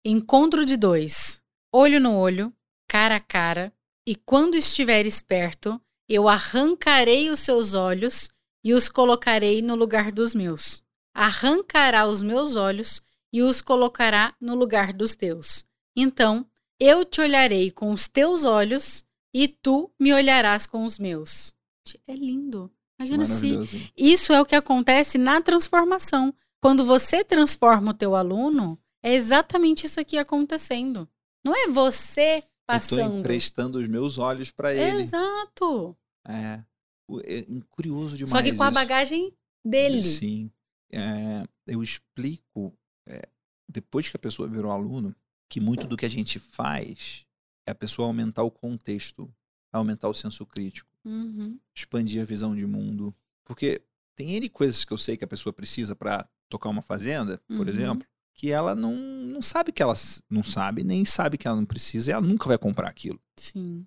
Encontro de dois. Olho no olho, cara a cara, e quando estiveres perto, eu arrancarei os seus olhos e os colocarei no lugar dos meus. Arrancará os meus olhos e os colocará no lugar dos teus. Então, eu te olharei com os teus olhos e tu me olharás com os meus. É lindo. Imagina se Maravilhoso. isso é o que acontece na transformação. Quando você transforma o teu aluno, é exatamente isso aqui acontecendo. Não é você Eu tô passando. emprestando os meus olhos para ele. Exato. É. O- é curioso demais Só que com a isso. bagagem dele. Sim. É, eu explico, é, depois que a pessoa virou aluno, que muito do que a gente faz é a pessoa aumentar o contexto, aumentar o senso crítico, Uhum. expandir a visão de mundo. Porque tem N coisas que eu sei que a pessoa precisa para tocar uma fazenda, por Uhum. exemplo, que ela não, não sabe que ela não sabe, nem sabe que ela não precisa, e ela nunca vai comprar aquilo. Sim.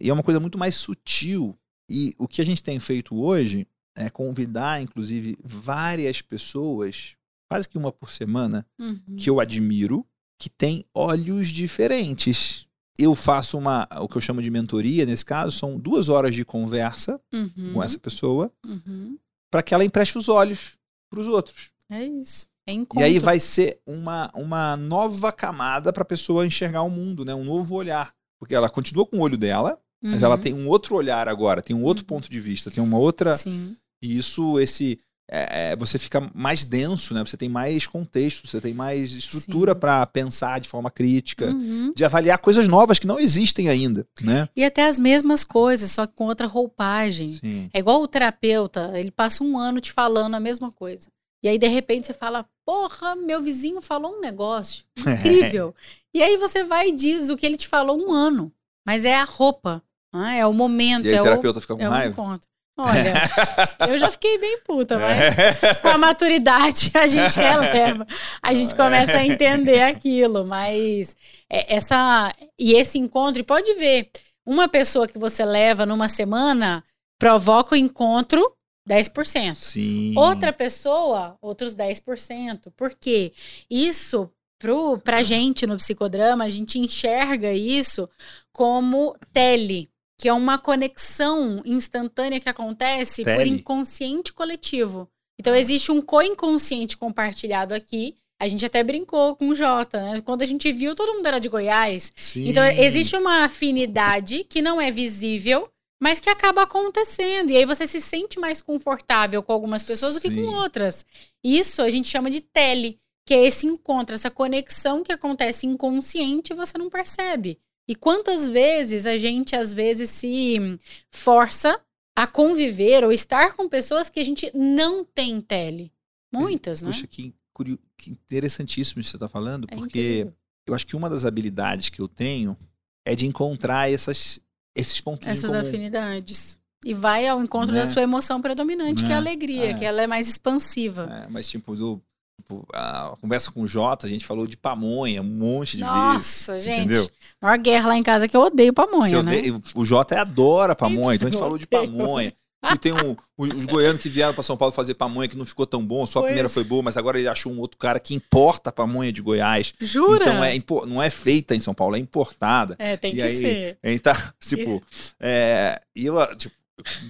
E é uma coisa muito mais sutil. E o que a gente tem feito hoje é convidar, inclusive, várias pessoas, quase que uma por semana, Uhum. que eu admiro, que tem olhos diferentes. Eu faço uma, o que eu chamo de mentoria, nesse caso, são duas horas de conversa Uhum. com essa pessoa, Uhum. para que ela empreste os olhos para os outros. É isso. É E aí vai ser uma, uma nova camada para a pessoa enxergar o mundo, né? um novo olhar. Porque ela continua com o olho dela, mas ela Uhum. tem um outro olhar agora, tem um outro Uhum. ponto de vista, tem uma outra. Sim. E isso, esse. É, é, você fica mais denso, né? Você tem mais contexto, você tem mais estrutura para pensar de forma crítica, Uhum. de avaliar coisas novas que não existem ainda, né? E até as mesmas coisas, só que com outra roupagem. Sim. É igual o terapeuta, ele passa um ano te falando a mesma coisa. E aí, de repente, você fala: Porra, meu vizinho falou um negócio (laughs) incrível. e aí você vai e diz o que ele te falou um ano. Mas é a roupa, né? é o momento, E aí é o terapeuta fica com é raiva. Olha, (laughs) eu já fiquei bem puta, mas (laughs) com a maturidade a gente (laughs) releva, a gente começa a entender aquilo, mas é, essa e esse encontro, e pode ver, uma pessoa que você leva numa semana provoca o encontro 10%. Sim. Outra pessoa, outros 10%. Por quê? Isso, pro, pra gente no psicodrama, a gente enxerga isso como tele, que é uma conexão instantânea que acontece por Tele? inconsciente coletivo. Então, existe um co-inconsciente compartilhado aqui. A gente até brincou com o Jota, né? Quando a gente viu, todo mundo era de Goiás. Sim. Então, existe uma afinidade que não é visível, mas que acaba acontecendo. E aí você se sente mais confortável com algumas pessoas do que Sim. com outras. Isso a gente chama de tele, que é esse encontro, essa conexão que acontece inconsciente e você não percebe. E quantas vezes a gente, às vezes, se força a conviver ou estar com pessoas que a gente não tem tele? Muitas, né? Puxa, que, curio... que interessantíssimo isso que você está falando, É porque incrível. eu acho que uma das habilidades que eu tenho é de encontrar essas, esses pontos essas afinidades. E vai ao encontro Né? da sua emoção predominante, que é a Né? alegria, É. que ela é mais expansiva. É, mas, tipo, do, tipo, a conversa com o Jota, a gente falou de pamonha um monte de Nossa, vezes. gente. Entendeu? Maior guerra lá em casa é que eu odeio pamonha, né? odeia- O Jota adora pamonha, então a gente falou de pamonha. Que tem um, os goianos que vieram para São Paulo fazer pamonha que não ficou tão bom, só a Pois. primeira foi boa, mas agora ele achou um outro cara que importa a pamonha de Goiás. Jura? Então é, não é feita em São Paulo, é importada. É, tem E que aí, ser. A gente tá, (laughs) tipo, é, e eu, tipo,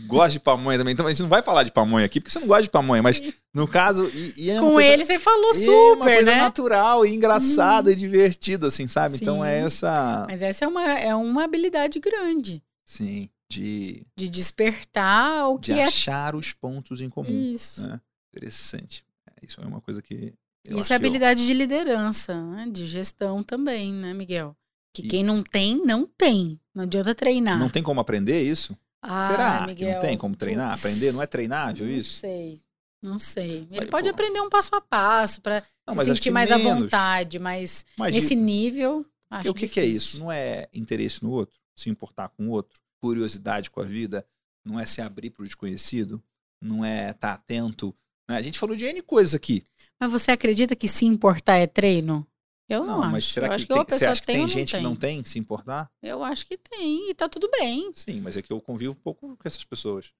gosto de pamonha também, então a gente não vai falar de pamonha aqui, porque você não gosta de pamonha, mas no caso, e, e é uma Com coisa, ele você falou é uma super, coisa né? Hum. natural e engraçada e divertida, assim, sabe? Então é Sim. essa, Mas essa é uma, é uma habilidade grande sim, de, de despertar o de que é achar os pontos em comum. isso. né? Interessante. É, Isso é uma coisa que Isso é que eu- habilidade de liderança, né? de gestão também, né, Miguel? Que E- quem não tem, não tem. Não adianta treinar. Não tem como aprender isso? Ah, Será que Miguel, não tem como treinar? putz, Aprender não é treinável Não isso? sei. Não sei. Ele Aí, pode pô. aprender um passo a passo para Não, se sentir que mais à menos. vontade, mas Mas nesse nível, acho o que, que é isso? Não é interesse no outro, se importar com o outro, curiosidade com a vida, não é se abrir para o desconhecido, não é estar atento. né? A gente falou de N coisas aqui. Mas você acredita que se importar é treino? Eu não, acho. mas será eu que, acho que tem, você acha que tem, tem gente não que não tem se importar? Eu acho que tem, e tá tudo bem. Sim, mas é que eu convivo um pouco com essas pessoas.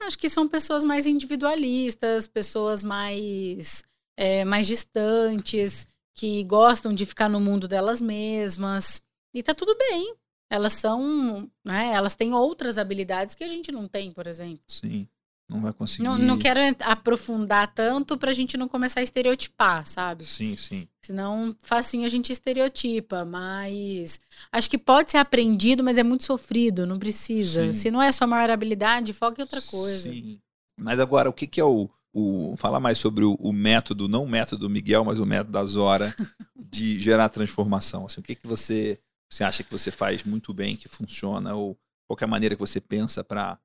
Acho que são pessoas mais individualistas, pessoas mais, é, mais distantes, que gostam de ficar no mundo delas mesmas. E tá tudo bem. Elas são, né, elas têm outras habilidades que a gente não tem, por exemplo. Sim, não vai conseguir. Não, não quero aprofundar tanto pra gente não começar a estereotipar, sabe? Sim, sim. Senão, facinho a gente estereotipa, mas acho que pode ser aprendido, mas é muito sofrido, não precisa. Sim. Se não é sua maior habilidade, foca em outra coisa. Sim. Mas agora, o que, que é o, o. Fala mais sobre o, o método, não o método do Miguel, mas o método da Zora (laughs) de gerar transformação. Assim, o que, que você, você acha que você faz muito bem, que funciona, ou qualquer maneira que você pensa para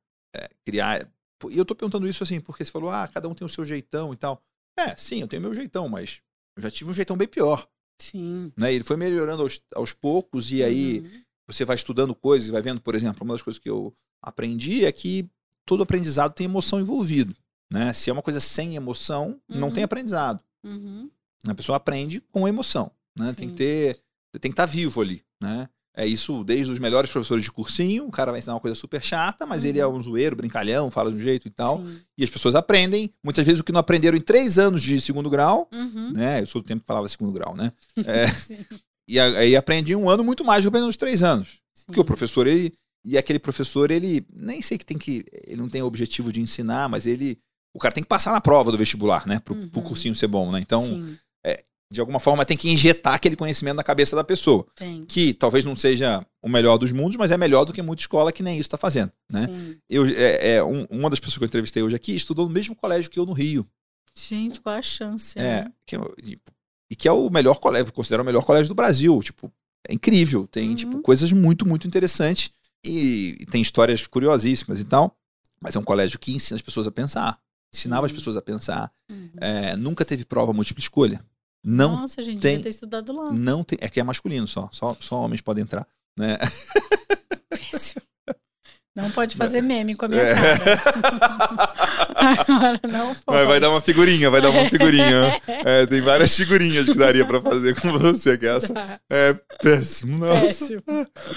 criar. E eu tô perguntando isso assim, porque você falou, ah, cada um tem o seu jeitão e tal. É, sim, eu tenho meu jeitão, mas eu já tive um jeitão bem pior. Sim. Né? Ele foi melhorando aos, aos poucos, e aí Uhum. você vai estudando coisas, vai vendo, por exemplo, uma das coisas que eu aprendi é que todo aprendizado tem emoção envolvido. Né? Se é uma coisa sem emoção, uhum. não tem uhum. aprendizado. Uhum. A pessoa aprende com emoção. Né? Tem que ter. Tem que estar tá vivo ali. Né? É isso desde os melhores professores de cursinho, o cara vai ensinar uma coisa super chata, mas uhum. ele é uhum. um zoeiro, brincalhão, fala de um jeito e tal. Sim. E as pessoas aprendem, muitas vezes, o que não aprenderam em três anos de segundo grau, uhum. né? Eu sou do tempo que falava segundo grau, né? (laughs) É, e aí aprende em um ano muito mais do que aprendeu nos três anos. Sim. Porque o professor, ele. E aquele professor, ele. Nem sei que tem que. Ele não tem o objetivo de ensinar, mas ele. O cara tem que passar na prova do vestibular, né? Pro, uhum. pro cursinho ser bom, né? Então, é, de alguma forma tem que injetar aquele conhecimento na cabeça da pessoa. Tem. Que talvez não seja o melhor dos mundos, mas é melhor do que muita escola que nem isso está fazendo. Né? Eu, é, é um, uma das pessoas que eu entrevistei hoje aqui estudou no mesmo colégio que eu no Rio. Gente, qual a chance? É, né? que, e, e, que é o melhor colégio, considero o melhor colégio do Brasil. Tipo, é incrível. Tem uhum. tipo, coisas muito, muito interessantes e, e, tem histórias curiosíssimas e tal. Mas é um colégio que ensina as pessoas a pensar. Ensinava uhum. as pessoas a pensar. Uhum. É, nunca teve prova múltipla escolha. Não Nossa, a gente tem, devia ter estudado lá. Não tem, é que é masculino só, só, só homens podem entrar, né? Péssimo. Não pode fazer meme com a minha é. cara. (laughs) Agora não pode. Vai, vai, dar uma figurinha, vai dar uma figurinha. (laughs) É, tem várias figurinhas que daria para fazer com você, que essa é péssimo. Nossa. Péssimo.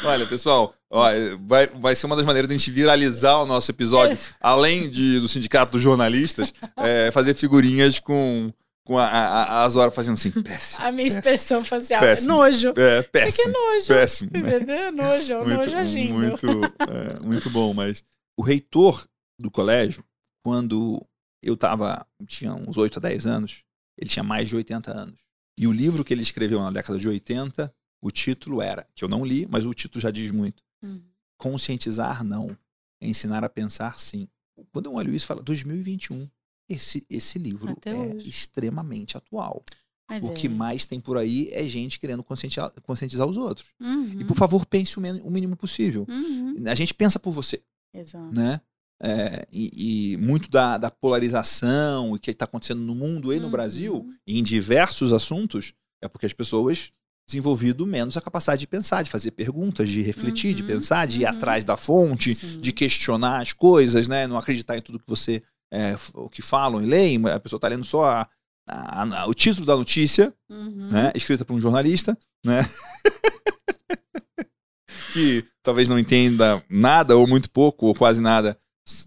Olha, pessoal, ó, vai, vai ser uma das maneiras de a gente viralizar o nosso episódio, além de, do Sindicato dos Jornalistas, é, fazer figurinhas com com a, a, as horas fazendo assim, (laughs) péssimo. A minha expressão facial é péssimo. é nojo. É, péssimo. Isso aqui é nojo. Péssimo. Entendeu? É nojo, é (laughs) muito, nojo agindo. Muito, é, muito bom, mas o reitor do colégio, quando eu tava, tinha uns 8 a 10 anos, ele tinha mais de 80 anos. E o livro que ele escreveu na década de 80, o título era, que eu não li, mas o título já diz muito. Uhum. Conscientizar não, ensinar a pensar sim. Quando eu olho isso, fala 2021 esse, esse livro Até é hoje. extremamente atual. Mas o é. que mais tem por aí é gente querendo conscientizar, conscientizar os outros. Uhum. E por favor, pense o, o mínimo possível. Uhum. A gente pensa por você. Exato. Né? É, e, e, muito da, da polarização e que está acontecendo no mundo e no uhum. Brasil, em diversos assuntos, é porque as pessoas desenvolvido menos a capacidade de pensar, de fazer perguntas, de refletir, de uhum. pensar, de ir uhum. atrás da fonte, Sim. de questionar as coisas, né? Não acreditar em tudo que você é, o que falam e leem, a pessoa está lendo só a, a, a, o título da notícia, uhum. né, escrita por um jornalista, né? (laughs) que talvez não entenda nada, ou muito pouco, ou quase nada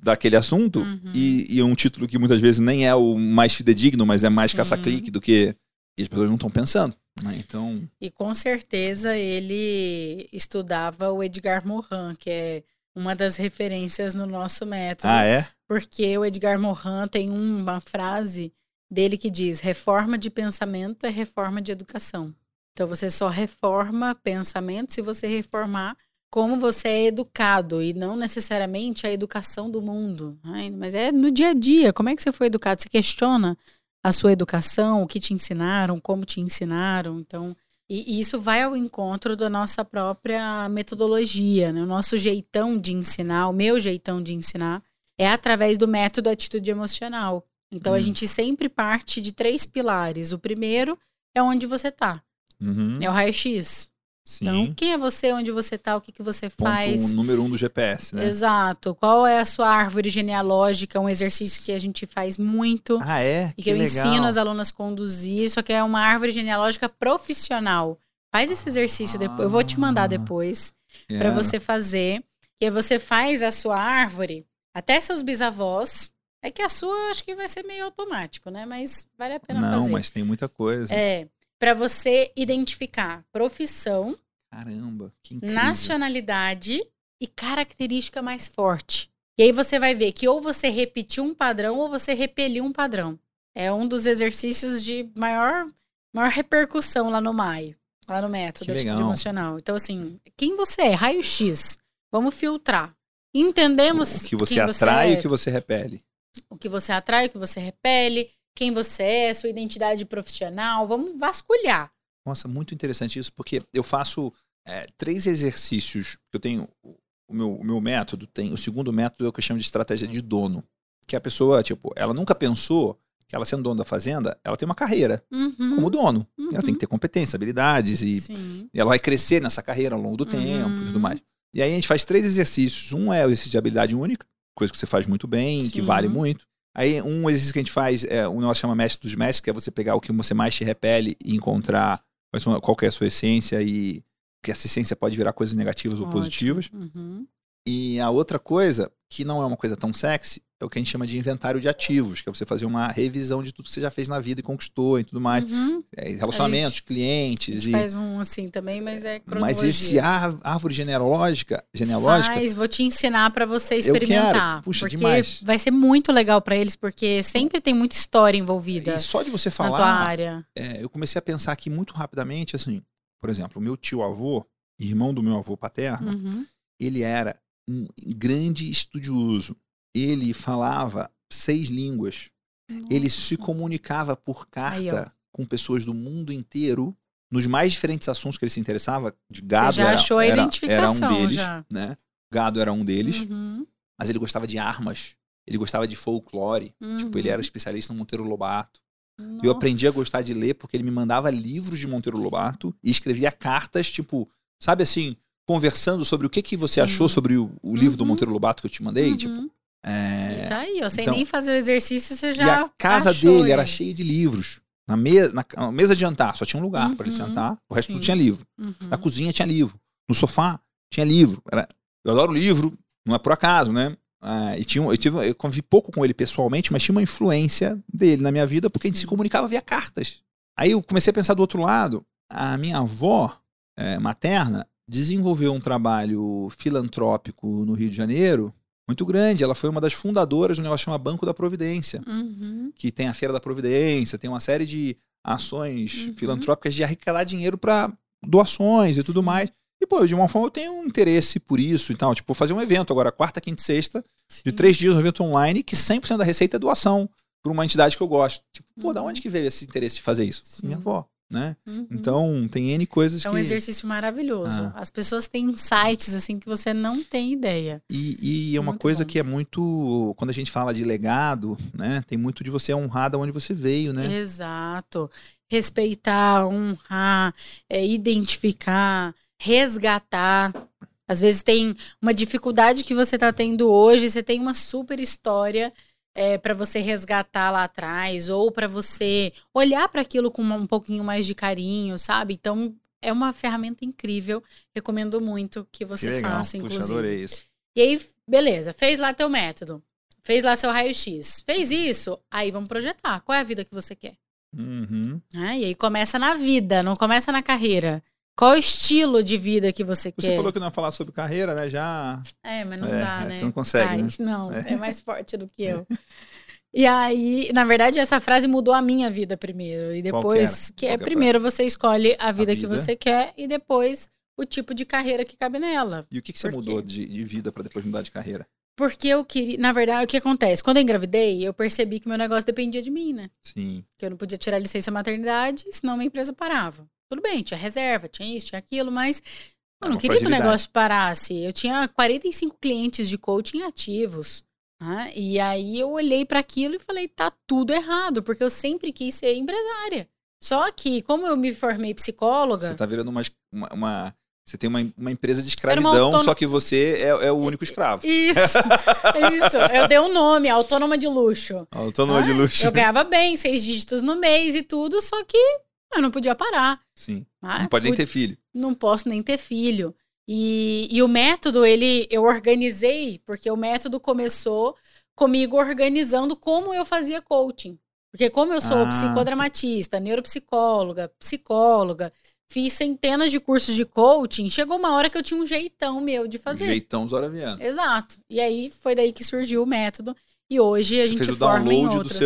daquele assunto, uhum. e, e, um título que muitas vezes nem é o mais fidedigno, mas é mais caça-clique do que. E as pessoas não estão pensando. Né? Então... E com certeza ele estudava o Edgar Morin, que é uma das referências no nosso método. Ah, é? Porque o Edgar Morin tem uma frase dele que diz: reforma de pensamento é reforma de educação. Então você só reforma pensamento se você reformar como você é educado e não necessariamente a educação do mundo, né? mas é no dia a dia. Como é que você foi educado? Você questiona a sua educação, o que te ensinaram, como te ensinaram. Então e, isso vai ao encontro da nossa própria metodologia, né? o nosso jeitão de ensinar, o meu jeitão de ensinar, é através do método atitude emocional. Então, hum. a gente sempre parte de três pilares. O primeiro é onde você está. Uhum. É o raio-x. Sim. Então, quem é você, onde você está, o que, que você faz. Ponto número um do GPS, né? Exato. Qual é a sua árvore genealógica? Um exercício que a gente faz muito. Ah, é? E que, que eu legal. ensino as alunas a conduzir. Só que é uma árvore genealógica profissional. Faz esse exercício ah, depois. Eu vou te mandar depois yeah. para você fazer. E aí você faz a sua árvore até seus bisavós. É que a sua acho que vai ser meio automático, né? Mas vale a pena Não, fazer. Não, mas tem muita coisa. É para você identificar profissão, caramba, nacionalidade e característica mais forte. E aí você vai ver que ou você repetiu um padrão ou você repeliu um padrão. É um dos exercícios de maior, maior repercussão lá no MAI, lá no método emocional. Então, assim, quem você é? Raio-X. Vamos filtrar. Entendemos o que você atrai e é. o que você repele. O que você atrai, o que você repele quem você é, sua identidade profissional. Vamos vasculhar. Nossa, muito interessante isso, porque eu faço é, três exercícios. Eu tenho o meu, o meu método, tem o segundo método é o que eu chamo de estratégia de dono. Que a pessoa, tipo, ela nunca pensou que ela sendo dona da fazenda, ela tem uma carreira Uhum. como dono. Uhum. Ela tem que ter competência, habilidades e, e ela vai crescer nessa carreira ao longo do tempo e tudo Uhum. mais. E aí a gente faz três exercícios. Um é o exercício de habilidade única, coisa que você faz muito bem, que Sim. vale muito. Aí um exercício que a gente faz é um negócio que chama mestre dos mestres, que é você pegar o que você mais te repele e encontrar qual é a sua essência e que essa essência pode virar coisas negativas ou Ótimo. positivas. Uhum. E a outra coisa, que não é uma coisa tão sexy, é o que a gente chama de inventário de ativos, que é você fazer uma revisão de tudo que você já fez na vida e conquistou e tudo mais. Uhum. É, relacionamentos, A gente clientes e. Faz um assim também, mas é cronologia. Mas esse ar- árvore genealógica, genealógica, Faz, vou te ensinar pra você experimentar. Puxa, porque demais. vai ser muito legal pra eles, porque sempre tem muita história envolvida e só de você na tua falar, área. é, eu comecei a pensar aqui muito rapidamente, assim, por exemplo, o meu tio avô, irmão do meu avô paterno, Uhum. ele era um grande estudioso. Ele falava seis línguas. Ele se comunicava por Aí, carta com pessoas do mundo inteiro nos mais diferentes assuntos que ele se interessava. De gado já era, achou a era, era um identificação, deles, já. né? Gado era um deles, Uhum. mas ele gostava de armas. Ele gostava de folclore. Tipo, ele Uhum. era especialista no Monteiro Lobato. Nossa. Eu aprendi a gostar de ler porque ele me mandava livros de Monteiro Lobato e escrevia cartas, tipo, sabe assim, conversando sobre o que, que você Sim. achou sobre o, o livro do Uhum. Monteiro Lobato que eu te mandei. Uhum. Tipo, é, E tá aí, ó, sem então- nem fazer o exercício, você já E a casa achou dele era cheia de livros. Na, me, na, na mesa de jantar só tinha um lugar para ele Uhum. sentar, o resto Sim. tudo tinha livro. Uhum. Na cozinha tinha livro. No sofá tinha livro. Era, eu adoro livro, não é por acaso, né? Ah, e tinha, eu, tive, eu convivi pouco com ele pessoalmente, mas tinha uma influência dele na minha vida porque a gente Sim. se comunicava via cartas. Aí eu comecei a pensar do outro lado. A minha avó eh, materna desenvolveu um trabalho filantrópico no Rio de Janeiro muito grande. Ela foi uma das fundadoras de um negócio chamado Banco da Providência Uhum. que tem a Feira da Providência, tem uma série de ações Uhum. filantrópicas de arrecadar dinheiro para doações e tudo mais. E, pô, de uma forma eu tenho um interesse por isso e tal. Tipo, fazer um evento agora, quarta, quinta e sexta, de Sim. três dias, um evento online, que 100% da receita é doação para uma entidade que eu gosto. Tipo, pô, da Uhum. onde que veio esse interesse de fazer isso? Sim. Minha avó, né? Uhum. Então, tem N coisas É um que... exercício maravilhoso. Ah. As pessoas têm insights assim que você não tem ideia. E, e é uma Muito coisa bom. que é muito... Quando a gente fala de legado, né? Tem muito de você honrar da onde você veio, né? Exato. Respeitar, honrar, é, identificar, resgatar. Às vezes tem uma dificuldade que você está tendo hoje, você tem uma super história para você resgatar lá atrás, ou para você olhar para aquilo com um pouquinho mais de carinho, sabe? Então é uma ferramenta incrível. Recomendo muito que Que você legal. faça, Puxa, inclusive. adorei isso. E aí, beleza, fez lá teu método. Fez lá seu raio-x. Fez isso, aí vamos projetar. Qual é a vida que você quer? Uhum. né? E aí começa na vida, não começa na carreira. Qual o estilo de vida que você, Você quer? falou que não ia falar sobre carreira, né? Já. É, mas não É, dá, é, né? você não consegue, né? Ai, Não, É. é mais forte do que eu. (laughs) E aí, na verdade, essa frase mudou a minha vida primeiro. E depois, que, é que é a primeiro você escolhe a vida, que vida. você quer e depois o tipo de carreira que cabe nela. E o que, que você Por mudou de, de vida para depois mudar de carreira? Porque eu queria. Na verdade, o que acontece? Quando eu engravidei, eu percebi que meu negócio dependia de mim, né? Sim. que eu não podia tirar licença maternidade, senão minha empresa parava. Tudo bem, tinha reserva, tinha isso, tinha aquilo, mas eu É não queria que o negócio parasse. Eu tinha 45 clientes de coaching ativos. né? E aí eu olhei para aquilo e falei, tá tudo errado, porque eu sempre quis ser empresária. Só que, como eu me formei psicóloga, Você tá virando uma. uma, uma- você tem uma, uma empresa de escravidão, autônoma- só que você é, é o único escravo. isso, (laughs) isso, eu dei um nome, autônoma de luxo. Autônoma de Ah, luxo. Eu ganhava bem, seis dígitos no mês e tudo, só que eu não podia parar. Sim. Ah, Não pode nem ter filho. não posso nem ter filho. E, e o método, ele eu organizei, porque o método começou comigo organizando como eu fazia coaching. Porque como eu sou Ah. psicodramatista, neuropsicóloga, psicóloga, fiz centenas de cursos de coaching, chegou uma hora que eu tinha um jeitão meu de fazer. Jeitão Zoraviano. Exato. E aí foi daí que surgiu o método. E hoje a Você gente fez o forma download do outras.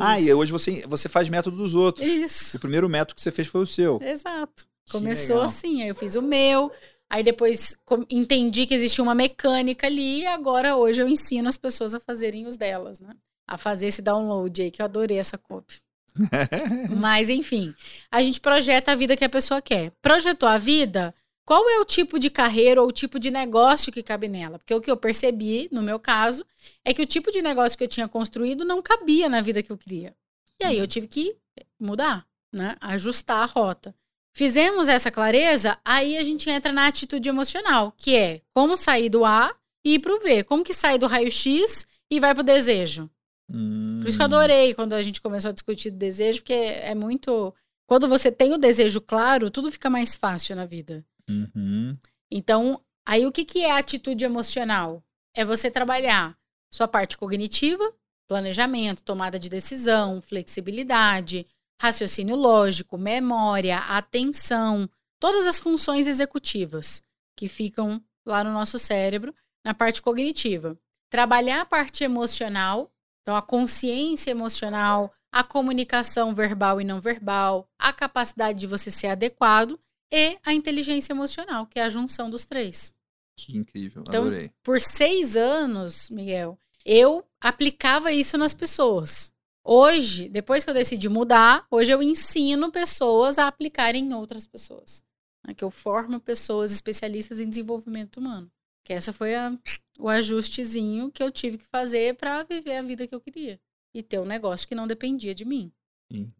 Ah, e hoje você, você faz método dos outros. Isso. O primeiro método que você fez foi o seu. Exato. Começou assim, aí eu fiz o meu, aí depois entendi que existia uma mecânica ali e agora hoje eu ensino as pessoas a fazerem os delas, né? A fazer esse download aí, que eu adorei essa copy. (laughs) Mas enfim, a gente projeta a vida que a pessoa quer. Projetou a vida? Qual é o tipo de carreira ou o tipo de negócio que cabe nela? Porque o que eu percebi, no meu caso, é que o tipo de negócio que eu tinha construído não cabia na vida que eu queria. E aí eu tive que mudar, né? Ajustar a rota. Fizemos essa clareza, aí a gente entra na atitude emocional, que é como sair do A e ir pro V. Como que sai do raio-X e vai pro desejo? Hum. Por isso que eu adorei quando a gente começou a discutir o desejo, porque é muito. Quando você tem o desejo claro, tudo fica mais fácil na vida. Uhum. Então, aí o que, que é atitude emocional? É você trabalhar sua parte cognitiva, planejamento, tomada de decisão, flexibilidade, raciocínio lógico, memória, atenção, todas as funções executivas que ficam lá no nosso cérebro, na parte cognitiva. Trabalhar a parte emocional, então a consciência emocional, a comunicação verbal e não verbal, a capacidade de você ser adequado e a inteligência emocional, que é a junção dos três. Que incrível, Então, adorei. Por seis anos, Miguel, eu aplicava isso nas pessoas. Hoje, depois que eu decidi mudar, hoje eu ensino pessoas a aplicarem em outras pessoas. né? Que eu formo pessoas especialistas em desenvolvimento humano. Que essa foi a- o ajustezinho que eu tive que fazer para viver a vida que eu queria. E ter um negócio que não dependia de mim.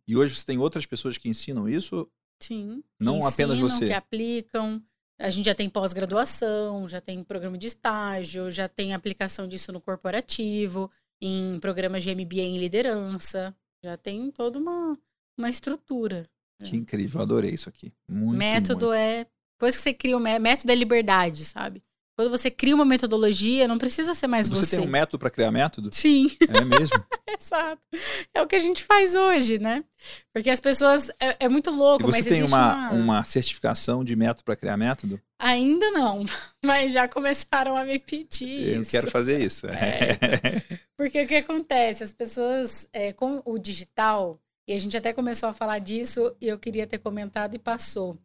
E hoje você tem outras pessoas que ensinam isso? Sim. Não que apenas ensinam, você. Que aplicam. A gente já tem pós-graduação, já tem programa de estágio, já tem aplicação disso no corporativo, em programas de MBA em liderança. Já tem toda uma, uma estrutura. Que incrível, adorei isso aqui. Muito, método muito. é. Depois que você cria o mé- método é liberdade, sabe? Quando você cria uma metodologia, não precisa ser mais Você você. tem um método para criar método? Sim. É mesmo? (laughs) Exato. É o que a gente faz hoje, né? Porque as pessoas. É, é muito louco, e você mas tem uma, uma... uma certificação de método para criar método? Ainda não, (laughs) mas já começaram a me pedir. Eu isso. quero fazer isso. Porque o que acontece? As pessoas, é, com o digital, e a gente até começou a falar disso, e eu queria ter comentado e passou.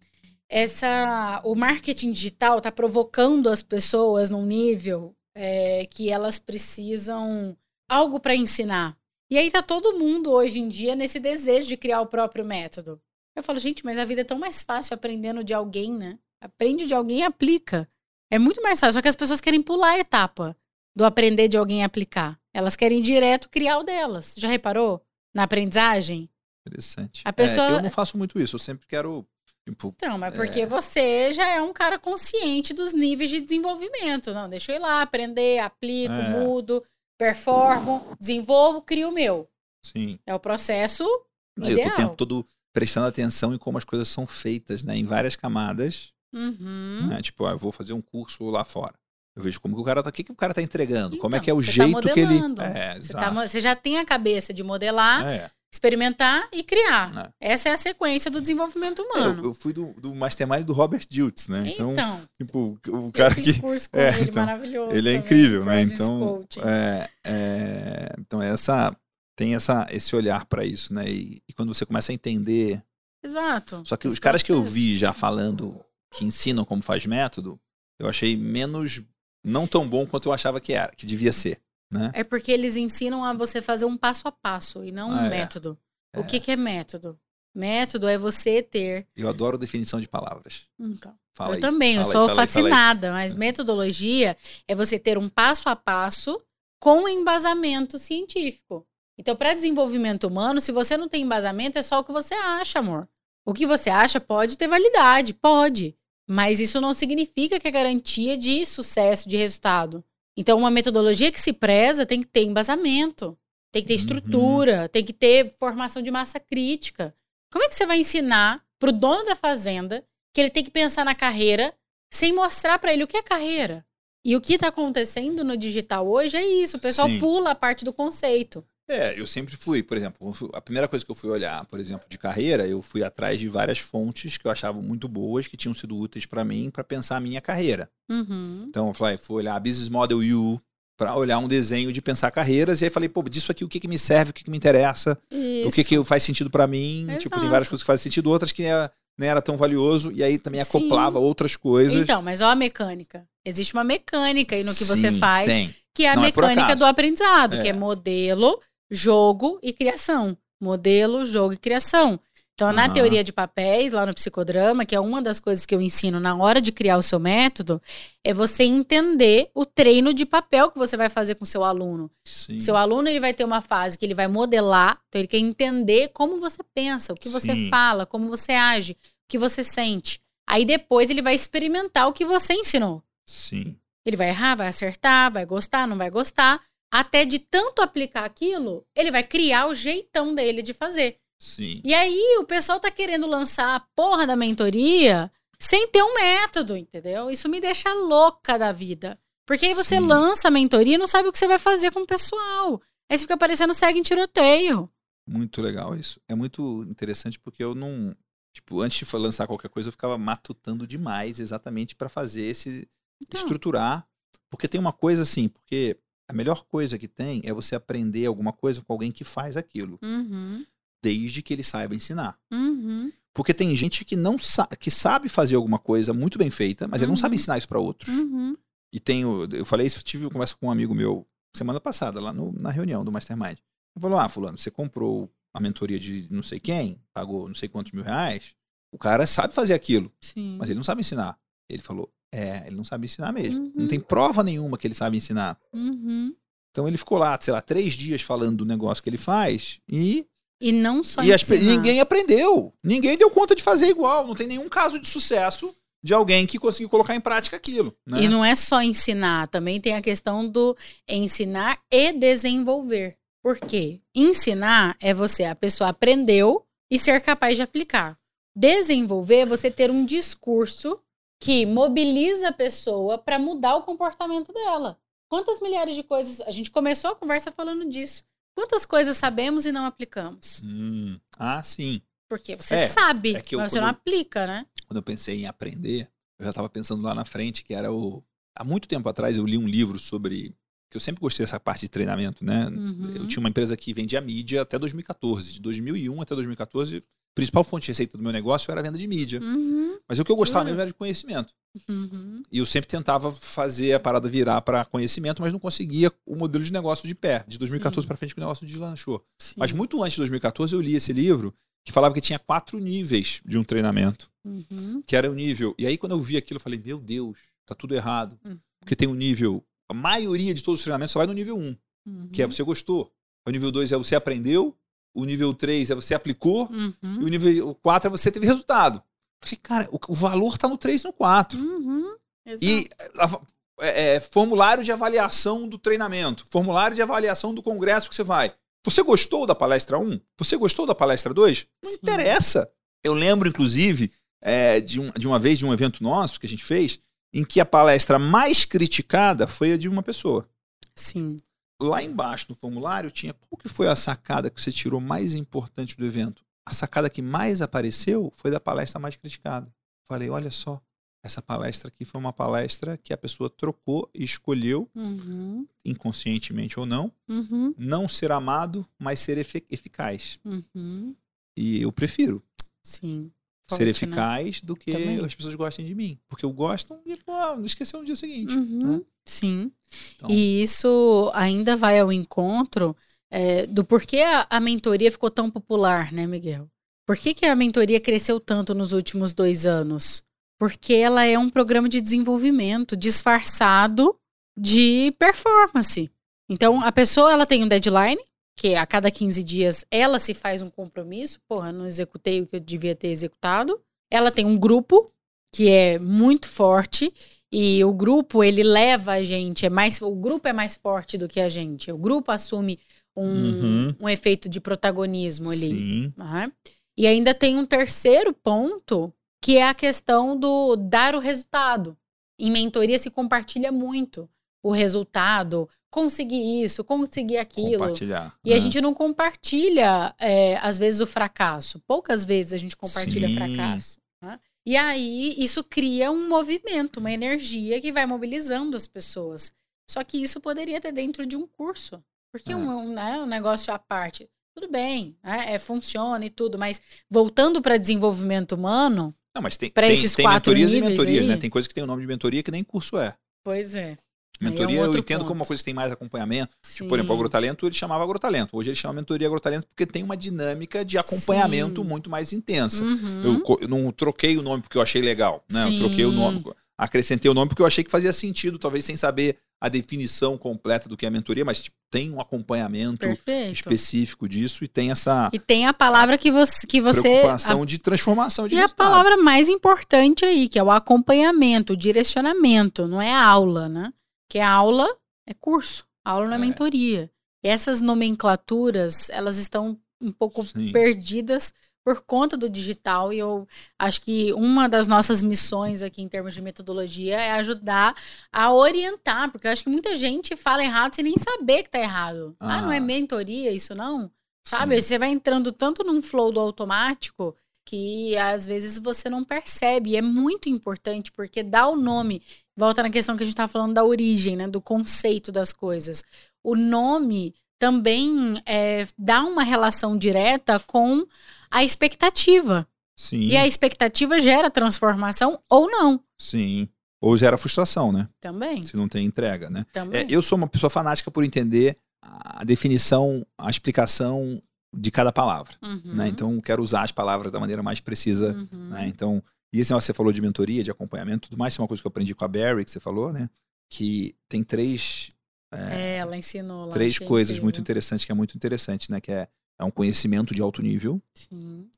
Essa, o marketing digital está provocando as pessoas num nível é, que elas precisam algo para ensinar. E aí tá todo mundo hoje em dia nesse desejo de criar o próprio método. Eu falo, gente, mas a vida é tão mais fácil aprendendo de alguém, né? Aprende de alguém e aplica. É muito mais fácil. Só que as pessoas querem pular a etapa do aprender de alguém e aplicar. Elas querem direto criar o delas. Já reparou? Na aprendizagem? Interessante. A pessoa- É, eu não faço muito isso, eu sempre quero. Tipo, Então, mas porque você já é um cara consciente dos níveis de desenvolvimento. Não, deixa eu ir lá, aprender, aplico, É. mudo, performo, desenvolvo, crio o meu. sim. É o processo Eu tô o ideal. tempo todo prestando atenção em como as coisas são feitas, né? Em várias camadas. Uhum. Né? Tipo, ah, eu vou fazer um curso lá fora. Eu vejo como que o cara tá. O que, que o cara tá entregando? como é Então, que é o você tá jeito que ele. É, Você, tá você já tem a cabeça de modelar, É. experimentar e criar. Essa é a sequência do desenvolvimento humano. Eu, eu fui do, do Mastermind do Robert Diltz, né? Então, então, tipo, o cara que. curso (laughs) com é, ele, então, maravilhoso. Ele é também, incrível, né? Então, é, é, então essa tem essa, esse olhar para isso, né? E, e quando você começa a entender. Exato. Só que Os caras que eu vi já falando que ensinam como faz método, eu achei menos não tão bom quanto eu achava que era, que devia ser, né? É porque eles ensinam a você fazer um passo a passo e não um Ah, é. método. É. O que, que é método? Método é você ter. Eu adoro definição de palavras. Então, Fala eu aí. também, eu aí, sou fala aí, fascinada, mas metodologia é você ter um passo a passo com embasamento científico. Então, para desenvolvimento humano, se você não tem embasamento, é só o que você acha, amor. O que você acha pode ter validade, pode. Mas isso não significa que é garantia de sucesso, de resultado. Então, uma metodologia que se preza tem que ter embasamento, tem que ter Uhum. estrutura, tem que ter formação de massa crítica. Como é que você vai ensinar para o dono da fazenda que ele tem que pensar na carreira sem mostrar para ele o que é carreira? E o que está acontecendo no digital hoje é isso. O pessoal Sim. pula a parte do conceito. É, eu sempre fui, por exemplo, a primeira coisa que eu fui olhar, por exemplo, de carreira, eu fui atrás de várias fontes que eu achava muito boas, que tinham sido úteis para mim, para pensar a minha carreira. Uhum. Então, eu falei, fui olhar Business Model U para olhar um desenho de pensar carreiras, e aí falei, pô, disso aqui o que, que me serve, o que, que me interessa, o que, que faz sentido para mim. Tipo, tem Exato. várias coisas que fazem sentido, outras que é, nem era tão valioso, e aí também Sim. acoplava outras coisas. Então, mas ó a mecânica. Existe uma mecânica aí no que você Sim, faz, Tem. que é a Não é mecânica acaso. do aprendizado, É. que é modelo, jogo e criação. Modelo, jogo e criação. Então, na Aham. teoria de papéis, lá no psicodrama, que é uma das coisas que eu ensino na hora de criar o seu método, é você entender o treino de papel que você vai fazer com o seu aluno. Sim. Seu aluno ele vai ter uma fase que ele vai modelar, então ele quer entender como você pensa, o que você Sim. fala, como você age, o que você sente. Aí depois ele vai experimentar o que você ensinou. Sim. Ele vai errar, vai acertar, vai gostar, não vai gostar. Até de tanto aplicar aquilo, ele vai criar o jeitão dele de fazer. Sim. E aí o pessoal tá querendo lançar a porra da mentoria sem ter um método, entendeu? Isso me deixa louca da vida. Porque aí você Sim. lança a mentoria e não sabe o que você vai fazer com o pessoal. Aí você fica parecendo segue em tiroteio. Muito legal isso. É muito interessante porque eu não. Tipo, antes de lançar qualquer coisa, eu ficava matutando demais exatamente para fazer esse. Então. estruturar. Porque tem uma coisa assim, porque a melhor coisa que tem é você aprender alguma coisa com alguém que faz aquilo, Uhum, desde que ele saiba ensinar. uhum, Porque tem gente que não sa que sabe fazer alguma coisa muito bem feita, mas ele não Uhum. sabe ensinar isso para outros. uhum. E tenho, eu falei isso, tive uma conversa com um amigo meu semana passada, lá no- na reunião do Mastermind. Ele falou: Ah, Fulano, você comprou a mentoria de não sei quem, pagou não sei quantos mil reais. O cara sabe fazer aquilo, Sim. mas ele não sabe ensinar. Ele falou: É, ele não sabe ensinar mesmo. Uhum. Não tem prova nenhuma que ele sabe ensinar. Uhum. Então ele ficou lá, sei lá, três dias falando do negócio que ele faz e, E não só e as ninguém aprendeu. Ninguém deu conta de fazer igual. Não tem nenhum caso de sucesso de alguém que conseguiu colocar em prática aquilo. Né? E não é só ensinar, também tem a questão do ensinar e desenvolver. Por quê? Ensinar é você, a pessoa aprendeu e ser capaz de aplicar. Desenvolver é você ter um discurso que mobiliza a pessoa para mudar o comportamento dela. Quantas milhares de coisas. A gente começou a conversa falando disso. Quantas coisas sabemos e não aplicamos? Hum, ah, sim. Porque você É, sabe, é que eu- mas você não quando- aplica, né? quando eu pensei em aprender, eu já estava pensando lá na frente, que era o. Há muito tempo atrás eu li um livro sobre. Que eu sempre gostei dessa parte de treinamento, né? Uhum. Eu tinha uma empresa que vendia mídia até 2014. De 2001 até 2014, a principal fonte de receita do meu negócio era a venda de mídia. Uhum, Mas o que eu gostava Jura? mesmo era de conhecimento. uhum, E eu sempre tentava fazer a parada virar para conhecimento, mas não conseguia o modelo de negócio de pé. De 2014 Sim. para frente que o negócio deslanchou. sim. Mas muito antes de 2014 eu li esse livro que falava que tinha quatro níveis de um treinamento Uhum, que era o nível. E aí, quando eu vi aquilo, eu falei, meu Deus, tá tudo errado. Hum. Porque tem um nível. A maioria de todos os treinamentos só vai no nível 1, uhum, que é você gostou. O nível 2 é você aprendeu. O nível 3 é você aplicou. uhum, E o nível 4 é você teve resultado. Falei, cara, o, o valor tá no 3 e no 4. uhum, exato. E a- é, é, formulário de avaliação do treinamento, formulário de avaliação do congresso que você vai. Você gostou da palestra 1? Você gostou da palestra 2? Não Sim. interessa. Eu lembro, inclusive, é, de, um- de uma vez de um evento nosso que a gente fez, em que a palestra mais criticada foi a de uma pessoa. Sim. Lá embaixo no formulário tinha qual que foi a sacada que você tirou mais importante do evento. A sacada que mais apareceu foi da palestra mais criticada. Falei, olha só, essa palestra aqui foi uma palestra que a pessoa trocou e escolheu, Uhum, inconscientemente ou não, uhum, não ser amado, mas ser eficaz. uhum. E eu prefiro Sim. Ser Forte, né? eficaz do que Também. as pessoas gostem de mim. Porque eu gosto e, pô, não esqueceu no dia seguinte. Uhum, né? Sim. Então, E isso ainda vai ao encontro é, do porquê a, a mentoria ficou tão popular, né, Miguel? Por que, que a mentoria cresceu tanto nos últimos dois anos? Porque ela é um programa de desenvolvimento disfarçado de performance. Então, a pessoa ela tem um deadline, que a cada 15 dias ela se faz um compromisso. Porra, não executei o que eu devia ter executado. Ela tem um grupo que é muito forte e o grupo ele leva a gente, é mais, o grupo é mais forte do que a gente. O grupo assume um, Uhum. um efeito de protagonismo ali. sim. né? E ainda tem um terceiro ponto, que é a questão do dar o resultado. Em mentoria se compartilha muito o resultado, conseguir isso, conseguir aquilo. Compartilhar. E a né? gente não compartilha, é, às vezes, o fracasso. Poucas vezes a gente compartilha Sim. fracasso. né? E aí, isso cria um movimento, uma energia que vai mobilizando as pessoas. Só que isso poderia ter dentro de um curso. Porque É. um, né, um negócio à parte, tudo bem, né, é, funciona e tudo, mas voltando para desenvolvimento humano, Não, mas tem, tem, esses tem mentorias e mentorias, aí? né? Tem coisa que tem o nome de mentoria que nem curso é. pois é. Mentoria é um eu entendo ponto. como uma coisa que tem mais acompanhamento. Sim. Por exemplo, o agrotalento ele chamava agrotalento. Hoje ele chama mentoria agrotalento porque tem uma dinâmica de acompanhamento Sim. muito mais intensa. Uhum. Eu, eu não troquei o nome porque eu achei legal, né? Eu troquei o nome, acrescentei o nome porque eu achei que fazia sentido, talvez sem saber a definição completa do que é mentoria, mas tipo, tem um acompanhamento Perfeito. específico disso e tem essa E tem a palavra que você. Que você preocupação de transformação de E a resultado. palavra mais importante aí, que é o acompanhamento, o direcionamento, não é aula, né? Que a aula é curso, aula não é, É. mentoria. E essas nomenclaturas, elas estão um pouco Sim. perdidas por conta do digital e eu acho que uma das nossas missões aqui em termos de metodologia é ajudar a orientar, porque eu acho que muita gente fala errado sem nem saber que tá errado. Ah, não é Ah. mentoria isso não? Sabe? Sim. Você vai entrando tanto num flow do automático que às vezes você não percebe. E é muito importante porque dá o nome. Volta na questão que a gente estava falando da origem, né? Do conceito das coisas. O nome também é, dá uma relação direta com a expectativa. Sim, E a expectativa gera transformação ou não. sim. Ou gera frustração, né? Também. Se não tem entrega, né? Também. É, eu sou uma pessoa fanática por entender a definição, a explicação de cada palavra. Uhum, Né? Então, quero usar as palavras da maneira mais precisa. uhum. Né? Então, e negócio que você falou de mentoria, de acompanhamento, tudo mais, isso é uma coisa que eu aprendi com a Barry, que você falou, né? Que tem três, É, ela ensinou lá. três coisas muito interessantes, que é muito interessante, né? Que é, é um conhecimento de alto nível, Sim.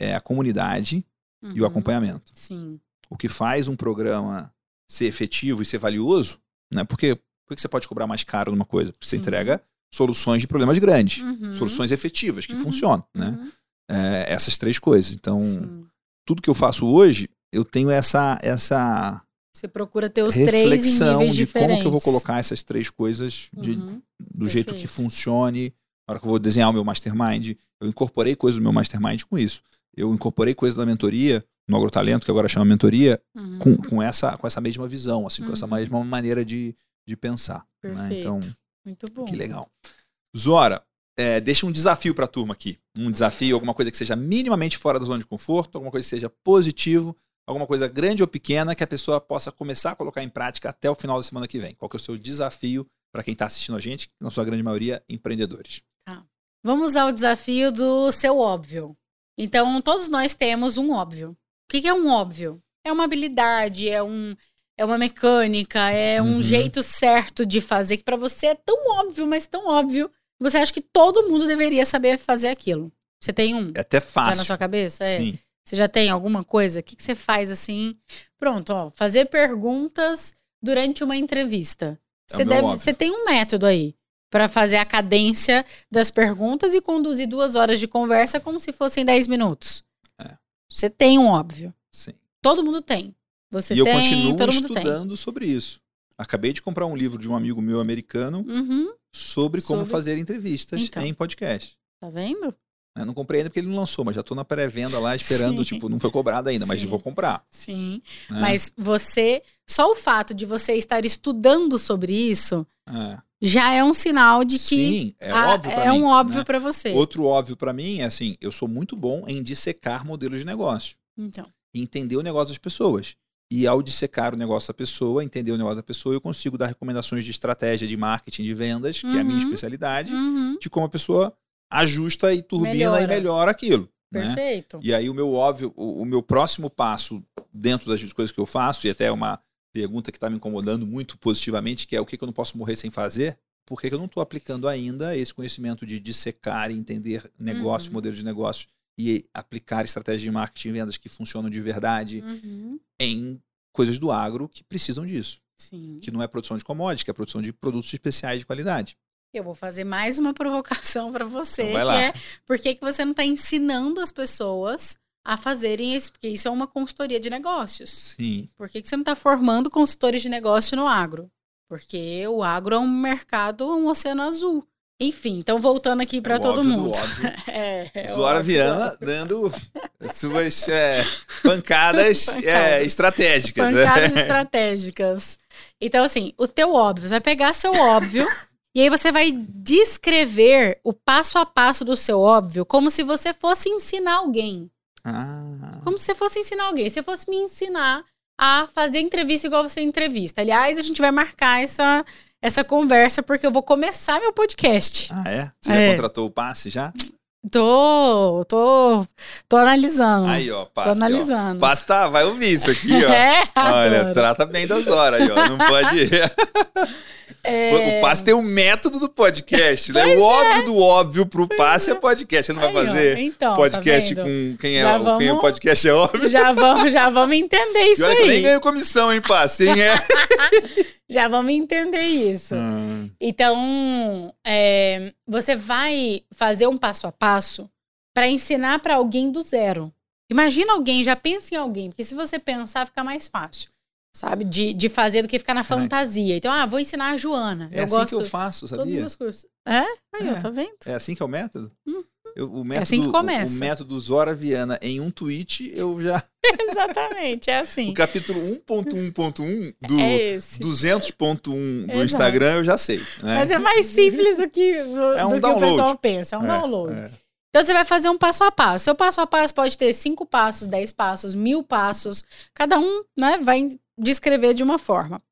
é a comunidade e o Uhum. acompanhamento. Sim. O que faz um programa ser efetivo e ser valioso, né? Porque, por que você pode cobrar mais caro numa coisa? Porque você Sim. entrega soluções de problemas grandes, Uhum. soluções efetivas, que Uhum. funcionam, né? Uhum. É, essas três coisas. Então, Sim. Tudo que eu faço hoje, eu tenho essa, essa Você procura ter os três reflexão níveis de diferentes. como que eu vou colocar essas três coisas de- Uhum. do jeito que perfeito. funcione. Na hora que eu vou desenhar o meu mastermind, eu incorporei coisas do meu mastermind com isso. Eu incorporei coisas da mentoria, no Agrotalento, que agora chama mentoria, Uhum. com, com, essa, com essa mesma visão, assim, com essa Uhum. mesma maneira de, de pensar. né? Perfeito. Então, Muito bom. que legal. Zora, é, deixa um desafio para a turma aqui. Um desafio, alguma coisa que seja minimamente fora da zona de conforto, alguma coisa que seja positivo, alguma coisa grande ou pequena que a pessoa possa começar a colocar em prática até o final da semana que vem. Qual que é o seu desafio para quem está assistindo a gente, na sua grande maioria, empreendedores? Vamos ao desafio do seu óbvio. Então, todos nós temos um óbvio. O que que é um óbvio? É uma habilidade, é, um, é uma mecânica, é um Uhum. jeito certo de fazer que para você é tão óbvio, mas tão óbvio. Você acha que todo mundo deveria saber fazer aquilo. Você tem um? É até fácil. na sua cabeça? É. Sim. Você já tem alguma coisa? O que, que você faz assim? Pronto, ó, fazer perguntas durante uma entrevista. É Você, deve, você tem um método aí para fazer a cadência das perguntas e conduzir duas horas de conversa como se fossem dez minutos. É. Você tem um óbvio. Sim. Todo mundo tem. Você e eu tem, continuo todo mundo tem. estudando sobre isso. Acabei de comprar um livro de um amigo meu americano Uhum, sobre como Sobre- fazer entrevistas Então. em podcast. tá vendo? Eu não comprei ainda porque ele não lançou, mas já tô na pré-venda lá esperando, Sim. tipo, não foi cobrado ainda, mas Sim. vou comprar. Sim. né? Mas você, só o fato de você estar estudando sobre isso É. já é um sinal de que Sim, é ah, óbvio pra é mim, um óbvio né? para você. Outro óbvio pra mim é assim, eu sou muito bom em dissecar modelos de negócio, Então, entender o negócio das pessoas. E ao dissecar o negócio da pessoa, entender o negócio da pessoa, eu consigo dar recomendações de estratégia de marketing de vendas, que é a minha Uhum. especialidade, uhum, de como a pessoa ajusta e turbina Melhora. e melhora aquilo. né? perfeito. E aí o meu óbvio, o, o meu próximo passo dentro das coisas que eu faço, e até uma pergunta que está me incomodando muito positivamente, que é o que, que eu não posso morrer sem fazer? Por que, que eu não estou aplicando ainda esse conhecimento de dissecar e entender negócio, Uhum. modelo de negócio e aplicar estratégias de marketing e vendas que funcionam de verdade Uhum, em coisas do agro que precisam disso. sim. Que não é produção de commodities, que é produção de produtos especiais de qualidade. Eu vou fazer mais uma (laughs) provocação para você, Então vai que lá. é por que que você não está ensinando as pessoas a fazerem isso? Porque isso é uma consultoria de negócios. Sim. Por que, que você não está formando consultores de negócio no agro? Porque o agro é um mercado, um oceano azul. Enfim, então voltando aqui para todo mundo. (laughs) É, é Zora. Viana dando suas é, pancadas, (laughs) é, Pancadas. estratégicas. né? Pancadas (laughs) estratégicas. Então, assim, o teu óbvio, você vai pegar seu óbvio e aí você vai descrever o passo a passo do seu óbvio como se você fosse ensinar alguém. Ah, Como se você fosse ensinar alguém. Se você fosse me ensinar a fazer entrevista igual você entrevista. Aliás, a gente vai marcar essa, essa conversa porque eu vou começar meu podcast. Ah, é? Você É. já contratou o passe já? Tô, tô, tô analisando. Aí, ó, passe. tô ó. analisando. Passe tá, vai ouvir isso aqui, ó. (laughs) É, Olha, adoro. trata bem das horas aí, ó. Não pode. (laughs) (laughs) É, O passe tem o método do podcast, né? Pois o óbvio do óbvio pro passe é podcast. Você não vai aí, ó, fazer então, tá podcast vendo? com quem é Já o quem o vamos- podcast é óbvio. Já vamos, já vamos entender E isso olha que eu nem aí. ganho comissão, hein, passe? Hein, é? (laughs) Já vamos entender isso. Ah, Então, é, você vai fazer um passo a passo para ensinar para alguém do zero. Imagina alguém, já pensa em alguém, porque se você pensar, fica mais fácil, sabe? De, de fazer do que ficar na fantasia. Então, ah, vou ensinar a Joana. É eu assim gosto que eu faço, todos os sabia? meus cursos. É? Aí, É. ó, tá vendo? É assim que é o método? Uhum. Eu- o método assim que o- começa. O, método Zora Viana em um tweet, eu já. (laughs) Exatamente, é O assim. capítulo 1.1.1 (laughs) do É esse. 200.1 do Exato. Instagram, eu já sei. Né? Mas é mais simples do que, (laughs) do É um que o pessoal pensa. É um É, download. é. Então você vai fazer um passo a passo. Seu passo a passo pode ter cinco passos, dez passos, mil passos. Cada um né, vai descrever de uma forma.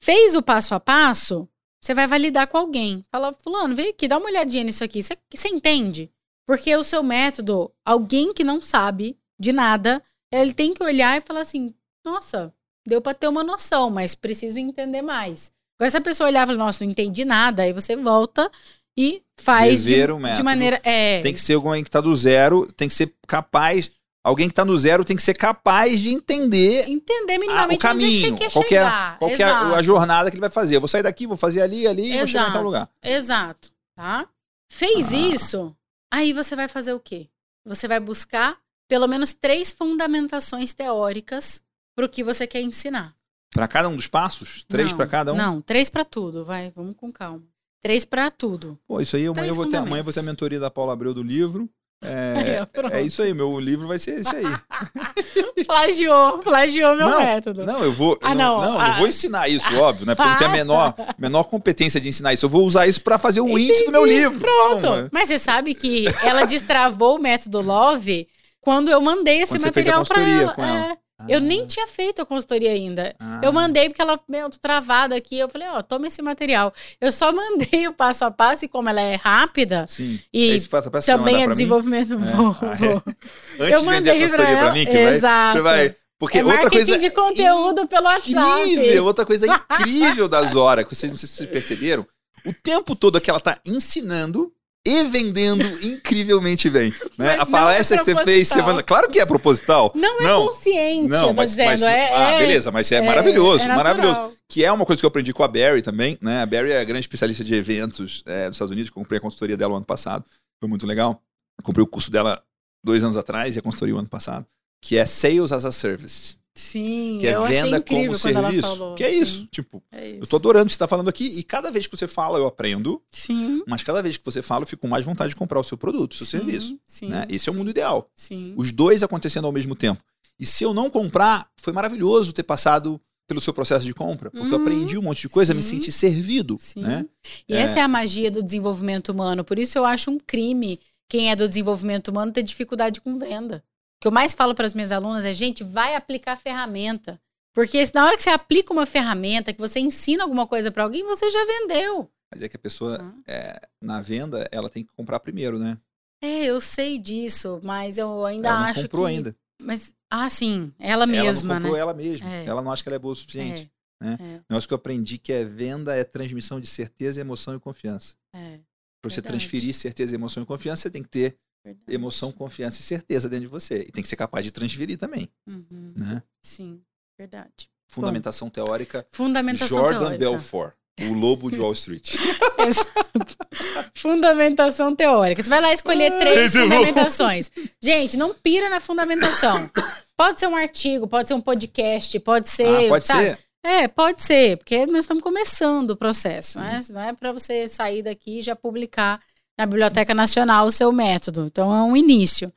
Fez o passo a passo, você vai validar com alguém. Fala, fulano, vem aqui, dá uma olhadinha nisso aqui. Você, você entende? Porque o seu método, alguém que não sabe de nada, ele tem que olhar e falar assim, nossa, deu para ter uma noção, mas preciso entender mais. Agora, se a pessoa olhar e falar, nossa, não entendi nada, aí você volta e faz de, o de maneira. É, Tem que ser alguém que tá do zero, tem que ser capaz. Alguém que tá no zero tem que ser capaz de entender entender a- o minimamente onde é que caminho, você quer é, chegar. qual é a, Exato. a jornada que ele vai fazer. Eu vou sair daqui, vou fazer ali, ali, e vou chegar em tal Exato. lugar. Exato, tá? Fez Ah. isso, aí você vai fazer o quê? Você vai buscar pelo menos três fundamentações teóricas para o que você quer ensinar. Pra cada um dos passos? Três pra cada um? Não, três para tudo, vai, vamos com calma. Três para tudo. Pô, isso aí amanhã eu vou ter, amanhã eu vou ter a mentoria da Paula Abreu do livro. (laughs) É, pronto. é isso aí, meu livro vai ser esse aí. (laughs) Plagiou, plagiou meu Não, método. Não, eu vou. Ah, não, não, não, ah. não vou ensinar isso, óbvio, né? Porque eu não tenho a Ah, menor, menor competência de ensinar isso. Eu vou usar isso pra fazer o índice do meu Entendi, livro. Pronto. Calma. Mas você sabe que ela destravou o método Love quando eu mandei esse Quando material para ela. com ela. É. Eu nem tinha feito a consultoria ainda. Ah, Eu mandei porque ela, meu, tô travada aqui. Eu falei, ó, toma esse material. Eu só mandei o passo a passo e como ela é rápida Sim. e parece que você vai também é pra mim. desenvolvimento. É. Ah, (laughs) é. Antes Eu de vender (laughs) a mandei consultoria ela. mim, que vai, Exato. você vai. Porque é outra marketing coisa. de conteúdo pelo WhatsApp. Incrível, outra coisa (laughs) incrível da Zora, que vocês não sei se vocês perceberam. O tempo todo que ela tá ensinando e vendendo (laughs) incrivelmente bem. Né? A não palestra é que você fez semana. Claro que é proposital. Não é Não, consciente, Não, tô mas, dizendo. mas- é, ah, é- beleza, mas é, é- maravilhoso, é maravilhoso. Que é uma coisa que eu aprendi com a Barry também, né? A Barry é a grande especialista de eventos é, dos Estados Unidos. Comprei a consultoria dela o ano passado. Foi muito legal. Eu comprei o curso dela dois anos atrás e a consultoria o ano passado. Que é Sales as a Service. Sim, Que é eu venda como serviço. que é sim, isso. Tipo, é isso. eu tô adorando o que você tá falando aqui. E cada vez que você fala, eu aprendo. Sim. Mas cada vez que você fala, eu fico com mais vontade de comprar o seu produto, o seu sim, serviço. Sim, né? Esse é o sim, mundo ideal. Sim. Os dois acontecendo ao mesmo tempo. E se eu não comprar, foi maravilhoso ter passado pelo seu processo de compra, porque eu Uhum. aprendi um monte de coisa, me Sim. senti servido, Sim. né? E É. essa é a magia do desenvolvimento humano. Por isso eu acho um crime quem é do desenvolvimento humano ter dificuldade com venda. O que eu mais falo para as minhas alunas é, gente, vai aplicar ferramenta. Porque na hora que você aplica uma ferramenta, que você ensina alguma coisa para alguém, você já vendeu. Mas é que a pessoa, Ah. é, na venda, ela tem que comprar primeiro, né? É, eu sei disso, mas eu ainda ela não acho comprou que... ainda. Mas, ah, sim, ela mesma, ela não comprou né? ela mesma. É. Ela não acha que ela é boa o suficiente. É, né? é, O negócio que eu aprendi que é venda é transmissão de certeza, emoção e confiança. é, Para você transferir certeza, emoção e confiança, você tem que ter verdade. emoção, confiança e certeza dentro de você. E tem que ser capaz de transferir também, Uhum, né? Sim, verdade. Fundamentação teórica, Fundamentação Jordan teórica. Belfort, o lobo de Wall Street. (laughs) Fundamentação teórica. Você vai lá escolher três esse é bom. fundamentações. Gente, não pira na fundamentação. Pode ser um artigo, pode ser um podcast, pode ser. ah, pode sabe? ser? É, pode ser, porque nós estamos começando o processo, né? Não é para você sair daqui e já publicar na Biblioteca Nacional o seu método. Então é um início.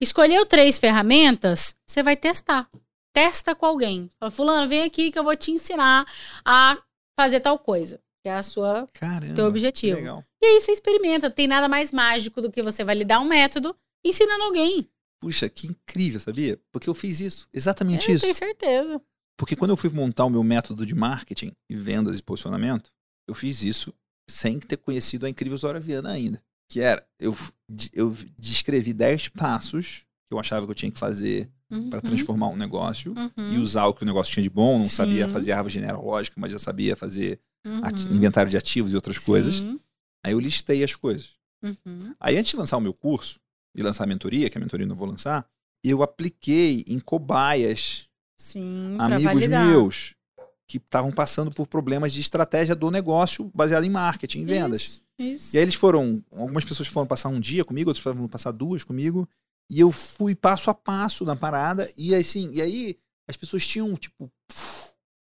Escolheu três ferramentas, você vai testar. Testa com alguém. Fala, fulano, vem aqui que eu vou te ensinar a fazer tal coisa. Que é a sua Caramba. teu objetivo. Legal. E aí você experimenta. Tem nada mais mágico do que você validar um método ensinando alguém. Puxa, que incrível, sabia? Porque eu fiz isso, exatamente Eu isso. tenho certeza. Porque quando eu fui montar o meu método de marketing e vendas e posicionamento, eu fiz isso sem ter conhecido a incrível Zora Viana ainda. Que era, eu, eu descrevi 10 passos que eu achava que eu tinha que fazer uhum. para transformar um negócio uhum. e usar o que o negócio tinha de bom. Não Sim. sabia fazer árvore genealógica, mas já sabia fazer uhum. inventário de ativos e outras Sim. coisas. Aí eu listei as coisas. Uhum. Aí antes de lançar o meu curso e lançar a mentoria, que a mentoria eu não vou lançar, eu apliquei em cobaias Sim, amigos meus que estavam passando por problemas de estratégia do negócio baseado em marketing, em vendas. Isso, isso. E aí eles foram, algumas pessoas foram passar um dia comigo, outras foram passar duas comigo, e eu fui passo a passo na parada, e assim, e aí as pessoas tinham tipo,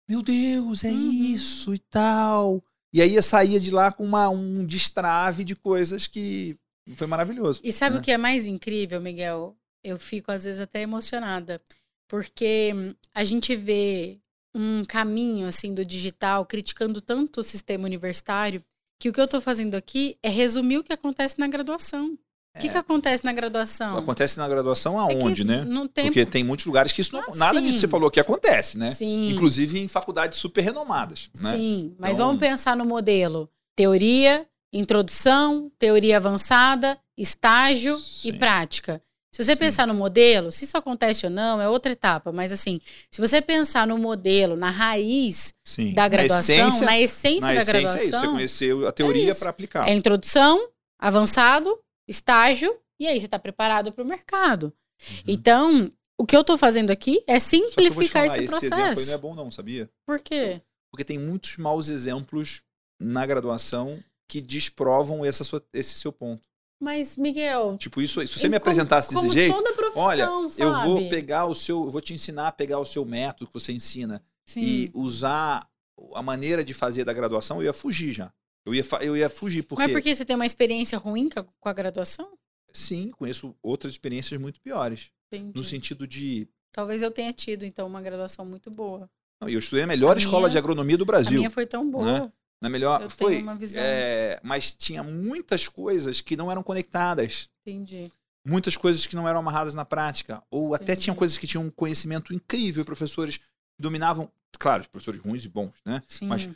meu Deus, é uhum. isso e tal. E aí eu saía de lá com uma, um destrave de coisas que foi maravilhoso. E sabe né? o que é mais incrível, Miguel? Eu fico às vezes até emocionada, porque a gente vê um caminho assim do digital criticando tanto o sistema universitário que o que eu estou fazendo aqui é resumir o que acontece na graduação. O que, é. que acontece na graduação? Acontece na graduação aonde, é né? Não tem... Porque tem muitos lugares que isso não. Ah, nada sim. disso você falou que acontece, né? Sim. Inclusive em faculdades super renomadas. Né? Sim, mas Então- vamos pensar no modelo: teoria, introdução, teoria avançada, estágio e Sim. prática. Se você Sim. pensar no modelo, se isso acontece ou não, é outra etapa. Mas assim, se você pensar no modelo, na raiz Sim. da graduação, na essência, na essência na da essência é isso. Você graduação, conheceu a teoria isso. para aplicar. é introdução, avançado, estágio, e aí você está preparado para o mercado. Uhum. Então, o que eu estou fazendo aqui é simplificar falar, esse exemplo aí não é processo. bom, não, sabia? Por quê? Porque tem muitos maus exemplos na graduação que desprovam essa sua- esse seu ponto. Mas, Miguel, Tipo, isso, se você me como- apresentasse desse como jeito, olha, eu vou sabe? pegar o seu, eu vou te ensinar a pegar o seu método que você ensina Sim. e usar a maneira de fazer da graduação, eu ia fugir já. Eu ia, eu ia fugir, porque, Mas porque você tem uma experiência ruim com a, a graduação? sim, conheço outras experiências muito piores. Entendi. No sentido de. Talvez eu tenha tido, então, uma graduação muito boa. Não, eu estudei a melhor A escola minha- de agronomia do A Brasil. minha foi tão boa. Na melhor. Eu foi. tenho uma visão. é, mas tinha muitas coisas que não eram conectadas. Entendi. Muitas coisas que não eram amarradas na prática. Ou até Entendi. tinham coisas que tinham um conhecimento incrível, professores que dominavam. Claro, professores ruins e bons, né? Sim. Mas-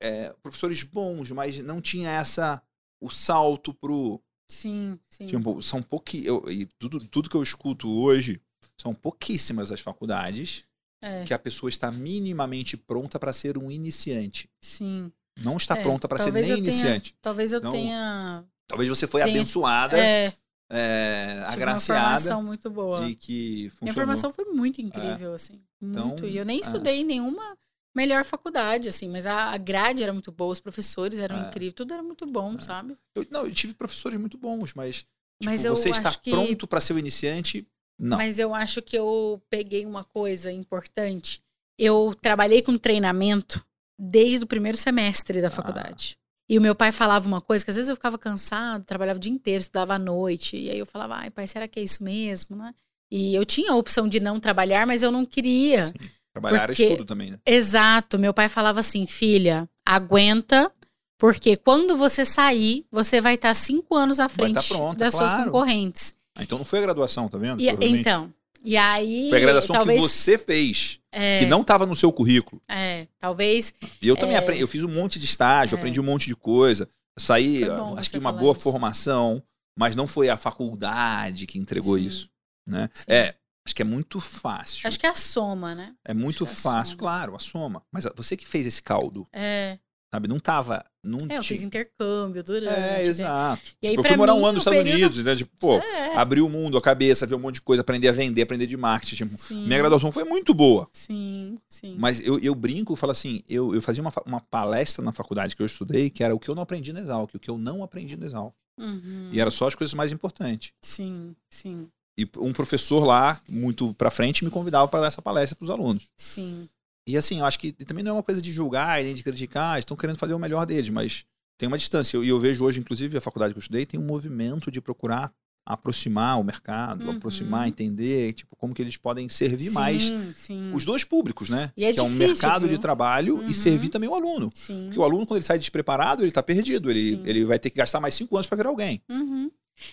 É, professores bons, mas não tinha essa. o salto pro. sim, sim. Tipo, são pouquíssimos. E tudo, tudo que eu escuto hoje são pouquíssimas as faculdades É, que a pessoa está minimamente pronta para ser um iniciante. sim. Não está É, pronta para ser nem tenha- iniciante. Talvez eu Então, tenha. Talvez você foi tenha- abençoada, É, é, tive uma agraciada formação muito boa. e que funcionou. Minha formação foi muito incrível, assim. Então, Muito. e eu nem é. estudei em nenhuma melhor faculdade, assim, mas a, grade era muito boa, os professores eram É. incríveis, tudo era muito bom, sabe? Eu, não, eu tive professores muito bons, mas, tipo, Mas você está que- pronto para ser o iniciante? Não. Mas eu acho que eu peguei uma coisa importante. Eu trabalhei com treinamento desde o primeiro semestre Ah. da faculdade. E o meu pai falava uma coisa que às vezes eu ficava cansado, trabalhava o dia inteiro, estudava à noite. E aí eu falava, ai, pai, será que é isso mesmo, né? E eu tinha a opção de não trabalhar, mas eu não queria. Sim. Trabalhar porque- estudo também, né? Exato. Meu pai falava assim, filha, aguenta, porque quando você sair, você vai estar cinco anos à Vai tá frente pronta, das suas claro. concorrentes. Ah, então não foi a graduação, tá vendo? E, então, e aí. Foi a graduação talvez, que você fez, é, que não estava no seu currículo. É, talvez. E eu também É. aprendi, eu fiz um monte de estágio, É. aprendi um monte de coisa. Saí, bom acho que uma boa isso. formação, mas não foi a faculdade que entregou Sim. isso, né? Sim. É, acho que é muito fácil. Acho que é a soma, né? É muito é a fácil, soma. claro, a soma. Mas você que fez esse caldo, É, sabe? Não tava, não é eu tinha- fiz intercâmbio durante. É, né? exato. E aí, Tipo, eu fui morar mim, um ano nos Estados período- Unidos, né? Tipo, pô, É, abriu o mundo, a cabeça, ver um monte de coisa, aprender a vender, aprender de marketing. Tipo, minha graduação foi muito boa. Sim, sim. Mas eu, eu brinco, eu falo assim, eu, eu fazia uma, uma palestra na faculdade que eu estudei, que era o que eu não aprendi na Exalc, o que eu não aprendi na Exalc. Uhum, E era só as coisas mais importantes. Sim, sim, E um professor lá, muito pra frente, me convidava para dar essa palestra para os alunos. sim. E assim, eu acho que também não é uma coisa de julgar e nem de criticar, estão querendo fazer o melhor deles, mas tem uma distância. E eu, vejo hoje, inclusive, a faculdade que eu estudei tem um movimento de procurar aproximar o mercado, Uhum. aproximar, entender, tipo, como que eles podem servir mais Sim, sim. os dois públicos, né? É que é um difícil, mercado de viu? trabalho Uhum. e servir também o aluno. Sim. Porque o aluno, quando ele sai despreparado, ele está perdido. Ele, Sim. ele vai ter que gastar mais cinco anos para virar alguém. Uhum.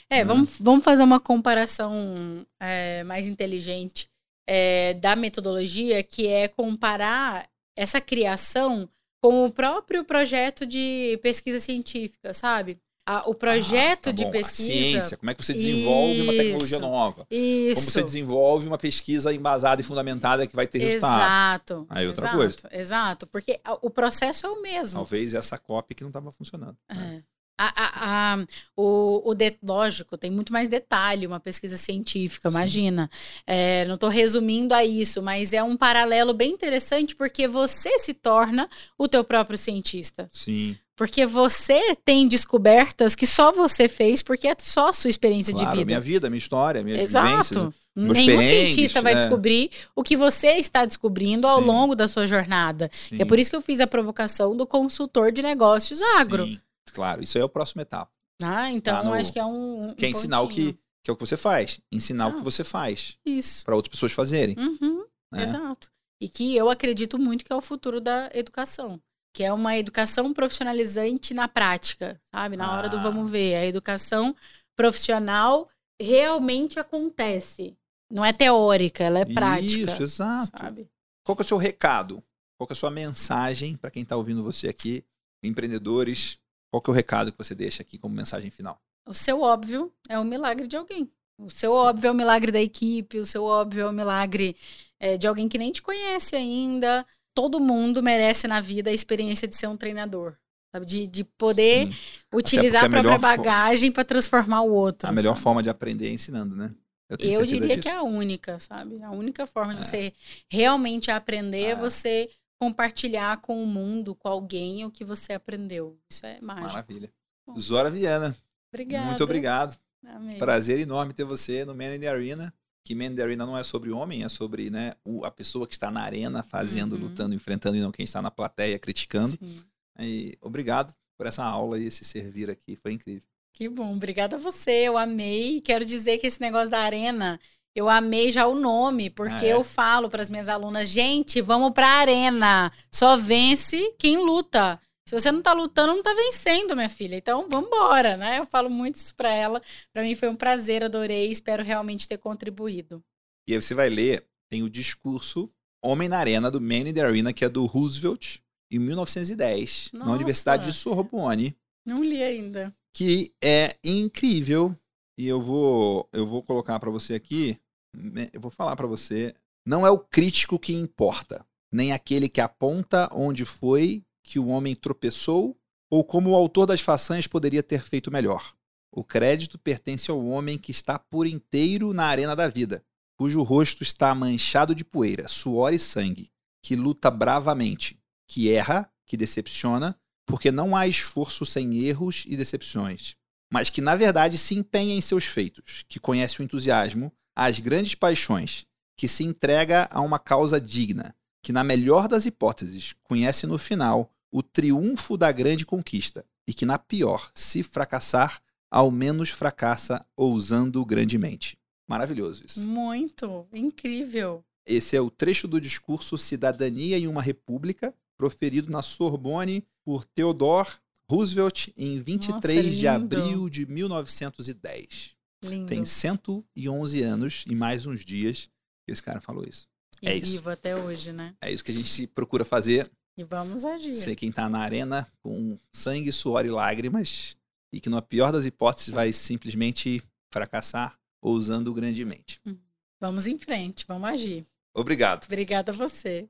É, Né? vamos, vamos fazer uma comparação é, mais inteligente. É, da metodologia, que é comparar essa criação com o próprio projeto de pesquisa científica, sabe? o projeto ah, tá de pesquisa. A ciência, como é que você desenvolve isso, uma tecnologia nova? Isso. Como você desenvolve uma pesquisa embasada e fundamentada que vai ter resultado. Exato. Aí outra exato, coisa. Exato, porque o processo é o mesmo. Talvez essa cópia que não estava funcionando. Né? A, a, a, o, o de, lógico, tem muito mais detalhe, uma pesquisa científica, Sim. imagina. É, não estou resumindo a isso, mas é um paralelo bem interessante porque você se torna o teu próprio cientista. Sim. Porque você tem descobertas que só você fez, porque é só a sua experiência claro, de vida. minha vida, minha história, minha Exato. Nenhum cientista vai é. descobrir o que você está descobrindo ao Sim. longo da sua jornada. é por isso que eu fiz a provocação do consultor de negócios agro. Sim. Claro, isso aí é o próximo etapa. Ah, então tá no... acho que é um. um que é ensinar o que, que é o que você faz. Ensinar o que você faz. Isso. Para outras pessoas fazerem. Uhum. Né? Exato. E que eu acredito muito que é o futuro da educação. Que é uma educação profissionalizante na prática, sabe? Na ah. hora do ah. vamos ver. A educação profissional realmente acontece. Não é teórica, ela é prática. Isso, exato. Sabe? Qual é o seu recado? Qual é a sua mensagem para quem está ouvindo você aqui, empreendedores, qual que é o recado que você deixa aqui como mensagem final? O seu óbvio é o milagre de alguém. O seu Sim. óbvio é o milagre da equipe, o seu óbvio é o milagre é, de alguém que nem te conhece ainda. Todo mundo merece na vida a experiência de ser um treinador. Sabe? De, de poder Sim. utilizar a, a própria bagagem para transformar o outro. A melhor sabe? forma de aprender é ensinando, né? Eu, Eu diria disso. que é a única, sabe? A única forma de é. você realmente aprender é, é você compartilhar com o mundo, com alguém, o que você aprendeu. Isso é mágico. Maravilha. Bom. Zora Viana. Obrigada. Muito obrigado. Amém. Prazer enorme ter você no Man in the Arena. Que Man in the Arena não é sobre homem, é sobre né, a pessoa que está na arena, fazendo, uhum. lutando, enfrentando, e não quem está na plateia criticando. Sim. E obrigado por essa aula e esse servir aqui. Foi incrível. Que bom. Obrigada a você. Eu amei. Quero dizer que esse negócio da arena eu amei já o nome, porque ah, é? eu falo para as minhas alunas, gente, vamos para a arena. Só vence quem luta. Se você não tá lutando, não tá vencendo, minha filha. Então, vamos embora, né? Eu falo muito isso para ela. Para mim foi um prazer, adorei, espero realmente ter contribuído. E aí você vai ler, tem o discurso Homem na Arena do Man in the Arena, que é do Roosevelt, em 1910, Nossa. na Universidade de Sorbonne. Não li ainda. Que é incrível e eu vou, eu vou colocar para você aqui, eu vou falar para você, não é o crítico que importa, nem aquele que aponta onde foi que o homem tropeçou ou como o autor das façanhas poderia ter feito melhor. O crédito pertence ao homem que está por inteiro na arena da vida, cujo rosto está manchado de poeira, suor e sangue, que luta bravamente, que erra, que decepciona, porque não há esforço sem erros e decepções, mas que na verdade se empenha em seus feitos, que conhece o entusiasmo, as grandes paixões, que se entrega a uma causa digna, que na melhor das hipóteses conhece no final o triunfo da grande conquista, e que na pior, se fracassar, ao menos fracassa ousando grandemente. Maravilhoso isso. Muito, incrível. Esse é o trecho do discurso Cidadania em uma República, proferido na Sorbonne por Theodore Roosevelt em 23 Nossa, de abril de 1910. Lindo. Tem 111 anos e mais uns dias que esse cara falou isso. E é vivo isso. até hoje, né? É isso que a gente procura fazer. E vamos agir. Ser quem tá na arena com sangue, suor e lágrimas e que, na pior das hipóteses, vai simplesmente fracassar ousando grandemente. Hum. Vamos em frente, vamos agir. Obrigado. Obrigada a você.